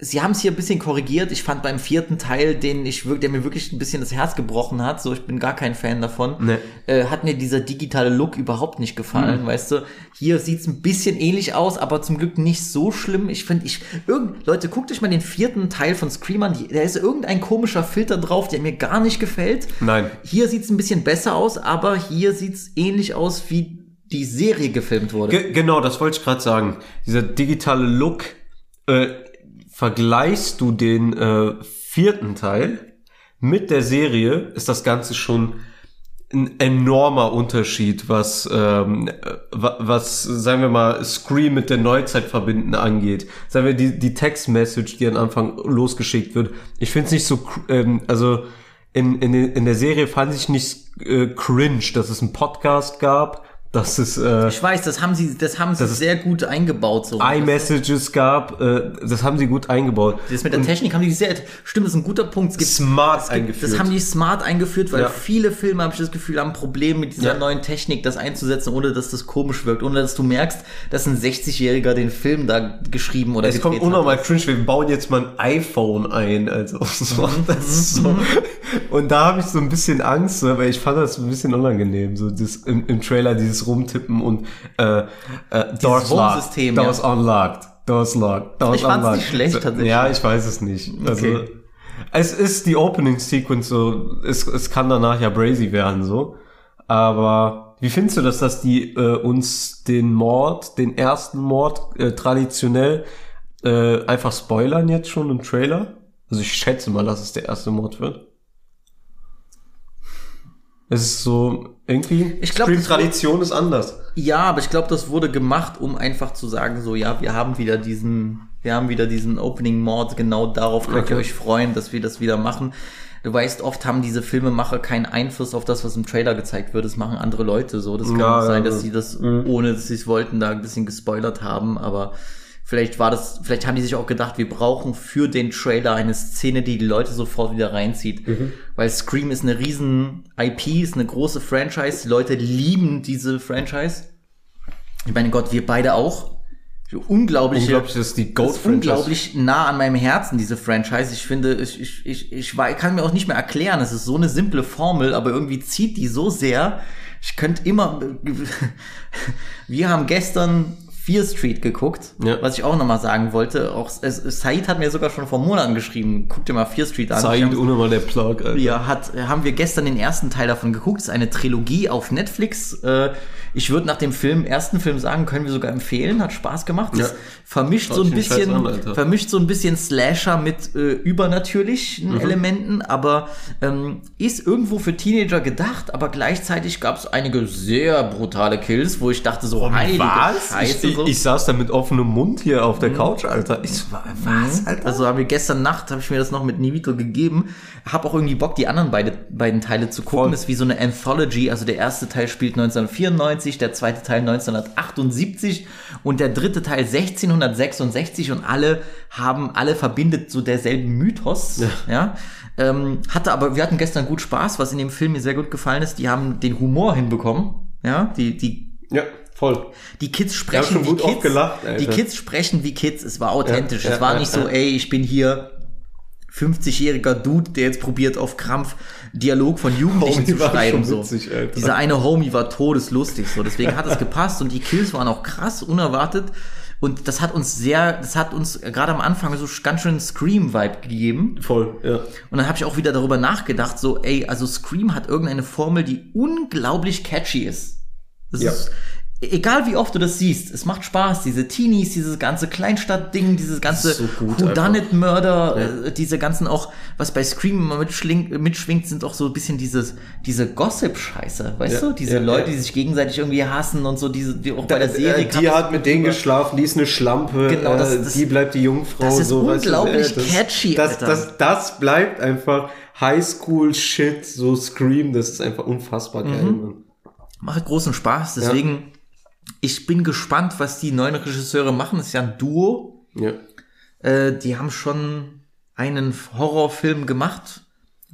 [SPEAKER 1] Sie haben es hier ein bisschen korrigiert. Ich fand beim vierten Teil, den ich der mir wirklich ein bisschen das Herz gebrochen hat, so ich bin gar kein Fan davon,
[SPEAKER 3] Nee.
[SPEAKER 1] äh, hat mir dieser digitale Look überhaupt nicht gefallen,
[SPEAKER 3] Mhm.
[SPEAKER 1] weißt du. Hier sieht's ein bisschen ähnlich aus, aber zum Glück nicht so schlimm. Ich finde, ich, irgend, Leute, guckt euch mal den vierten Teil von Scream an. Da ist irgendein komischer Filter drauf, der mir gar nicht gefällt.
[SPEAKER 3] Nein.
[SPEAKER 1] Hier sieht's ein bisschen besser aus, aber hier sieht's ähnlich aus, wie die Serie gefilmt wurde.
[SPEAKER 3] Ge genau, das wollte ich gerade sagen. Dieser digitale Look, äh, vergleichst du den äh, vierten Teil mit der Serie, ist das Ganze schon ein enormer Unterschied, was, ähm, äh, wa- was, sagen wir mal, Scream mit der Neuzeit verbinden angeht. Sagen wir, die, die Textmessage, die am Anfang losgeschickt wird. Ich finde es nicht so, ähm, also in, in, in der Serie fand ich nicht äh, cringe, dass es einen Podcast gab, dass es äh,
[SPEAKER 1] Ich weiß, das haben sie, das haben sie
[SPEAKER 3] Das ist-
[SPEAKER 1] sehr gut eingebaut. So.
[SPEAKER 3] iMessages gab, äh, das haben sie gut eingebaut.
[SPEAKER 1] Das mit der Technik haben die sehr, stimmt, das ist ein guter Punkt. Es gibt,
[SPEAKER 3] Smart
[SPEAKER 1] es gibt,
[SPEAKER 3] eingeführt.
[SPEAKER 1] Das haben die smart eingeführt, weil
[SPEAKER 3] Ja.
[SPEAKER 1] viele Filme, habe ich das Gefühl, haben ein Problem mit dieser
[SPEAKER 3] Ja.
[SPEAKER 1] neuen Technik, das einzusetzen, ohne dass das komisch wirkt, ohne dass du merkst, dass ein 60-Jähriger den Film da geschrieben oder
[SPEAKER 3] Es kommt unnormal cringe, wir bauen jetzt mal ein iPhone ein, also so, das ist so. Und da habe ich so ein bisschen Angst, weil ich fand das ein bisschen unangenehm, so das im, im Trailer dieses Rumtippen und äh, äh, Doors
[SPEAKER 1] Home-System,
[SPEAKER 3] locked,
[SPEAKER 1] ja.
[SPEAKER 3] Doors unlocked, Doors locked, Doors
[SPEAKER 1] Ich fand's
[SPEAKER 3] unlocked.
[SPEAKER 1] nicht schlecht, tatsächlich.
[SPEAKER 3] Ja, ich weiß es nicht. Also
[SPEAKER 1] Okay.
[SPEAKER 3] es ist die Opening Sequence so, es, es kann danach ja brazy werden so, aber wie findest du das, dass die äh, uns den Mord, den ersten Mord äh, traditionell äh, einfach spoilern jetzt schon im Trailer? Also ich schätze mal, dass es der erste Mord wird. Es ist so irgendwie
[SPEAKER 1] Ich glaub, das
[SPEAKER 3] Scream-Tradition ist anders.
[SPEAKER 1] Ja, aber ich glaube, das wurde gemacht, um einfach zu sagen, so, ja, wir haben wieder diesen, wir haben wieder diesen Opening Mord, genau darauf könnt ihr
[SPEAKER 3] Okay.
[SPEAKER 1] euch freuen, dass wir das wieder machen. Du weißt, oft haben diese Filmemacher keinen Einfluss auf das, was im Trailer gezeigt wird. Das machen andere Leute so. Das kann
[SPEAKER 3] Ja,
[SPEAKER 1] sein, dass
[SPEAKER 3] ja.
[SPEAKER 1] sie das, ohne dass sie es wollten, da ein bisschen gespoilert haben, aber vielleicht war das, vielleicht haben die sich auch gedacht, wir brauchen für den Trailer eine Szene, die die Leute sofort wieder reinzieht. Weil Scream ist eine riesen IP, ist eine große Franchise. Die Leute lieben diese Franchise. Ich meine Gott, wir beide auch.
[SPEAKER 3] Unglaublich, das ist die
[SPEAKER 1] das ist
[SPEAKER 3] Goat-Franchise.
[SPEAKER 1] unglaublich nah an meinem Herzen, diese Franchise. Ich finde, ich, ich, ich, ich war- ich kann mir auch nicht mehr erklären. Es ist so eine simple Formel, aber irgendwie zieht die so sehr. Ich könnte immer, wir haben gestern Fear Street geguckt,
[SPEAKER 3] Ja.
[SPEAKER 1] was ich auch nochmal sagen wollte. Auch es, Said hat mir sogar schon vor Monaten geschrieben, guck dir mal Fear Street an.
[SPEAKER 3] Said
[SPEAKER 1] hab-
[SPEAKER 3] unnormal der Plug, Alter.
[SPEAKER 1] ja, hat, haben wir gestern den ersten Teil davon geguckt. ist eine Trilogie auf Netflix. Äh, ich würde nach dem Film, ersten Film sagen, können wir sogar empfehlen. Hat Spaß gemacht.
[SPEAKER 3] Ja.
[SPEAKER 1] Vermischt
[SPEAKER 3] Schaut
[SPEAKER 1] so ein bisschen,
[SPEAKER 3] an,
[SPEAKER 1] vermischt so ein bisschen Slasher mit äh, übernatürlichen
[SPEAKER 3] Mhm.
[SPEAKER 1] Elementen, aber ähm, ist irgendwo für Teenager gedacht, aber gleichzeitig gab es einige sehr brutale Kills, wo ich dachte so, heilige Scheiße.
[SPEAKER 3] Ich,
[SPEAKER 1] so.
[SPEAKER 3] ich, ich saß da mit offenem Mund hier auf der Couch, Alter. Ich war, was, Alter?
[SPEAKER 1] Also haben wir gestern Nacht, habe ich mir das noch mit Nivito gegeben. Hab auch irgendwie Bock, die anderen beide, beiden Teile zu gucken.
[SPEAKER 3] Voll.
[SPEAKER 1] Das ist wie so eine Anthology. Also der erste Teil spielt 1994, der zweite Teil 1978 und der dritte Teil 1666 und alle haben, alle verbindet so derselben Mythos. Ja. Ähm, hatte aber, wir hatten gestern gut Spaß, was in dem Film mir sehr gut gefallen ist. Die haben den Humor hinbekommen. Ja, die, die
[SPEAKER 3] ja, voll.
[SPEAKER 1] die Kids sprechen wie Kids.
[SPEAKER 3] gelacht,
[SPEAKER 1] die Kids sprechen wie Kids. Es war authentisch.
[SPEAKER 3] Ja,
[SPEAKER 1] es
[SPEAKER 3] ja,
[SPEAKER 1] war
[SPEAKER 3] ja,
[SPEAKER 1] nicht so,
[SPEAKER 3] ja.
[SPEAKER 1] ey, ich bin hier 50-jähriger Dude, der jetzt probiert auf Krampf Dialog von Jugendlichen
[SPEAKER 3] Homie
[SPEAKER 1] zu schreiben. So.
[SPEAKER 3] witzig.
[SPEAKER 1] Dieser eine Homie war todeslustig. So. Deswegen hat es gepasst und die Kills waren auch krass, unerwartet. Und das hat uns sehr, das hat uns gerade am Anfang so ganz schön Scream-Vibe gegeben.
[SPEAKER 3] Voll, ja.
[SPEAKER 1] Und dann habe ich auch wieder darüber nachgedacht, so, ey, also Scream hat irgendeine Formel, die unglaublich catchy ist. Das
[SPEAKER 3] Ja.
[SPEAKER 1] ist, egal wie oft du das siehst, es macht Spaß. Diese Teenies, dieses ganze Kleinstadt-Ding, dieses ganze
[SPEAKER 3] So gut
[SPEAKER 1] Whodunit-Murder, äh, diese ganzen auch, was bei Scream immer mitschwingt, mitschwingt, sind auch so ein bisschen dieses, diese Gossip-Scheiße, weißt
[SPEAKER 3] Ja,
[SPEAKER 1] du? Diese
[SPEAKER 3] ja,
[SPEAKER 1] Leute,
[SPEAKER 3] ja.
[SPEAKER 1] die sich gegenseitig irgendwie hassen und so, diese, die auch bei der
[SPEAKER 3] Äh,
[SPEAKER 1] Serie.
[SPEAKER 3] die
[SPEAKER 1] kam-
[SPEAKER 3] hat mit denen geschlafen, die ist eine Schlampe,
[SPEAKER 1] Genau, das-
[SPEAKER 3] äh,
[SPEAKER 1] das-
[SPEAKER 3] die bleibt die Jungfrau.
[SPEAKER 1] das ist
[SPEAKER 3] so, weißt du,
[SPEAKER 1] unglaublich
[SPEAKER 3] äh, das,
[SPEAKER 1] catchy,
[SPEAKER 3] das. Das, das bleibt einfach Highschool-Shit, so Scream, das ist einfach unfassbar geil,
[SPEAKER 1] Mhm. Macht großen Spaß. Deswegen, ich bin gespannt, was die neuen Regisseure machen. Das ist ja ein Duo.
[SPEAKER 3] Ja.
[SPEAKER 1] Äh, die haben schon einen Horrorfilm gemacht.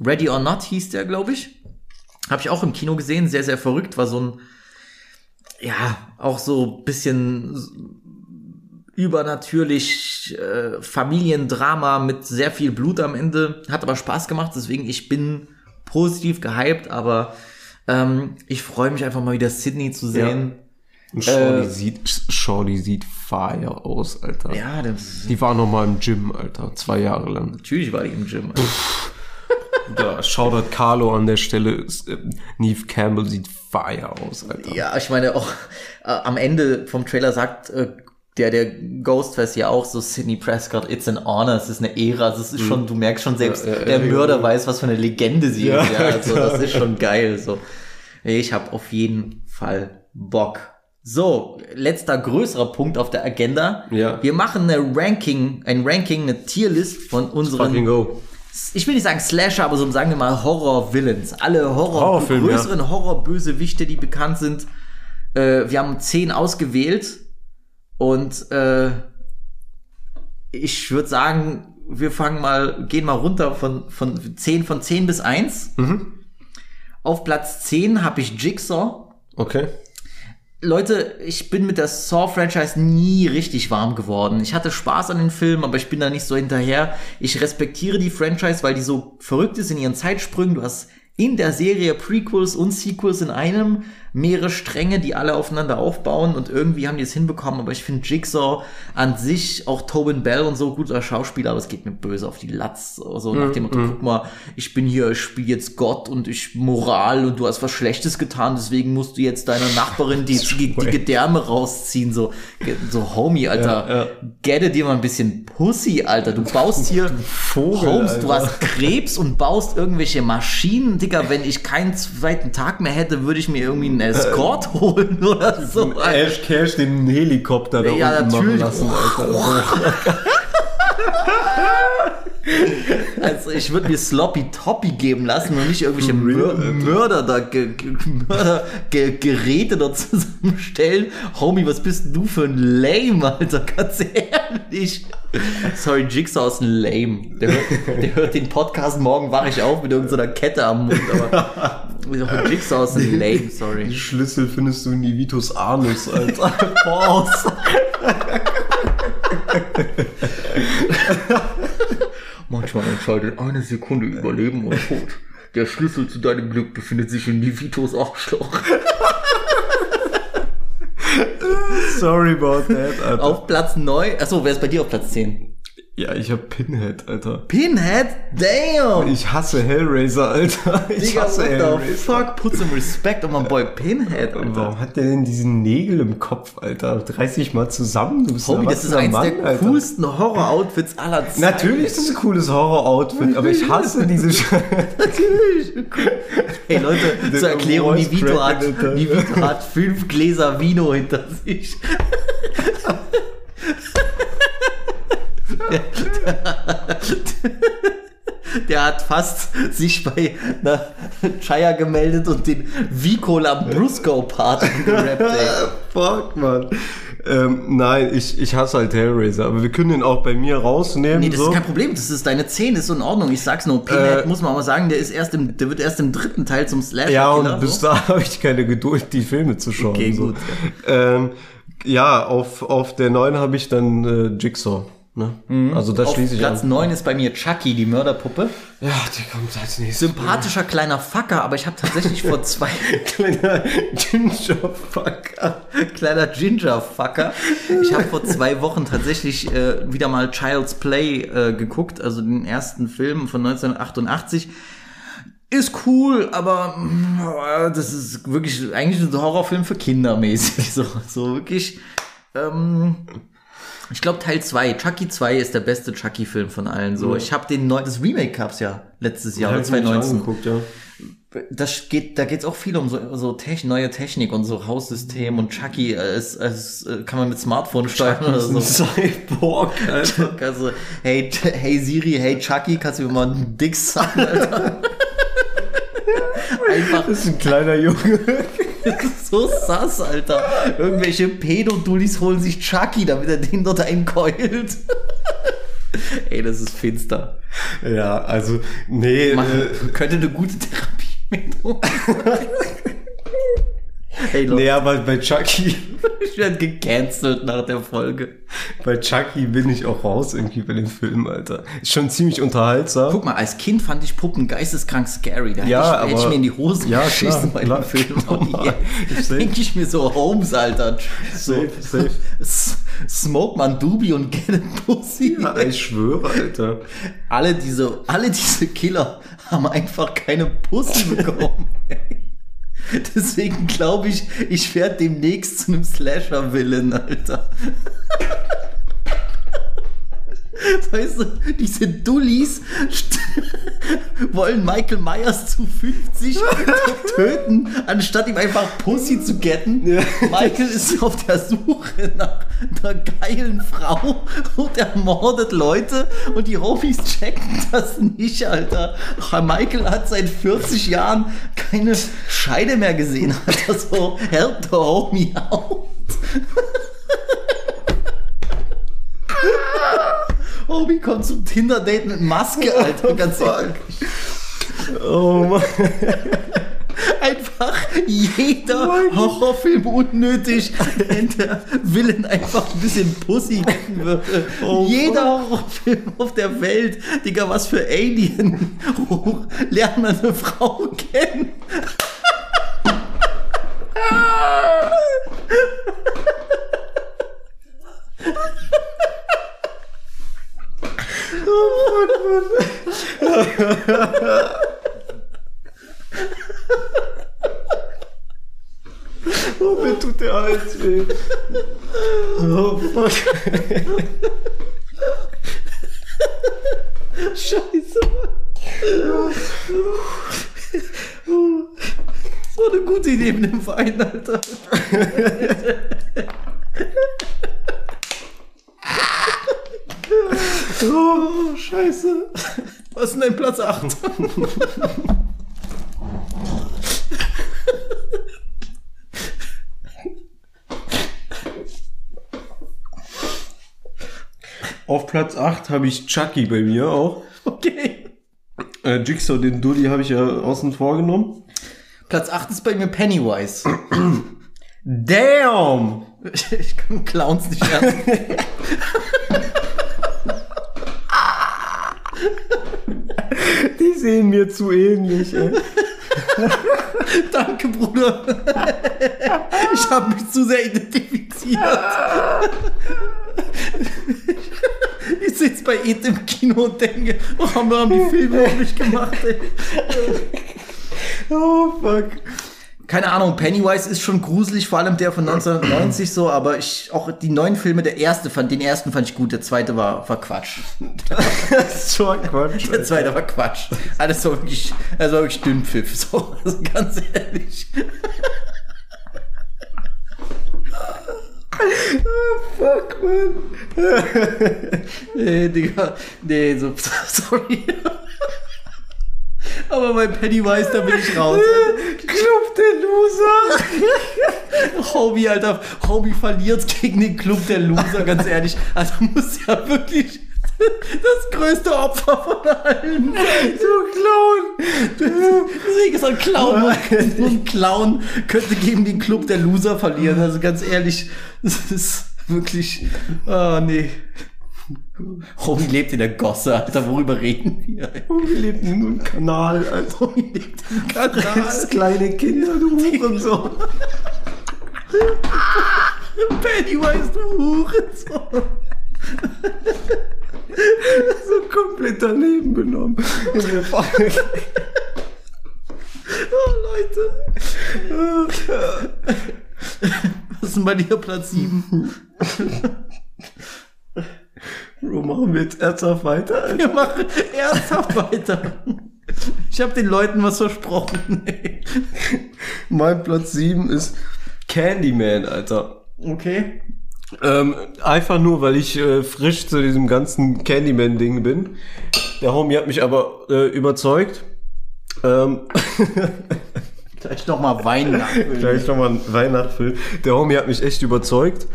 [SPEAKER 1] Ready or Not hieß der, glaube ich. Habe ich auch im Kino gesehen. Sehr, sehr verrückt. War so ein, ja, auch so ein bisschen übernatürlich äh, Familiendrama mit sehr viel Blut am Ende. Hat aber Spaß gemacht. Deswegen, ich bin positiv gehypt, aber ähm, ich freue mich einfach mal wieder Sydney zu sehen.
[SPEAKER 3] Und Shorty
[SPEAKER 1] Äh,
[SPEAKER 3] sieht, Shorty sieht fire aus, Alter.
[SPEAKER 1] Ja, das,
[SPEAKER 3] Die war noch mal im Gym, Alter, zwei Jahre lang.
[SPEAKER 1] natürlich war die im Gym.
[SPEAKER 3] Ja, Shoutout Carlo an der Stelle. Äh, Neve Campbell sieht fire aus, Alter.
[SPEAKER 1] Ja, ich meine auch äh, am Ende vom Trailer sagt äh, der der Ghostface ja auch so Sidney Prescott, it's an honor, es ist eine Ära, es ist schon, du merkst schon selbst,
[SPEAKER 3] Ja, ja,
[SPEAKER 1] der Mörder
[SPEAKER 3] ja.
[SPEAKER 1] weiß, was für eine Legende sie ist. Ja, also das ist schon geil. So, ich habe auf jeden Fall Bock. So, letzter größerer Punkt auf der Agenda.
[SPEAKER 3] Ja.
[SPEAKER 1] Wir machen eine Ranking, ein Ranking, eine Tierlist von unseren ich will nicht sagen Slasher, aber so sagen wir mal Horror-Villains. Alle Horror,
[SPEAKER 3] Horrorfilme, ja.
[SPEAKER 1] größeren Horror-Bösewichte, die bekannt sind. Äh, wir haben zehn ausgewählt und äh, ich würde sagen, wir fangen mal, gehen mal runter von, von 10 von 10 bis 1.
[SPEAKER 3] Mhm.
[SPEAKER 1] Auf Platz 10 habe ich Jigsaw.
[SPEAKER 3] Okay.
[SPEAKER 1] Leute, ich bin mit der Saw-Franchise nie richtig warm geworden. Ich hatte Spaß an den Filmen, aber ich bin da nicht so hinterher. Ich respektiere die Franchise, weil die so verrückt ist in ihren Zeitsprüngen. Du hast in der Serie Prequels und Sequels in einem mehrere Stränge, die alle aufeinander aufbauen und irgendwie haben die es hinbekommen, aber ich finde Jigsaw an sich, auch Tobin Bell und so, guter Schauspieler, aber es geht mir böse auf die Latz, so nach dem Motto, guck mal, ich bin hier, ich spiele jetzt Gott und ich Moral und du hast was Schlechtes getan, deswegen musst du jetzt deiner Nachbarin die, die, die Gedärme rausziehen, so, so Homie, Alter,
[SPEAKER 3] Ja, ja.
[SPEAKER 1] gette dir mal ein bisschen Pussy, Alter, du baust hier
[SPEAKER 3] Vogel,
[SPEAKER 1] Holmes, du
[SPEAKER 3] Alter.
[SPEAKER 1] hast Krebs und baust irgendwelche Maschinen, Digga, wenn ich keinen zweiten Tag mehr hätte, würde ich mir irgendwie einen Escort holen oder so.
[SPEAKER 3] Ash Cash den Helikopter da
[SPEAKER 1] Ja,
[SPEAKER 3] unten
[SPEAKER 1] natürlich.
[SPEAKER 3] machen lassen, Alter.
[SPEAKER 1] Also ich würde mir Sloppy Toppy geben lassen und nicht irgendwelche Mör Mörder da, ge Mörder ge Geräte dort zusammenstellen. Homie, was bist du für ein Lame, Alter, ganz ehrlich. Sorry, Jigsaw ist ein Lame. Der hört, der hört den Podcast, morgen wache ich auf mit irgendeiner Kette am Mund, aber Jigsaw ist ein Lame, sorry.
[SPEAKER 3] Die Schlüssel findest du in die Vitus Anus, Alter. Pause.
[SPEAKER 1] Manchmal entscheidet eine Sekunde Überleben und Tod. Der Schlüssel zu deinem Glück befindet sich in Nivitos Arschloch.
[SPEAKER 3] Sorry about that, Alter.
[SPEAKER 1] Auf Platz 9. Achso, wer ist bei dir auf Platz 10?
[SPEAKER 3] Ja, ich hab Pinhead, Alter.
[SPEAKER 1] Pinhead? Damn!
[SPEAKER 3] Ich hasse Hellraiser, Alter. Ich
[SPEAKER 1] Digga,
[SPEAKER 3] hasse
[SPEAKER 1] what the
[SPEAKER 3] Hellraiser.
[SPEAKER 1] fuck? Put some respect on my boy Pinhead, Alter.
[SPEAKER 3] Warum hat der denn diesen Nägel im Kopf, Alter? Reiß dich mal zusammen, du
[SPEAKER 1] Homie, das ist eins der
[SPEAKER 3] Alter.
[SPEAKER 1] coolsten Horror-Outfits aller Zeiten.
[SPEAKER 3] Natürlich ist das ein cooles Horror-Outfit, aber ich hasse diese Scheiße.
[SPEAKER 1] Natürlich. Hey Leute, zur Erklärung, Nivito hat. Nivito hat fünf Gläser Vino hinter sich. Der hat fast sich bei einer Chaya gemeldet und den Vico Lambrusco-Part gerappt, ey.
[SPEAKER 3] Fuck, man. Ähm, nein, ich, ich hasse halt Hellraiser, aber wir können den auch bei mir rausnehmen.
[SPEAKER 1] Nee, das
[SPEAKER 3] so.
[SPEAKER 1] ist kein Problem. Das ist deine 10, ist so in Ordnung. Ich sag's nur. Pinhead
[SPEAKER 3] Äh,
[SPEAKER 1] muss man aber sagen, der ist erst im, der wird erst im dritten Teil zum Slasher.
[SPEAKER 3] Ja, und bis
[SPEAKER 1] so.
[SPEAKER 3] da habe ich keine Geduld, die Filme zu schauen.
[SPEAKER 1] Okay,
[SPEAKER 3] so.
[SPEAKER 1] gut,
[SPEAKER 3] Ähm, ja, auf, auf der 9 habe ich dann äh, Jigsaw. Ne? Also da
[SPEAKER 1] Mhm. Auf
[SPEAKER 3] schließe ich
[SPEAKER 1] Platz
[SPEAKER 3] an.
[SPEAKER 1] 9 ist bei mir Chucky, die Mörderpuppe.
[SPEAKER 3] Ja, die kommt als nächstes.
[SPEAKER 1] Sympathischer kleiner Fucker, aber ich habe tatsächlich vor zwei
[SPEAKER 3] Kleiner Ginger-Fucker.
[SPEAKER 1] kleiner Ginger-Fucker. Ich habe vor zwei Wochen tatsächlich äh, wieder mal Child's Play äh, geguckt, also den ersten Film von 1988. Ist cool, aber mm, das ist wirklich eigentlich ein Horrorfilm für Kinder mäßig. So, so wirklich. Ähm, ich glaube Teil 2, Chucky 2 ist der beste Chucky-Film von allen. So, ich habe den neu, das Remake gab's ja letztes Jahr,
[SPEAKER 3] Ja,
[SPEAKER 1] oder
[SPEAKER 3] hab ich mir nicht
[SPEAKER 1] 2019
[SPEAKER 3] angeguckt, ja.
[SPEAKER 1] das geht, da geht's auch viel um so, so Techn neue Technik und so Haussystem und Chucky äh, ist, ist, äh, kann man mit Smartphone steuern oder
[SPEAKER 3] Das ist
[SPEAKER 1] so.
[SPEAKER 3] Cyborg, Alter.
[SPEAKER 1] Also, hey, hey Siri, hey Chucky, kannst du mir mal einen Dick sagen, Alter? Einfach
[SPEAKER 3] Das ist ein kleiner Junge.
[SPEAKER 1] so sass, Alter. Irgendwelche Pädodullis holen sich Chucky, damit er den dort einkeult. Ey, das ist finster.
[SPEAKER 3] Ja, also, nee,
[SPEAKER 1] Man,
[SPEAKER 3] äh,
[SPEAKER 1] könnte eine gute Therapie Hey Leute,
[SPEAKER 3] nee, aber bei Chucky,
[SPEAKER 1] ich werde gecancelt nach der Folge.
[SPEAKER 3] bei Chucky bin ich auch raus irgendwie bei den Filmen, Alter. Ist schon ziemlich unterhaltsam.
[SPEAKER 1] Guck mal, als Kind fand ich Puppen geisteskrank scary. Da
[SPEAKER 3] Ja,
[SPEAKER 1] hätte, ich, hätte ich
[SPEAKER 3] aber-
[SPEAKER 1] mir in die Hose
[SPEAKER 3] Ja,
[SPEAKER 1] geschissen
[SPEAKER 3] klar,
[SPEAKER 1] bei dem Film. Jetzt
[SPEAKER 3] Safe.
[SPEAKER 1] denke ich mir so, Holmes, Alter. So,
[SPEAKER 3] Safe, safe.
[SPEAKER 1] Smoke man Doobie und get a Pussy.
[SPEAKER 3] Ja, ich schwöre, Alter.
[SPEAKER 1] alle, diese, alle diese Killer haben einfach keine Pussy bekommen. Deswegen glaube ich, ich werde demnächst zu einem Slasher-Villain, Alter. Weißt du, diese Dullis wollen Michael Myers zu 50 töten, anstatt ihm einfach Pussy zu getten. Michael ist auf der Suche nach einer geilen Frau und ermordet Leute und die Homies checken das nicht, Alter. Michael hat seit 40 Jahren keine Scheide mehr gesehen, Alter. So, help the homie out. Homie kommt zum Tinder-Date mit Maske, Alter, ganz ehrlich.
[SPEAKER 3] Oh Mann.
[SPEAKER 1] Einfach jeder Horrorfilm unnötig, wenn der Villain einfach ein bisschen Pussy kriegen würde.
[SPEAKER 3] Oh
[SPEAKER 1] jeder Horrorfilm auf der Welt, Digga, was für Alien. Lernt man eine Frau kennen.
[SPEAKER 3] Oh, mir tut der Hals weh. Oh, fuck.
[SPEAKER 1] Scheiße. Das war eine gute Idee mit dem Verein, Alter.
[SPEAKER 3] Oh, scheiße.
[SPEAKER 1] Was ist denn dein Platz 8?
[SPEAKER 3] Auf Platz 8 habe ich Chucky bei mir auch.
[SPEAKER 1] Okay.
[SPEAKER 3] Äh, Jigsaw, den Dulli habe ich ja außen vor genommen.
[SPEAKER 1] Platz 8 ist bei mir Pennywise.
[SPEAKER 3] Damn!
[SPEAKER 1] Ich kann Clowns nicht ernst.
[SPEAKER 3] Die sehen mir zu ähnlich, ey.
[SPEAKER 1] Danke, Bruder. Ich habe mich zu sehr identifiziert. Ich sitze bei Ed im Kino und denke, oh, haben wir haben die Filme nicht gemacht, ey.
[SPEAKER 3] Oh, fuck.
[SPEAKER 1] Keine Ahnung, Pennywise ist schon gruselig, vor allem der von 1990 so, aber ich, auch die neuen Filme, der erste fand, den ersten fand ich gut, der zweite war, war Quatsch.
[SPEAKER 3] Das ist schon Quatsch.
[SPEAKER 1] Der zweite war Quatsch. Alles war wirklich, also wirklich Dünnpfiff, so, also ganz ehrlich.
[SPEAKER 3] Fuck, man.
[SPEAKER 1] Nee, Digga, nee, so, sorry. Aber bei Pennywise, da bin ich raus.
[SPEAKER 3] Club der Loser.
[SPEAKER 1] Hobie, Alter, Hobie verliert gegen den Club der Loser, ganz ehrlich. Also muss ja wirklich das größte Opfer von allen.
[SPEAKER 3] Du Clown.
[SPEAKER 1] Deswegen ist ein Clown. Nur ein Clown könnte gegen den Club der Loser verlieren. Also ganz ehrlich, das ist wirklich. Ah, nee. Hobie lebt in der Gosse, Alter. Worüber reden wir?
[SPEAKER 3] Wir leben in einem Kanal, Alter.
[SPEAKER 1] Hobie lebt im
[SPEAKER 3] Das
[SPEAKER 1] Kanal.
[SPEAKER 3] kleine Kinder, du Hurensohn.
[SPEAKER 1] Pennywise, du Hurensohn.
[SPEAKER 3] So komplett daneben benommen.
[SPEAKER 1] Oh, Leute. Was ist denn bei dir Platz 7?
[SPEAKER 3] Bro, machen wir jetzt ernsthaft weiter, Alter?
[SPEAKER 1] Wir machen ernsthaft weiter. Ich habe den Leuten was versprochen.
[SPEAKER 3] Mein Platz 7 ist Candyman, Alter.
[SPEAKER 1] Okay.
[SPEAKER 3] Ähm, einfach nur, weil ich äh, frisch zu diesem ganzen Candyman-Ding bin. Der Homie hat mich aber äh, überzeugt. Ähm,
[SPEAKER 1] Gleich nochmal Wein nachfüllen.
[SPEAKER 3] gleich nochmal ein Weihnachtsfilm. Der Homie hat mich echt überzeugt.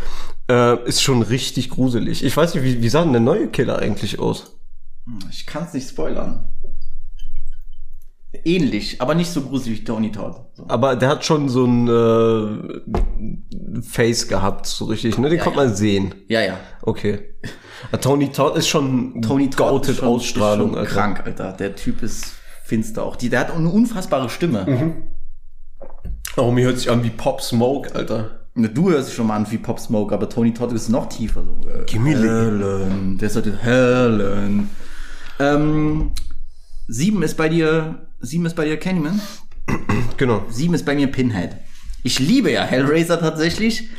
[SPEAKER 3] Äh, ist schon richtig gruselig. Ich weiß nicht, wie, wie sah denn der neue Killer eigentlich aus?
[SPEAKER 1] Ich kann es nicht spoilern. Ähnlich, aber nicht so gruselig wie Tony Todd. So.
[SPEAKER 3] Aber der hat schon so ein äh, Face gehabt, so richtig, ne? Den
[SPEAKER 1] Ja,
[SPEAKER 3] konnte
[SPEAKER 1] ja.
[SPEAKER 3] man sehen.
[SPEAKER 1] Ja, ja.
[SPEAKER 3] Okay. Ah, Tony Todd ist schon
[SPEAKER 1] Tony Todd ist schon,
[SPEAKER 3] Ausstrahlung,
[SPEAKER 1] ist schon
[SPEAKER 3] Alter.
[SPEAKER 1] krank, Alter. Der Typ ist finster auch. Die, der hat eine unfassbare Stimme.
[SPEAKER 3] Der Homie hört sich an wie Pop Smoke, Alter.
[SPEAKER 1] Du hörst schon mal an wie Pop Smoke, aber Tony Todd ist noch tiefer. So. äh,
[SPEAKER 3] Gimme
[SPEAKER 1] Helen. Der sagt jetzt Helen. Ähm, sieben ist bei dir, sieben ist bei dir Candyman.
[SPEAKER 3] Genau.
[SPEAKER 1] Sieben ist bei mir Pinhead. Ich liebe ja Hellraiser tatsächlich,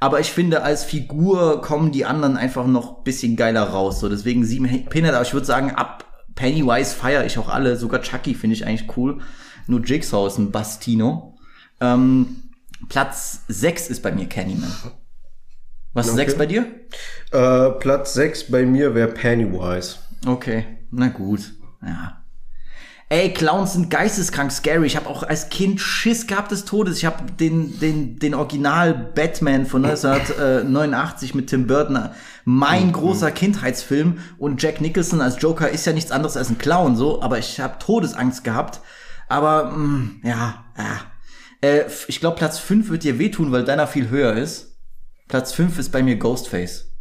[SPEAKER 1] aber ich finde, als Figur kommen die anderen einfach noch ein bisschen geiler raus. So, deswegen sieben He- Pinhead, aber ich würde sagen, ab Pennywise feiere ich auch alle. Sogar Chucky finde ich eigentlich cool. Nur Jigsaw ist ein Bastino. Ähm, Platz sechs ist bei mir Candyman. Was ist
[SPEAKER 3] Okay.
[SPEAKER 1] sechs bei dir?
[SPEAKER 3] Äh, Platz 6 bei mir wäre Pennywise.
[SPEAKER 1] Okay, na gut. Ja. Ey, Clowns sind geisteskrank scary. Ich habe auch als Kind Schiss gehabt des Todes. Ich habe den, den, den Original Batman von 1989 mit Tim Burton, mein großer Kindheitsfilm. Und Jack Nicholson als Joker ist ja nichts anderes als ein Clown, so. Aber ich habe Todesangst gehabt. Aber, mh, ja, ja. Äh, ich glaube, Platz 5 wird dir wehtun, weil deiner viel höher ist. Platz 5 ist bei mir Ghostface.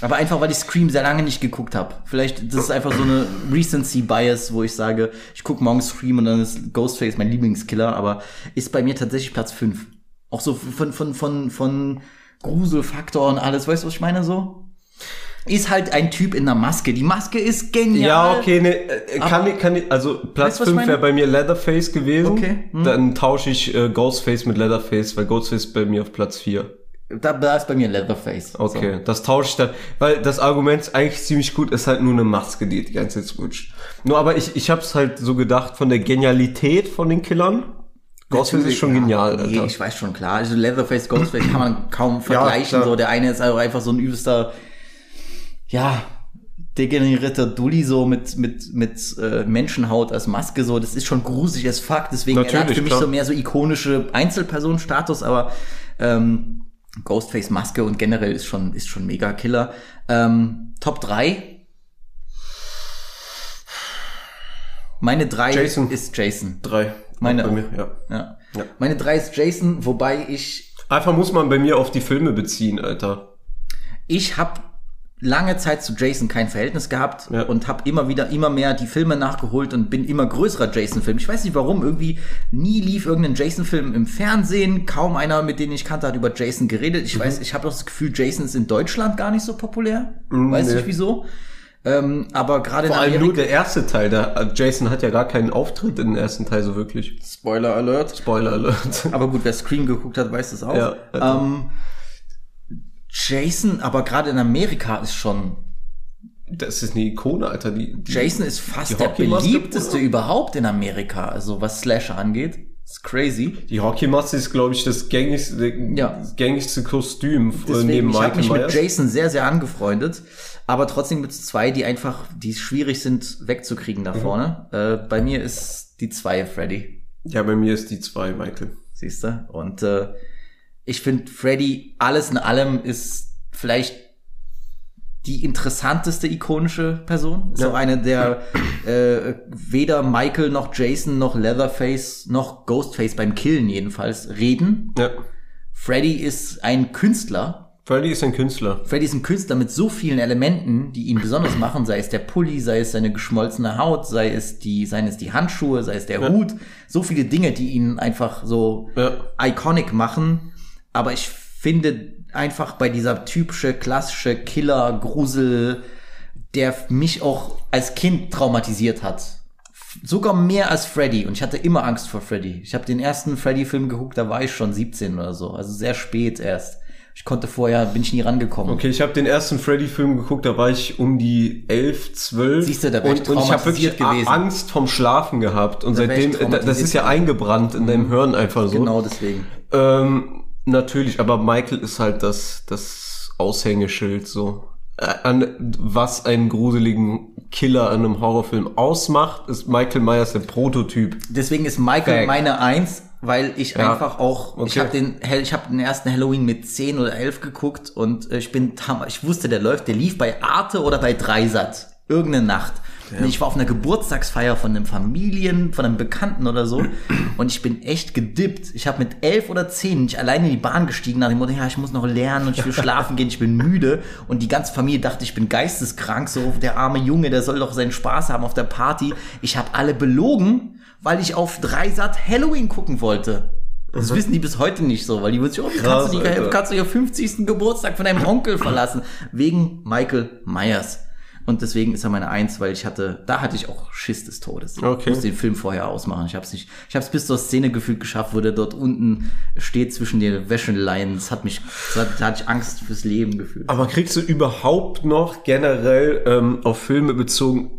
[SPEAKER 1] Aber einfach, weil ich Scream sehr lange nicht geguckt habe. Vielleicht, das ist einfach so eine Recency-Bias, wo ich sage, ich gucke morgen Scream und dann ist Ghostface mein Lieblingskiller, aber ist bei mir tatsächlich Platz 5. Auch so von, von, von, von Gruselfaktor und alles, weißt du, was ich meine so? Ist halt ein Typ in der Maske. Die Maske ist genial.
[SPEAKER 3] Ja, okay, ne, kann ich, kann ich, also Platz
[SPEAKER 1] Weißt du, was ich
[SPEAKER 3] 5 wäre bei mir Leatherface gewesen.
[SPEAKER 1] Okay, hm.
[SPEAKER 3] Dann tausche ich äh, Ghostface mit Leatherface, weil Ghostface ist bei mir auf Platz 4.
[SPEAKER 1] Da, da ist bei mir Leatherface.
[SPEAKER 3] Okay, das tausche ich dann, weil das Argument ist eigentlich ziemlich gut, ist halt nur eine Maske, die die ganze Zeit switcht. Nur aber ich, ich hab's halt so gedacht, von der Genialität von den Killern, Ghostface ist schon
[SPEAKER 1] ja,
[SPEAKER 3] genial,
[SPEAKER 1] Nee,
[SPEAKER 3] Alter.
[SPEAKER 1] ich weiß schon, klar. Also Leatherface, Ghostface kann man kaum vergleichen.
[SPEAKER 3] klar.
[SPEAKER 1] so, der eine ist einfach so ein übelster, ja, degenerierter Dulli so mit, mit, mit äh, Menschenhaut als Maske so. Das ist schon gruselig als Fakt. Deswegen er hat für mich
[SPEAKER 3] klar.
[SPEAKER 1] so mehr so ikonische Einzelpersonenstatus, aber ähm, Ghostface Maske und generell ist schon, ist schon mega Killer. Ähm, Top 3. Meine 3
[SPEAKER 3] Jason.
[SPEAKER 1] ist Jason.
[SPEAKER 3] Drei.
[SPEAKER 1] Meine
[SPEAKER 3] bei mir, ja.
[SPEAKER 1] Ja.
[SPEAKER 3] Ja.
[SPEAKER 1] Meine 3 ist Jason, wobei ich
[SPEAKER 3] Einfach muss man bei mir auf die Filme beziehen, Alter.
[SPEAKER 1] ich hab lange Zeit zu Jason kein Verhältnis gehabt
[SPEAKER 3] Ja.
[SPEAKER 1] und habe immer wieder immer mehr die Filme nachgeholt und bin immer größerer Jason-Film. Ich weiß nicht warum, irgendwie nie lief irgendein Jason-Film im Fernsehen. Kaum einer, mit dem ich kannte, hat über Jason geredet.
[SPEAKER 3] Mhm.
[SPEAKER 1] Ich weiß, ich habe das Gefühl, Jason ist in Deutschland gar nicht so populär. weiß
[SPEAKER 3] nee.
[SPEAKER 1] nicht wieso. Ähm, aber gerade in
[SPEAKER 3] Vor allem nur der erste Teil, der Jason hat ja gar keinen Auftritt in den ersten Teil so wirklich.
[SPEAKER 1] Spoiler Alert.
[SPEAKER 3] Spoiler Alert.
[SPEAKER 1] Aber gut, wer Scream geguckt hat, weiß das auch.
[SPEAKER 3] Ja, also-
[SPEAKER 1] ähm, Jason, aber gerade in Amerika ist schon
[SPEAKER 3] Das ist eine Ikone, Alter. Die, die
[SPEAKER 1] Jason ist fast der beliebteste überhaupt in Amerika, also was Slasher angeht. Ist crazy.
[SPEAKER 3] Die Hockeymaske ist, glaube ich, das gängigste,
[SPEAKER 1] Ja.
[SPEAKER 3] das gängigste Kostüm äh,
[SPEAKER 1] Deswegen,
[SPEAKER 3] neben
[SPEAKER 1] ich habe
[SPEAKER 3] Michael
[SPEAKER 1] mich mit
[SPEAKER 3] Myers.
[SPEAKER 1] Jason sehr, sehr angefreundet. Aber trotzdem gibt es zwei, die einfach, die schwierig sind wegzukriegen
[SPEAKER 3] Mhm.
[SPEAKER 1] da vorne. Äh, bei mir ist die zwei Freddy,
[SPEAKER 3] Ja, bei mir ist die zwei, Michael.
[SPEAKER 1] siehst du? Und äh, ich finde, Freddy, alles in allem, ist vielleicht die interessanteste ikonische Person. Ist
[SPEAKER 3] Ja.
[SPEAKER 1] auch eine der äh, weder Michael noch Jason noch Leatherface noch Ghostface beim Killen jedenfalls reden.
[SPEAKER 3] Ja.
[SPEAKER 1] Freddy ist ein Künstler.
[SPEAKER 3] Freddy ist ein Künstler.
[SPEAKER 1] Freddy ist ein Künstler mit so vielen Elementen, die ihn besonders machen, sei es der Pulli, sei es seine geschmolzene Haut, sei es die, seien es die Handschuhe, sei es der
[SPEAKER 3] Ja.
[SPEAKER 1] Hut. So viele Dinge, die ihn einfach so
[SPEAKER 3] Ja.
[SPEAKER 1] iconic machen. Aber ich finde einfach bei dieser typische, klassische Killer, Grusel, der mich auch als Kind traumatisiert hat. Sogar mehr als Freddy. Und ich hatte immer Angst vor Freddy. Ich habe den ersten Freddy-Film geguckt, da war ich schon 17 oder so. Also sehr spät erst. Ich konnte vorher, bin ich nie rangekommen.
[SPEAKER 3] Okay, ich habe den ersten Freddy-Film geguckt, da war ich um die 11, 12.
[SPEAKER 1] Siehst du, da wär ich
[SPEAKER 3] und, und ich habe wirklich
[SPEAKER 1] gewesen.
[SPEAKER 3] Angst vom Schlafen gehabt. Und
[SPEAKER 1] Da
[SPEAKER 3] seitdem, äh, das ist ja eingebrannt in deinem Hirn einfach so.
[SPEAKER 1] Genau deswegen.
[SPEAKER 3] Ähm, natürlich, aber Michael ist halt das, das Aushängeschild so. Äh, An, was einen gruseligen Killer in einem Horrorfilm ausmacht, ist Michael Myers der Prototyp.
[SPEAKER 1] Deswegen ist Michael
[SPEAKER 3] Fact.
[SPEAKER 1] meine Eins, weil ich
[SPEAKER 3] Ja,
[SPEAKER 1] einfach auch, ich
[SPEAKER 3] okay.
[SPEAKER 1] habe den, ich habe den ersten Halloween mit 10 oder 11 geguckt und äh, ich bin, ich wusste, der läuft, der lief bei Arte oder bei Dreisat. Irgendeine Nacht. Und ich war auf einer Geburtstagsfeier von einem Familien, von einem Bekannten oder so und ich bin echt gedippt. Ich habe mit elf oder zehn nicht alleine in die Bahn gestiegen nach dem Motto, ja, ich muss noch lernen und ich will schlafen gehen, ich bin müde und die ganze Familie dachte, ich bin geisteskrank, so der arme Junge, der soll doch seinen Spaß haben auf der Party. Ich habe alle belogen, weil ich auf Dreisat Halloween gucken wollte. Das wissen die bis heute nicht so, weil die würden sich, oh, wie kannst du,
[SPEAKER 3] Krass,
[SPEAKER 1] die,
[SPEAKER 3] Alter.
[SPEAKER 1] kannst du ihr 50. Geburtstag von deinem Onkel verlassen? Wegen Michael Myers. Und deswegen ist er meine Eins, weil ich hatte, da hatte ich auch Schiss des Todes.
[SPEAKER 3] Okay.
[SPEAKER 1] Ich musste den Film vorher ausmachen. Ich habe es nicht, ich habe es bis zur Szene gefühlt geschafft, wo der dort unten steht zwischen den Wäscheleinen. Das hat mich, da hatte ich Angst fürs Leben gefühlt.
[SPEAKER 3] Aber kriegst du überhaupt noch generell ähm, auf Filme bezogen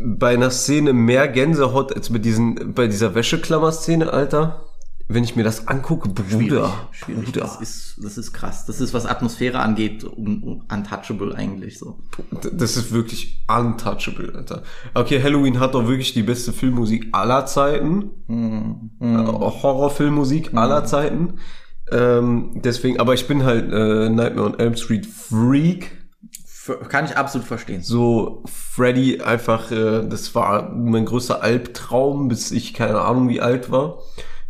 [SPEAKER 3] bei einer Szene mehr Gänsehaut als mit diesen, bei dieser Wäscheklammer-Szene, Alter? Wenn ich mir das angucke, Bruder,
[SPEAKER 1] Schwierig.
[SPEAKER 3] Bruder.
[SPEAKER 1] Das ist, das ist krass. Das ist, was Atmosphäre angeht, un, un, untouchable eigentlich so.
[SPEAKER 3] Das ist wirklich untouchable, Alter. Okay, Halloween hat doch wirklich die beste Filmmusik aller Zeiten. Äh, Horrorfilmmusik aller Zeiten. Ähm, deswegen, aber ich bin halt äh, Nightmare on Elm Street Freak.
[SPEAKER 1] Kann ich absolut verstehen.
[SPEAKER 3] So Freddy einfach, äh, das war mein größter Albtraum, bis ich keine Ahnung wie alt war.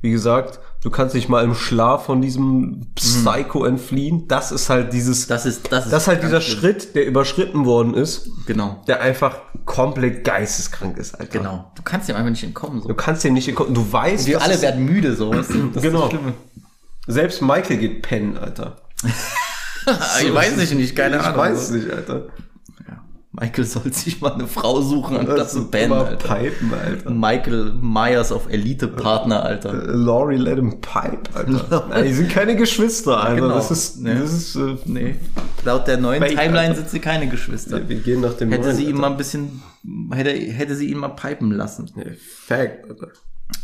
[SPEAKER 3] Wie gesagt, du kannst nicht mal im Schlaf von diesem Psycho entfliehen. Das ist halt dieses,
[SPEAKER 1] Das ist, das ist,
[SPEAKER 3] das ist halt dieser
[SPEAKER 1] schlimm.
[SPEAKER 3] Schritt, der überschritten worden ist,
[SPEAKER 1] Genau.
[SPEAKER 3] der einfach komplett geisteskrank ist, Alter.
[SPEAKER 1] Genau. Du kannst dem einfach nicht entkommen. So.
[SPEAKER 3] Du kannst dem nicht entkommen. Du weißt,
[SPEAKER 1] Wir
[SPEAKER 3] dass
[SPEAKER 1] alle
[SPEAKER 3] es-
[SPEAKER 1] werden müde, so. Das
[SPEAKER 3] Genau.
[SPEAKER 1] Ist
[SPEAKER 3] selbst Michael geht pennen, Alter.
[SPEAKER 1] ich weiß nicht, nicht, keine
[SPEAKER 3] ich
[SPEAKER 1] Ahnung.
[SPEAKER 3] weiß nicht, Alter.
[SPEAKER 1] Ja. Michael soll sich mal eine Frau suchen, anstatt
[SPEAKER 3] Das
[SPEAKER 1] zu
[SPEAKER 3] immer
[SPEAKER 1] Alter.
[SPEAKER 3] Pipen, Alter.
[SPEAKER 1] Michael Myers auf Elite-Partner, Alter.
[SPEAKER 3] Laurie let him pipe, Alter. Nein, die sind keine Geschwister, Alter.
[SPEAKER 1] Genau.
[SPEAKER 3] Das ist,
[SPEAKER 1] Nee.
[SPEAKER 3] das ist, äh,
[SPEAKER 1] Nee. Laut der neuen
[SPEAKER 3] Fake,
[SPEAKER 1] Timeline
[SPEAKER 3] Alter.
[SPEAKER 1] sind sie keine Geschwister.
[SPEAKER 3] wir gehen nach dem
[SPEAKER 1] Hätte
[SPEAKER 3] neuen,
[SPEAKER 1] sie ihm
[SPEAKER 3] Alter.
[SPEAKER 1] mal ein bisschen, hätte, hätte sie ihn mal pipen lassen.
[SPEAKER 3] Nee, Fact, Alter.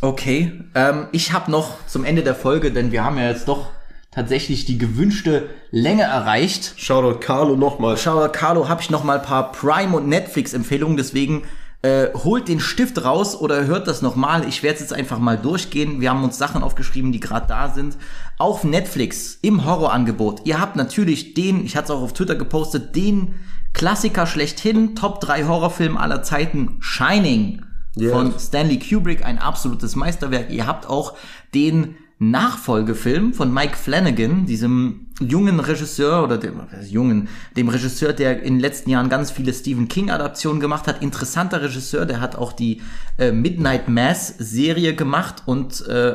[SPEAKER 1] Okay, ähm, ich habe noch zum Ende der Folge, denn wir haben ja jetzt doch tatsächlich die gewünschte Länge erreicht.
[SPEAKER 3] Shoutout Carlo nochmal.
[SPEAKER 1] Schau, Carlo, habe ich noch mal ein paar Prime- und Netflix-Empfehlungen, deswegen äh, holt den Stift raus oder hört das noch mal. Ich werde jetzt einfach mal durchgehen. Wir haben uns Sachen aufgeschrieben, die gerade da sind. Auf Netflix im Horrorangebot. Ihr habt natürlich den, ich hatte es auch auf Twitter gepostet, den Klassiker schlechthin, Top 3 Horrorfilm aller Zeiten, Shining
[SPEAKER 3] Yes.
[SPEAKER 1] von Stanley Kubrick, ein absolutes Meisterwerk. Ihr habt auch den Nachfolgefilm von Mike Flanagan, diesem jungen Regisseur oder dem jungen, dem Regisseur, der in den letzten Jahren ganz viele Stephen King Adaptionen gemacht hat. Interessanter Regisseur, der hat auch die äh, Midnight Mass Serie gemacht und äh,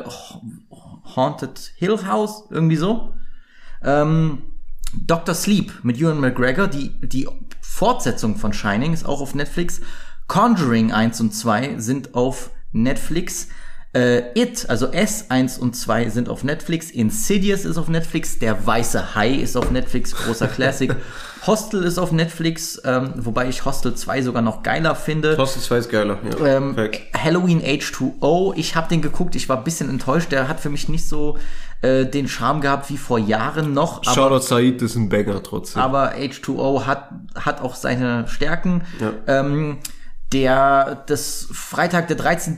[SPEAKER 1] Haunted Hill House irgendwie so. Ähm, Dr. Sleep mit Ewan McGregor, die, die Fortsetzung von Shining ist auch auf Netflix. Conjuring 1 und 2 sind auf Netflix. Äh, It, also S 1 und 2 sind auf Netflix. Insidious ist auf Netflix. Der Weiße Hai ist auf Netflix, großer Classic. Hostel ist auf Netflix, ähm, wobei ich Hostel 2 sogar noch geiler finde.
[SPEAKER 3] Hostel 2 ist geiler. Ja.
[SPEAKER 1] Ähm. Halloween H2O, ich habe den geguckt, ich war ein bisschen enttäuscht. Der hat für mich nicht so äh, den Charme gehabt wie vor Jahren noch. Aber,
[SPEAKER 3] Shoutout Said ist ein Banger trotzdem.
[SPEAKER 1] aber H2O hat, hat auch seine Stärken.
[SPEAKER 3] Ja.
[SPEAKER 1] Ähm, der, das Freitag der 13.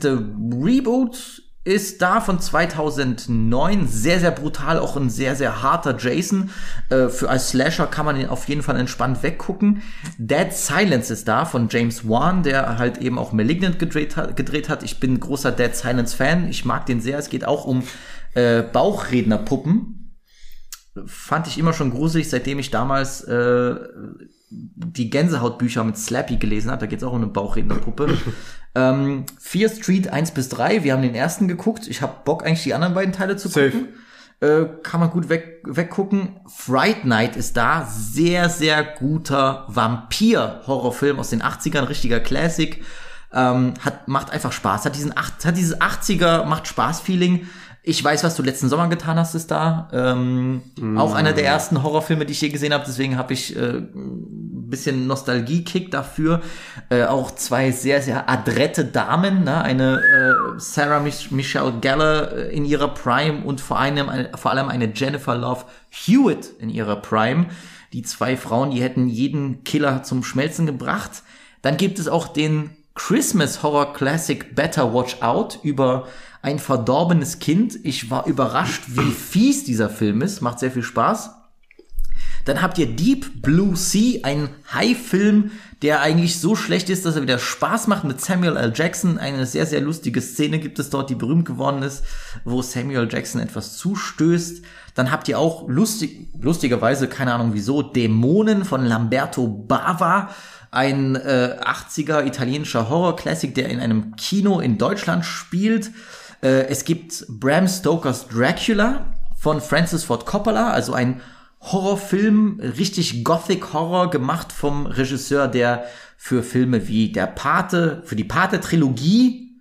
[SPEAKER 1] Reboot ist da von 2009. Sehr, sehr brutal, auch ein sehr, sehr harter Jason. Äh, für als Slasher kann man ihn auf jeden Fall entspannt weggucken. Dead Silence ist da von James Wan, der halt eben auch Malignant gedreht hat. Gedreht hat. Ich bin großer Dead Silence Fan. Ich mag den sehr. Es geht auch um äh, Bauchrednerpuppen fand ich immer schon gruselig, seitdem ich damals äh, die Gänsehautbücher mit Slappy gelesen habe. Da geht's auch um eine Bauchrednerpuppe. ähm, Fear Street 1 bis 3, wir haben den ersten geguckt. Ich habe Bock, eigentlich die anderen beiden Teile zu
[SPEAKER 3] Safe.
[SPEAKER 1] gucken. Äh, kann man gut weg, weggucken. Fright Night ist da. Sehr, sehr guter Vampir-Horrorfilm aus den 80ern, richtiger Classic. Ähm, hat, macht einfach Spaß. Hat diesen hat dieses 80er, macht Spaß-Feeling. Ich weiß, was du letzten Sommer getan hast, ist da. Ähm, Auch einer der ersten Horrorfilme, die ich je gesehen habe. Deswegen habe ich äh, ein bisschen Nostalgie-Kick dafür. Äh, auch zwei sehr, sehr adrette Damen. Ne? Eine äh, Sarah Mich Michelle Gellar äh, in ihrer Prime und vor allem, eine, vor allem eine Jennifer Love Hewitt in ihrer Prime. Die zwei Frauen, die hätten jeden Killer zum Schmelzen gebracht. Dann gibt es auch den Christmas Horror Classic Better Watch Out über ein verdorbenes Kind. Ich war überrascht, wie fies dieser Film ist. Macht sehr viel Spaß. Dann habt ihr Deep Blue Sea, ein High-Film, der eigentlich so schlecht ist, dass er wieder Spaß macht mit Samuel L. Jackson. Eine sehr, sehr lustige Szene gibt es dort, die berühmt geworden ist, wo Samuel Jackson etwas zustößt. Dann habt ihr auch lustig, lustigerweise, keine Ahnung wieso, Dämonen von Lamberto Bava. Ein äh, 80er italienischer Horror-Classic, der in einem Kino in Deutschland spielt. Äh, es gibt Bram Stokers Dracula von Francis Ford Coppola, also ein Horrorfilm, richtig Gothic Horror gemacht vom Regisseur, der für Filme wie Der Pate, für die Pate-Trilogie,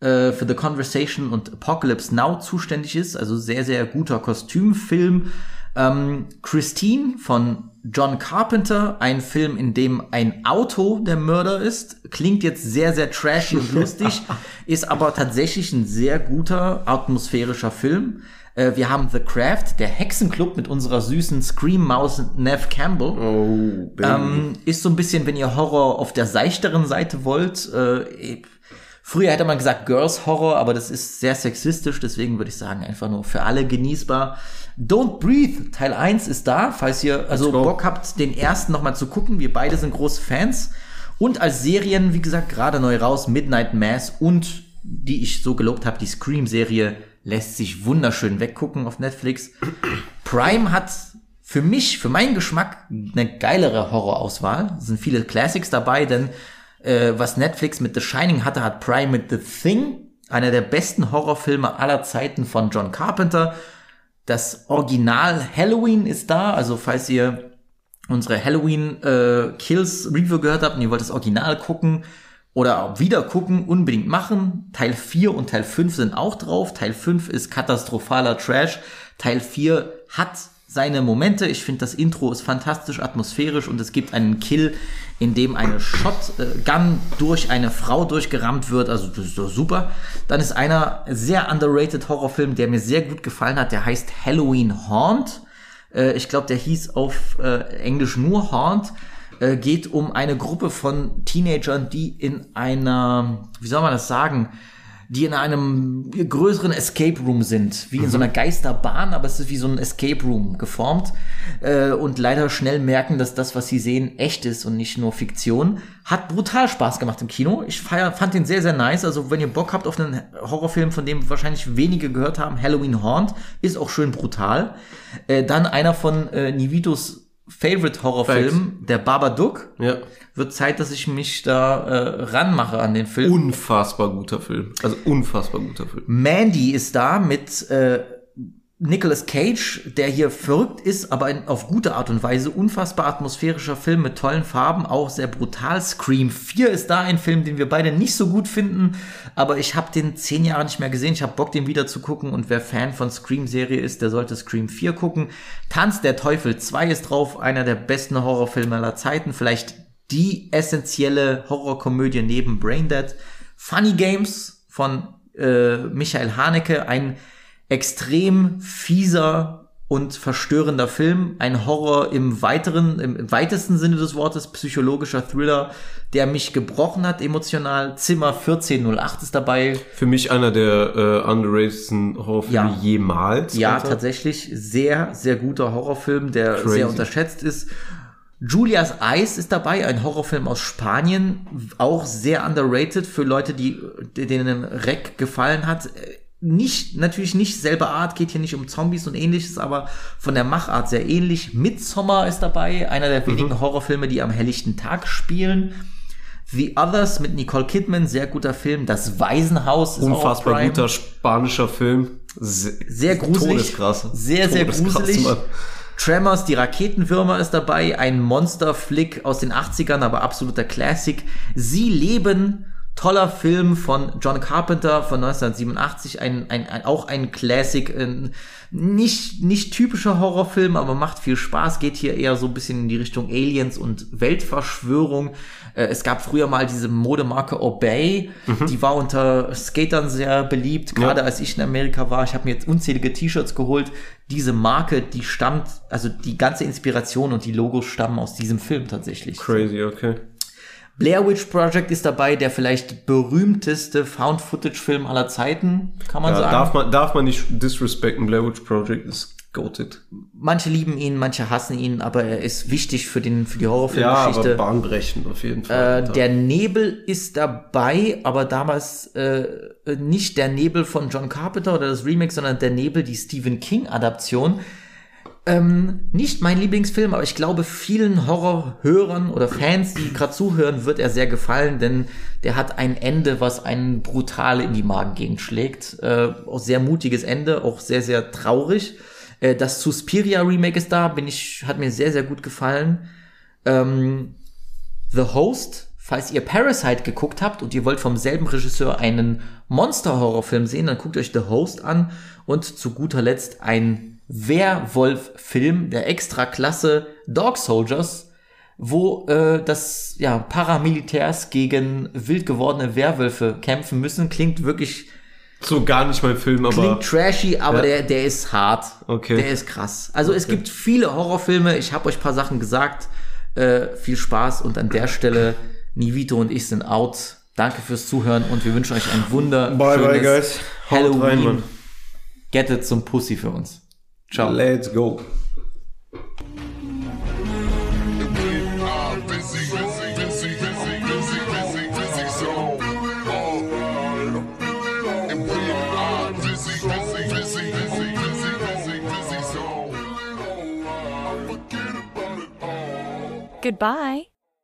[SPEAKER 1] äh, für The Conversation und Apocalypse Now zuständig ist. Also sehr, sehr guter Kostümfilm. Ähm, Christine von John Carpenter, ein Film, in dem ein Auto der Mörder ist. Klingt jetzt sehr, sehr trashy und lustig, ist aber tatsächlich ein sehr guter atmosphärischer Film. Äh, wir haben The Craft, der Hexenclub mit unserer süßen Scream-Maus Nev Campbell.
[SPEAKER 3] Oh.
[SPEAKER 1] Ähm, ist so ein bisschen, wenn ihr Horror auf der seichteren Seite wollt. Äh, früher hätte man gesagt Girls Horror, aber das ist sehr sexistisch, deswegen würde ich sagen, einfach nur für alle genießbar. Don't Breathe, Teil 1 ist da, falls ihr also. Bock habt, den ersten nochmal zu gucken. Wir beide sind große Fans. Und als Serien, wie gesagt, gerade neu raus, Midnight Mass und die ich so gelobt habe, die Scream-Serie lässt sich wunderschön weggucken auf Netflix. Prime hat für mich, für meinen Geschmack, eine geilere Horrorauswahl. Es sind viele Classics dabei, denn äh, was Netflix mit The Shining hatte, hat Prime mit The Thing, einer der besten Horrorfilme aller Zeiten von John Carpenter. Das Original Halloween ist da, also falls ihr unsere Halloween äh, Kills Review gehört habt und ihr wollt das Original gucken oder wieder gucken, unbedingt machen. Teil 4 und Teil 5 sind auch drauf. Teil 5 ist katastrophaler Trash. Teil 4 hat seine Momente. Ich finde, das Intro ist fantastisch atmosphärisch und es gibt einen Kill, in dem eine Shotgun durch eine Frau durchgerammt wird. Also das ist doch super. Dann ist einer sehr underrated Horrorfilm, der mir sehr gut gefallen hat. Der heißt Halloween Haunt. Äh, ich glaube, der hieß auf äh, Englisch nur Haunt. Äh, geht um eine Gruppe von Teenagern, die in einer, wie soll man das sagen, die in einem größeren Escape Room sind, wie in so einer Geisterbahn, aber es ist wie so ein Escape Room geformt äh, und leider schnell merken, dass das, was sie sehen, echt ist und nicht nur Fiktion. Hat brutal Spaß gemacht im Kino. Ich feier, fand den sehr, sehr nice. Also wenn ihr Bock habt auf einen Horrorfilm, von dem wahrscheinlich wenige gehört haben, Halloween Haunt, ist auch schön brutal. Äh, dann einer von äh, Nivitos Favorite Horrorfilm, der Babadook.
[SPEAKER 3] Ja.
[SPEAKER 1] Wird Zeit, dass ich mich da äh, ranmache an den Film.
[SPEAKER 3] Unfassbar guter Film. Also unfassbar guter Film.
[SPEAKER 1] Mandy ist da mit äh, Nicolas Cage, der hier verrückt ist, aber in, auf gute Art und Weise. Unfassbar atmosphärischer Film mit tollen Farben, auch sehr brutal. Scream 4 ist da ein Film, den wir beide nicht so gut finden, aber ich habe den zehn Jahre nicht mehr gesehen. Ich habe Bock, den wieder zu gucken und wer Fan von Scream-Serie ist, der sollte Scream 4 gucken. Tanz der Teufel 2 ist drauf, einer der besten Horrorfilme aller Zeiten, vielleicht die essentielle Horrorkomödie neben Braindead. Funny Games von äh, Michael Haneke, ein extrem fieser und verstörender Film, ein Horror im weiteren, im weitesten Sinne des Wortes, psychologischer Thriller, der mich gebrochen hat emotional. Zimmer 1408 ist dabei.
[SPEAKER 3] Für mich einer der äh, underratedsten Horrorfilme
[SPEAKER 1] Ja.
[SPEAKER 3] jemals.
[SPEAKER 1] Ja,
[SPEAKER 3] Alter.
[SPEAKER 1] tatsächlich sehr, sehr guter Horrorfilm, der
[SPEAKER 3] Crazy.
[SPEAKER 1] sehr unterschätzt ist. Julias Eis ist dabei, ein Horrorfilm aus Spanien, auch sehr underrated für Leute, die denen Rec gefallen hat. Nicht, natürlich nicht selbe Art, geht hier nicht um Zombies und ähnliches, aber von der Machart sehr ähnlich. Midsommar ist dabei, einer der wenigen Horrorfilme, die am helllichten Tag spielen. The Others mit Nicole Kidman, sehr guter Film. Das Waisenhaus ist auch
[SPEAKER 3] Unfassbar
[SPEAKER 1] Prime.
[SPEAKER 3] guter spanischer Film. Se
[SPEAKER 1] Sehr gruselig.
[SPEAKER 3] Todeskrass.
[SPEAKER 1] Sehr, sehr
[SPEAKER 3] Todeskrass,
[SPEAKER 1] gruselig.
[SPEAKER 3] Mann.
[SPEAKER 1] Tremors, die Raketenwürmer ist dabei, ein Monsterflick aus den 80ern, aber absoluter Classic. Sie leben, toller Film von John Carpenter von 1987, ein, ein, ein, auch ein Classic, ein, nicht, nicht typischer Horrorfilm, aber macht viel Spaß, geht hier eher so ein bisschen in die Richtung Aliens und Weltverschwörung. Äh, Es gab früher mal diese Modemarke Obey, die war unter Skatern sehr beliebt, gerade als ich in Amerika war. Ich habe mir jetzt unzählige T-Shirts geholt. Diese Marke, die stammt, also die ganze Inspiration und die Logos stammen aus diesem Film tatsächlich.
[SPEAKER 3] Crazy, okay.
[SPEAKER 1] Blair Witch Project ist dabei, der vielleicht berühmteste Found-Footage-Film aller Zeiten, kann man
[SPEAKER 3] Ja,
[SPEAKER 1] sagen.
[SPEAKER 3] darf, man, darf man nicht disrespecten. Blair Witch Project ist goated.
[SPEAKER 1] Manche lieben ihn, manche hassen ihn, aber er ist wichtig für, den, für die
[SPEAKER 3] Ja, aber
[SPEAKER 1] Horrorfilmgeschichte.
[SPEAKER 3] bahnbrechend auf jeden
[SPEAKER 1] Äh,
[SPEAKER 3] Fall. Alter.
[SPEAKER 1] der Nebel ist dabei, aber damals äh, nicht der Nebel von John Carpenter oder das Remake, sondern der Nebel, die Stephen King-Adaption. Ähm, nicht mein Lieblingsfilm, aber ich glaube, vielen Horrorhörern oder Fans, die gerade zuhören, wird er sehr gefallen, denn der hat ein Ende, was einen brutal in die Magengegend schlägt. Äh, auch sehr mutiges Ende, auch sehr, sehr traurig. Äh, das Suspiria Remake ist da, bin ich, hat mir sehr, sehr gut gefallen. Ähm, The Host, falls ihr Parasite geguckt habt und ihr wollt vom selben Regisseur einen Monster-Horrorfilm sehen, dann guckt euch The Host an und zu guter Letzt ein Werwolf-Film der Extraklasse Dog Soldiers, wo äh, das ja Paramilitärs gegen wild gewordene Werwölfe kämpfen müssen. Klingt wirklich
[SPEAKER 3] so gar nicht mein Film, aber
[SPEAKER 1] Klingt trashy, aber
[SPEAKER 3] Ja.
[SPEAKER 1] der, der ist hart.
[SPEAKER 3] Okay.
[SPEAKER 1] Der ist krass. Also es gibt viele Horrorfilme. Ich habe euch paar Sachen gesagt. Äh, viel Spaß und an der Stelle Nivito und ich sind out. Danke fürs Zuhören und wir wünschen euch ein wunder
[SPEAKER 3] Bye, bye, guys. Haut
[SPEAKER 1] Halloween.
[SPEAKER 3] rein.
[SPEAKER 1] Get it zum Pussy für uns. Ciao.
[SPEAKER 3] Let's go.
[SPEAKER 5] Goodbye.